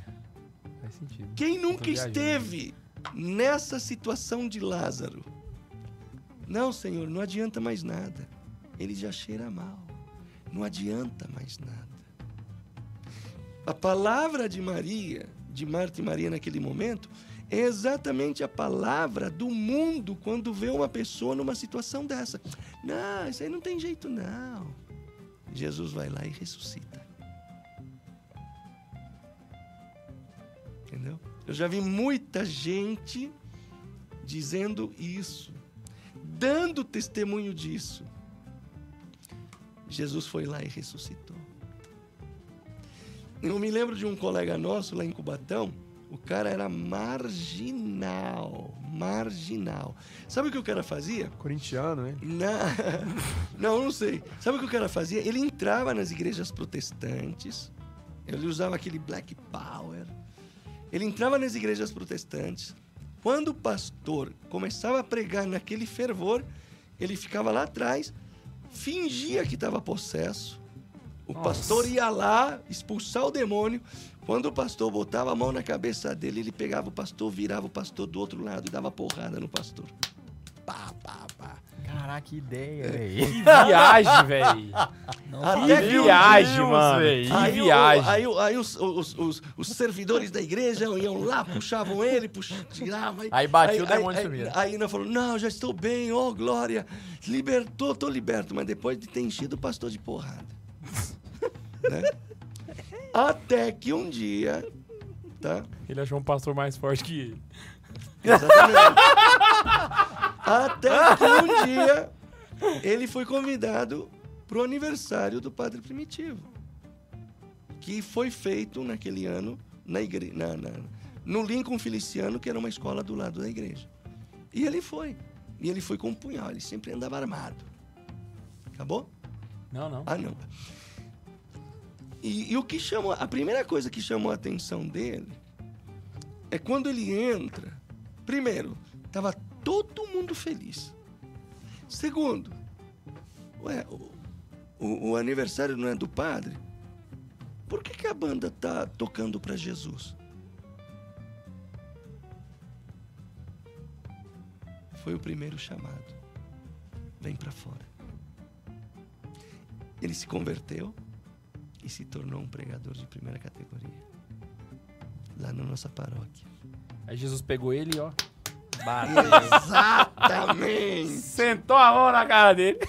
A: faz sentido.
E: Quem nunca
A: viajando.
E: esteve nessa situação de Lázaro? Não, Senhor, não adianta mais nada. Ele já cheira mal. Não adianta mais nada. A palavra de Maria, de Marta e Maria naquele momento, é exatamente a palavra do mundo quando vê uma pessoa numa situação dessa. Não, isso aí não tem jeito, não. Jesus vai lá e ressuscita. Entendeu? Eu já vi muita gente dizendo isso, dando testemunho disso. Jesus foi lá e ressuscitou. Eu me lembro de um colega nosso lá em Cubatão, o cara era marginal, marginal. Sabe o que o cara fazia?
D: Corintiano, né?
E: Na- Não, não sei. Sabe o que o cara fazia? Ele entrava nas igrejas protestantes, ele usava aquele black power. Ele entrava nas igrejas protestantes. Quando o pastor começava a pregar naquele fervor, ele ficava lá atrás, fingia que estava possesso. O pastor ia lá expulsar o demônio. Quando o pastor botava a mão na cabeça dele, ele pegava o pastor, virava o pastor do outro lado e dava porrada no pastor. Pá, pá, pá.
B: Caraca, que ideia,
E: É.
B: velho.
A: Que viagem, velho.
E: Até que
A: viagem,
B: Deus,
A: mano. Que
E: Aí, o-
A: viagem.
E: aí, o- aí os, os, os, os servidores da igreja iam lá, puxavam ele, pux, tiravam.
B: Aí batia o
E: aí,
B: demônio
E: aí,
B: sumia.
E: aí, ainda falou: Não, já estou bem, oh glória, libertou, tô liberto. Mas depois de ter enchido o pastor de porrada. né? Até que um dia, tá?
A: Ele achou um pastor mais forte que ele.
E: Exatamente. Até que um dia ele foi convidado para o aniversário do Padre Primitivo, que foi feito naquele ano na igre... na, na- no Lincoln Feliciano, que era uma escola do lado da igreja. E ele foi. E ele foi com um punhal, ele sempre andava armado. Acabou?
A: Não, não.
E: Ah, não. E, e o que chamou, a primeira coisa que chamou a atenção dele é quando ele entra. Primeiro, tava todo mundo feliz. Segundo, ué, o, o- o aniversário não é do padre? Por que, que a banda tá tocando para Jesus? Foi o primeiro chamado. Vem para fora. Ele se converteu, e se tornou um pregador de primeira categoria. Lá na nossa paróquia.
A: Aí Jesus pegou ele, ó.
E: Exatamente!
A: Sentou a mão na cara dele.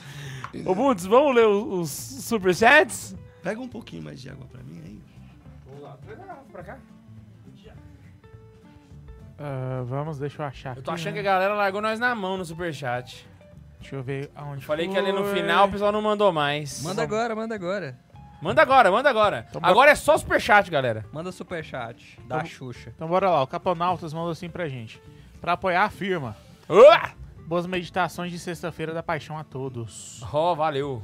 A: Ô, Bundes, vamos ler os, os superchats?
E: Pega um pouquinho mais de água pra mim aí.
A: Vamos lá. Pra cá.
F: Ah, vamos, deixa eu achar
A: Eu tô
F: aqui,
A: achando que
F: né?
A: a galera largou nós na mão no superchat.
F: Deixa eu ver aonde
A: Falei que ali no
F: foi.
A: final o pessoal não mandou mais.
C: Manda agora, manda agora.
A: Manda agora, manda agora.
F: Então,
A: Agora é só superchat, galera.
C: Manda superchat da
F: Vamos.
C: Xuxa.
F: Então bora lá, o Caponautas mandou assim pra gente. Pra apoiar a firma.
A: Uá!
F: Boas meditações de sexta-feira da paixão a todos.
A: Ó, valeu.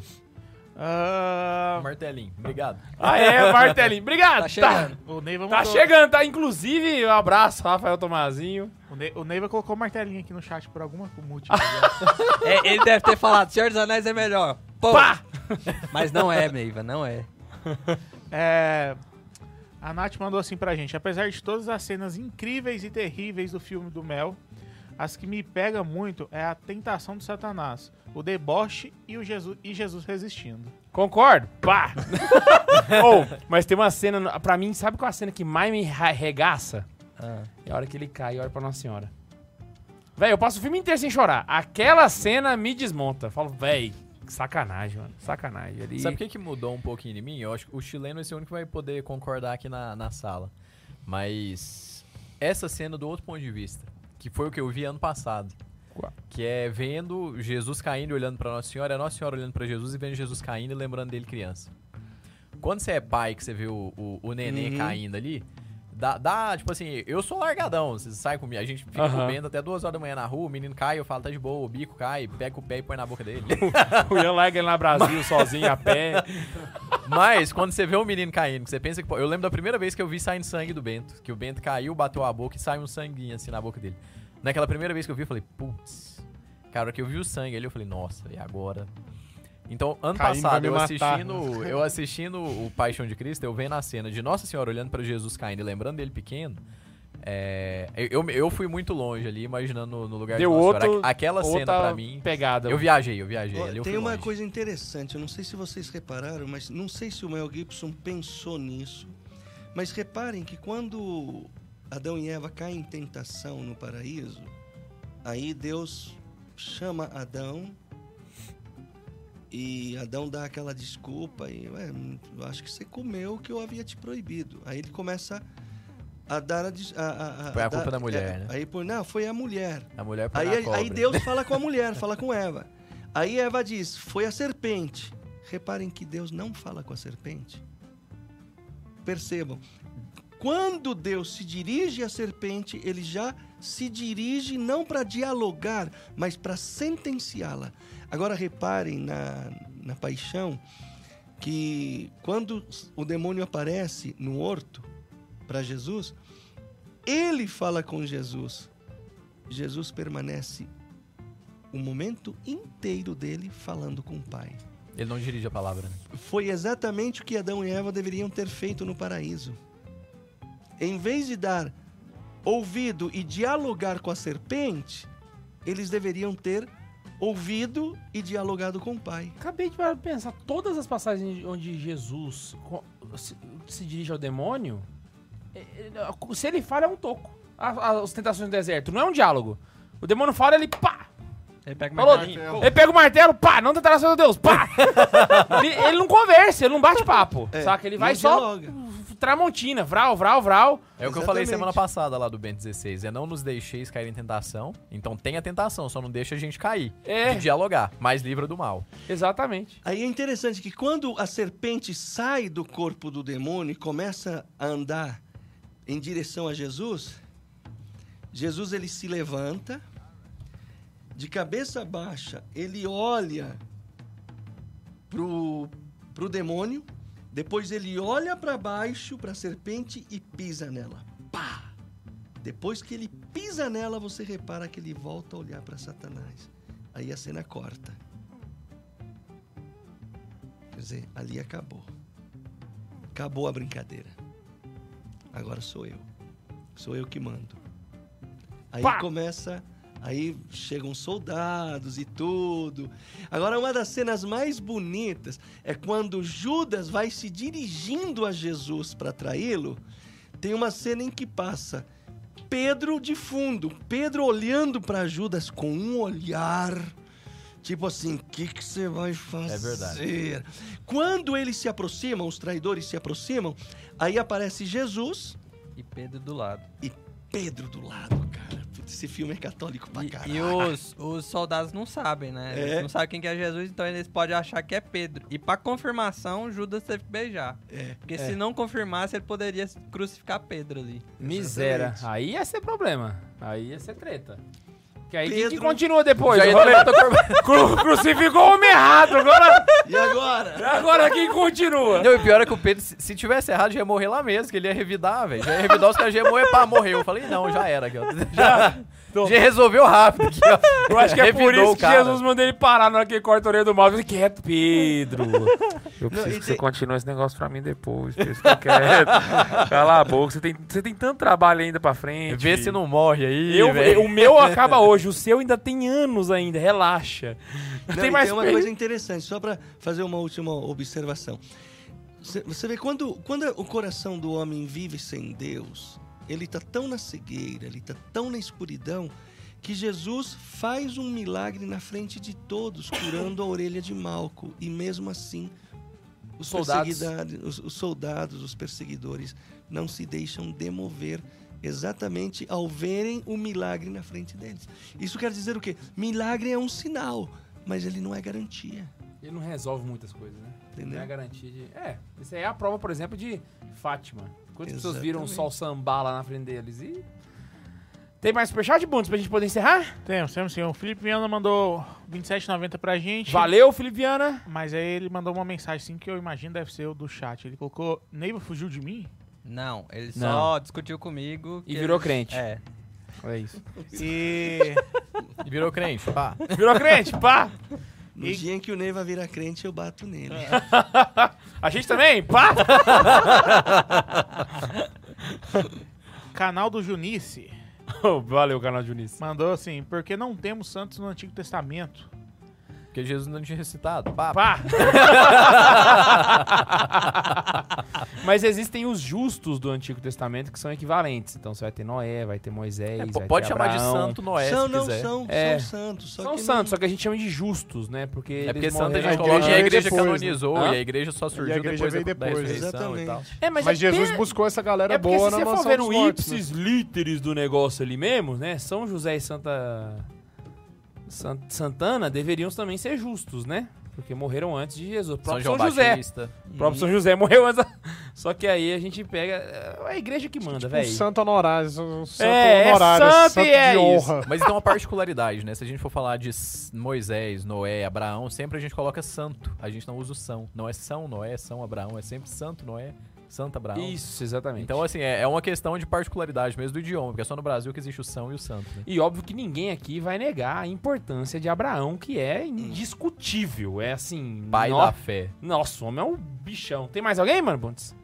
F: Ah,
B: Martelinho, obrigado.
A: Ah, é, Martelinho. Obrigado.
C: Tá chegando.
F: o Neiva
A: Tá chegando, tá? Inclusive, um abraço, Rafael Tomazinho.
F: O, Ne- o Neiva colocou o martelinho aqui no chat por alguma motivo.
C: É, ele deve ter falado, Senhor dos Anéis é melhor. Pô,
A: Pá!
C: Mas não é, Neiva, não é.
F: É, a Nath mandou assim pra gente. Apesar de todas as cenas incríveis e terríveis do filme do Mel, as que me pega muito é a tentação do Satanás, o deboche e, o Jesus, e Jesus resistindo.
A: Concordo. Pá! oh, mas tem uma cena, pra mim, sabe qual é a cena que mais me regaça?
C: Ah.
A: É a hora que ele cai e olha pra Nossa Senhora. Véi, eu passo o filme inteiro sem chorar. Aquela cena me desmonta. Falo, véi, sacanagem, mano. Sacanagem. Ali...
B: Sabe o que, que mudou um pouquinho de mim? Eu acho que o chileno vai ser o único que vai poder concordar aqui na, na sala. Mas essa cena do outro ponto de vista, que foi o que eu vi ano passado. Que é vendo Jesus caindo e olhando pra Nossa Senhora, é Nossa Senhora olhando pra Jesus e vendo Jesus caindo e lembrando dele criança. Quando você é pai, que você vê o, o, o neném
E: Uhum.
B: caindo ali, dá, dá, tipo assim, eu sou largadão, você sai comigo, a gente fica
A: Aham.
B: comendo até duas horas da manhã na rua, o menino cai, eu falo, tá de boa, o bico cai, pega o pé e põe na boca dele.
A: o Ian larga ele na Brasil sozinho a pé.
B: Mas quando você vê o menino caindo, você pensa que. Eu lembro da primeira vez que eu vi saindo sangue do Bento. Que o Bento caiu, bateu a boca e saiu um sanguinho assim na boca dele. Naquela primeira vez que eu vi, eu falei, putz. Cara, que eu vi o sangue ali, eu falei, nossa, e agora? Então, ano
D: Caim
B: passado, eu assistindo, eu assistindo o Paixão de Cristo, eu vendo a cena de Nossa Senhora olhando pra Jesus caindo e lembrando dele pequeno. é, eu, eu fui muito longe ali, imaginando no, no lugar
A: Deu
B: de Nossa Senhora.
A: outro-
B: Aquela cena
A: Outra
B: pra mim.
A: pegada.
B: Eu viajei, eu viajei.
E: Ó,
B: ali eu
E: Tem
B: fui
E: uma
B: longe.
E: coisa interessante, eu não sei se vocês repararam, mas não sei se o Mel Gibson pensou nisso. Mas reparem que quando Adão e Eva caem em tentação no paraíso, aí Deus chama Adão e Adão dá aquela desculpa e ué, eu acho que você comeu o que eu havia te proibido. Aí ele começa a dar a, a, a-
B: Foi a culpa da mulher,
E: é,
B: né?
E: Aí por não, foi a mulher.
B: A mulher põe
E: Aí. Deus fala com a mulher, fala com Eva. Aí Eva diz: Foi a serpente. Reparem que Deus não fala com a serpente. Percebam. Quando Deus se dirige à serpente, ele já se dirige não para dialogar, mas para sentenciá-la. Agora reparem na, na paixão que quando o demônio aparece no horto para Jesus, ele fala com Jesus. Jesus permanece o momento inteiro dele falando com o Pai.
B: Ele não dirige a palavra, né?
E: Foi exatamente o que Adão e Eva deveriam ter feito no paraíso. Em vez de dar ouvido e dialogar com a serpente, eles deveriam ter ouvido e dialogado com o Pai.
A: Acabei de parar de pensar, todas as passagens onde Jesus se, dirige ao demônio, é- é- se ele fala é um toco. As tentações do deserto, não é um diálogo. O demônio fala, ele pá!
C: Ele pega o
A: Falou,
C: martelinho.
A: ele pega o martelo, pá, não tentará seu Deus, pá! ele, ele não conversa, ele não bate papo,
E: É,
A: saca? Ele vai só
E: dialoga.
A: Tramontina, vral, vral, vral.
B: É o que eu falei semana passada lá do Ben 16. É não nos deixeis cair em tentação. Então tem a tentação, só não deixa a gente cair.
A: É.
B: De dialogar, mas livra do mal.
A: Exatamente.
E: Aí é interessante que quando a serpente sai do corpo do demônio e começa a andar em direção a Jesus, Jesus ele se levanta, de cabeça baixa, ele olha pro, pro demônio, depois ele olha para baixo para a serpente e pisa nela. Pá! Depois que ele pisa nela, você repara que ele volta a olhar para Satanás. Aí a cena corta. Quer dizer, ali acabou. Acabou a brincadeira. Agora sou eu. Sou eu que mando. Aí
A: Pá!
E: começa Aí chegam soldados e tudo. Agora, uma das cenas mais bonitas é quando Judas vai se dirigindo a Jesus para traí-lo. Tem uma cena em que passa Pedro de fundo, Pedro olhando para Judas com um olhar. Tipo assim, o que que você vai fazer?
B: É verdade.
E: Quando eles se aproximam, os traidores se aproximam, aí aparece Jesus
C: E Pedro do lado.
E: e Pedro do lado, Esse filme é católico pra
C: E,
E: caralho.
C: e os, os soldados não sabem, né?
E: É.
C: Eles não sabem quem que é Jesus, então eles podem achar que é Pedro. E pra confirmação, Judas teve que beijar.
E: É.
C: Porque
A: É.
C: se não confirmasse, ele poderia crucificar Pedro ali.
A: Miséria. Aí ia ser problema. Aí ia ser treta. Que aí quem que
E: Pedro-
A: continua depois?
B: Já levantar o corpo.
A: Cru- crucificou o homem errado. Agora,
E: E agora?
A: agora quem continua?
B: Não, e pior é que o Pedro, se, se tivesse errado, já ia morrer lá mesmo, que ele ia revidar, velho. Já ia revidar os caras, já ia morrer, pá, morreu. Eu falei, não, já era. Já, Já resolveu rápido aqui, ó.
A: Eu acho que é por isso que. Jesus mandou ele parar na hora que ele corta a orelha do mal. Ele quieto, Pedro. Eu
E: Não,
A: preciso
E: e
A: que você
E: tem-
A: continue esse negócio pra mim depois. Fica quieto. Cala a boca. Você tem, você tem tanto trabalho ainda pra frente.
B: Vê se não morre aí,
A: Eu, o meu acaba hoje, o seu ainda tem anos ainda, relaxa.
E: Não,
A: tem mais
E: tem uma
A: pe-
E: coisa interessante, só para fazer uma última observação. Você- Você vê, quando, quando o coração do homem vive sem Deus, ele tá tão na cegueira, ele tá tão na escuridão, que Jesus faz um milagre na frente de todos, curando a orelha de Malco. E mesmo assim, os
A: Soldados.
E: os, os soldados, os perseguidores, não se deixam demover exatamente ao verem o milagre na frente deles. Isso quer dizer o quê? Milagre é um sinal, mas ele não é garantia.
A: Ele não resolve muitas coisas, né?
E: Entendeu?
A: Não é garantia de. É, isso aí é a prova, por exemplo, de Fátima. Quantas pessoas viram o sol sambar lá na frente deles? E. Tem mais superchat, Bundes, pra gente poder encerrar?
F: Temos, temos sim. O Felipe Viana mandou 27,90 pra gente.
A: Valeu, Filipiana.
F: Mas aí ele mandou uma mensagem assim que eu imagino deve ser o do chat. Ele colocou, Neiva fugiu de mim?
C: Não, ele
A: Não.
C: só discutiu comigo.
A: E virou
C: ele-
A: crente.
C: É.
A: É isso.
F: E...
B: E virou crente, pá.
A: Virou crente, pá!
E: No
F: E-
E: dia em que o Neiva vira crente, eu bato nele.
A: A gente também, pá!
F: Canal do Junice
A: Valeu, canal de Unice.
F: mandou assim, porque não temos santos no Antigo Testamento?
B: Porque Jesus não tinha recitado. Pá,
A: Pá! Mas existem os justos do Antigo Testamento que são equivalentes. Então você vai ter Noé, vai ter Moisés.
B: É,
A: vai
B: po-
A: ter
B: pode chamar de santo Noé,
E: são,
B: se
E: não
B: quiser.
E: são,
A: É.
E: são santos. Só
A: São
E: que
A: santos,
E: não...
A: só que a gente chama de justos, né? Porque
B: É porque santo a gente
D: A
B: coloca e a
D: igreja depois,
B: canonizou
A: né?
B: e a igreja só surgiu
D: a igreja
B: depois da, da
D: depois,
B: ressurreição e tal.
E: Exatamente.
A: É, mas,
D: Mas
A: é
D: Jesus buscou essa galera
A: É
D: boa
A: se
D: na
A: você for ver o
D: né?
A: ipsis literis do negócio ali mesmo, né? São José e Santa... San- Santana deveriam também ser justos, né? Porque morreram antes de Jesus. O
B: São
A: próprio
B: João
A: São, José.
B: Batista.
A: O próprio São José morreu antes. Só que aí a gente pega. É a igreja que manda,
D: Tipo, um
A: velho.
D: santo honorário, um santo
A: É, é
D: honorário,
A: santo
D: santo
A: e é
D: de
A: isso.
D: honra.
B: Mas tem uma particularidade, né? Se a gente for falar de Moisés, Noé, Abraão, sempre a gente coloca santo. A gente não usa o são. Não é São Noé, São Abraão. É sempre Santo Noé, Santo Abraão.
A: Isso, exatamente.
B: Então, assim, é, é uma questão de particularidade mesmo do idioma, porque é só no Brasil que existe o São e o Santo. Né?
A: E óbvio que ninguém aqui vai negar a importância de Abraão, que é indiscutível. É assim.
B: Pai
A: no-
B: da fé.
A: Nossa, o homem é um bichão. Tem mais alguém, mano, Bundes?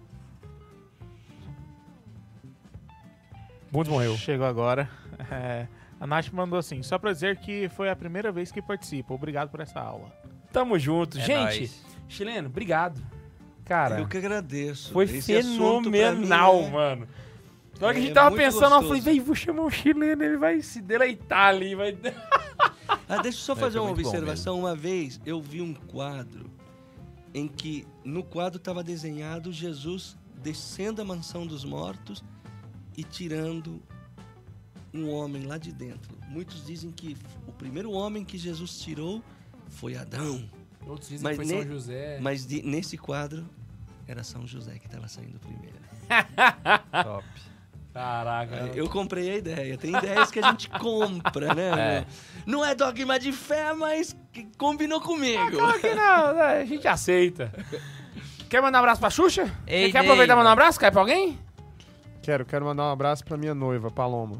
A: Bundes morreu.
F: Chegou agora. É, a Nath mandou assim, só pra dizer que foi a primeira vez que participa. Obrigado por essa aula.
A: Tamo junto.
C: É
A: Gente,
C: nóis.
A: chileno, obrigado. Cara,
E: Eu que agradeço.
A: foi
E: Esse
A: fenomenal,
E: mim é-
A: mano. Na hora que a
E: É
A: gente tava
E: muito
A: pensando, eu falei,
E: gostoso.
A: véi, vou chamar um chileno, ele vai se deleitar ali, vai...
E: Ah, deixa eu só
B: É,
E: fazer
B: foi
E: uma observação. Uma vez eu vi um quadro em que no quadro estava desenhado Jesus descendo a mansão dos mortos e tirando um homem lá de dentro. Muitos dizem que o primeiro homem que Jesus tirou foi Adão,
A: Outros dizem
E: Mas
A: que foi
E: ne-
A: São José.
E: mas de- nesse quadro era São José que estava saindo primeiro.
C: Top.
A: Caraca.
E: Eu comprei a ideia. Tem ideias que a gente compra, né?
B: É.
E: Não é dogma de fé, mas que combinou comigo.
A: Claro que não, né? a gente aceita. Quer mandar um abraço pra Xuxa?
C: Ei,
A: quer aproveitar e mandar um abraço? Cai pra alguém?
D: Quero, quero mandar um abraço pra minha noiva, Paloma.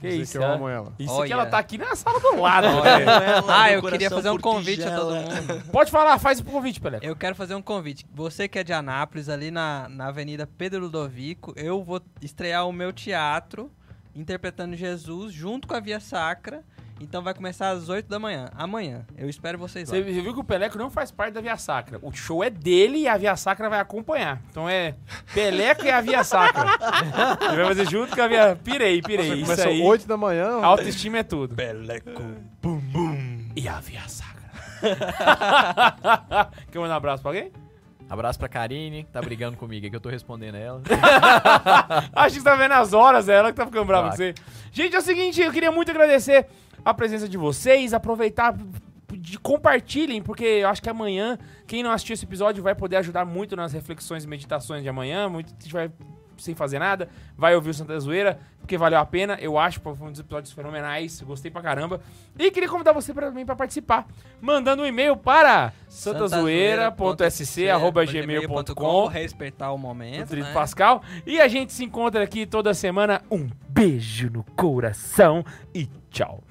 A: Que
D: Dizer
A: isso,
D: que eu
A: é?
D: amo ela.
A: Isso
C: Olha.
A: que ela tá aqui na sala do lado,
C: Olha. Ah, eu queria fazer um convite a todo
E: tigela.
C: mundo.
A: Pode falar, faz o convite, Pelé.
C: Eu quero fazer um convite. Você que é de Anápolis, ali na, na Avenida Pedro Ludovico, eu vou estrear o meu teatro interpretando Jesus junto com a Via Sacra. Então vai começar às 8 da manhã. Amanhã. Eu espero vocês lá.
A: Você viu que o Peleco não faz parte da Via Sacra. O show é dele e a Via Sacra vai acompanhar. Então é Peleco e a Via Sacra. Ele vai fazer junto com a Via... Pirei, pirei. Isso
D: Começou
A: aí,
D: 8 da manhã.
A: autoestima é tudo.
E: Peleco.
A: E a Via Sacra. Quer mandar um abraço pra alguém?
B: Abraço pra Karine, que tá brigando comigo aqui, eu tô respondendo ela.
A: Acho que você tá vendo as horas, é ela que tá ficando brava com você. Gente, é o seguinte, eu queria muito agradecer a presença de vocês, aproveitar de compartilhem, porque eu acho que amanhã, quem não assistiu esse episódio vai poder ajudar muito nas reflexões e meditações de amanhã, muito gente vai sem fazer nada, vai ouvir o Santa Zoeira, porque valeu a pena, eu acho, foi um dos episódios fenomenais, gostei pra caramba. E queria convidar você pra, também pra participar, mandando um e-mail para santazoeira.sc.gmail.com
C: Respeitar o momento. Né?
A: Pascal. E a gente se encontra aqui toda semana. Um beijo no coração e tchau.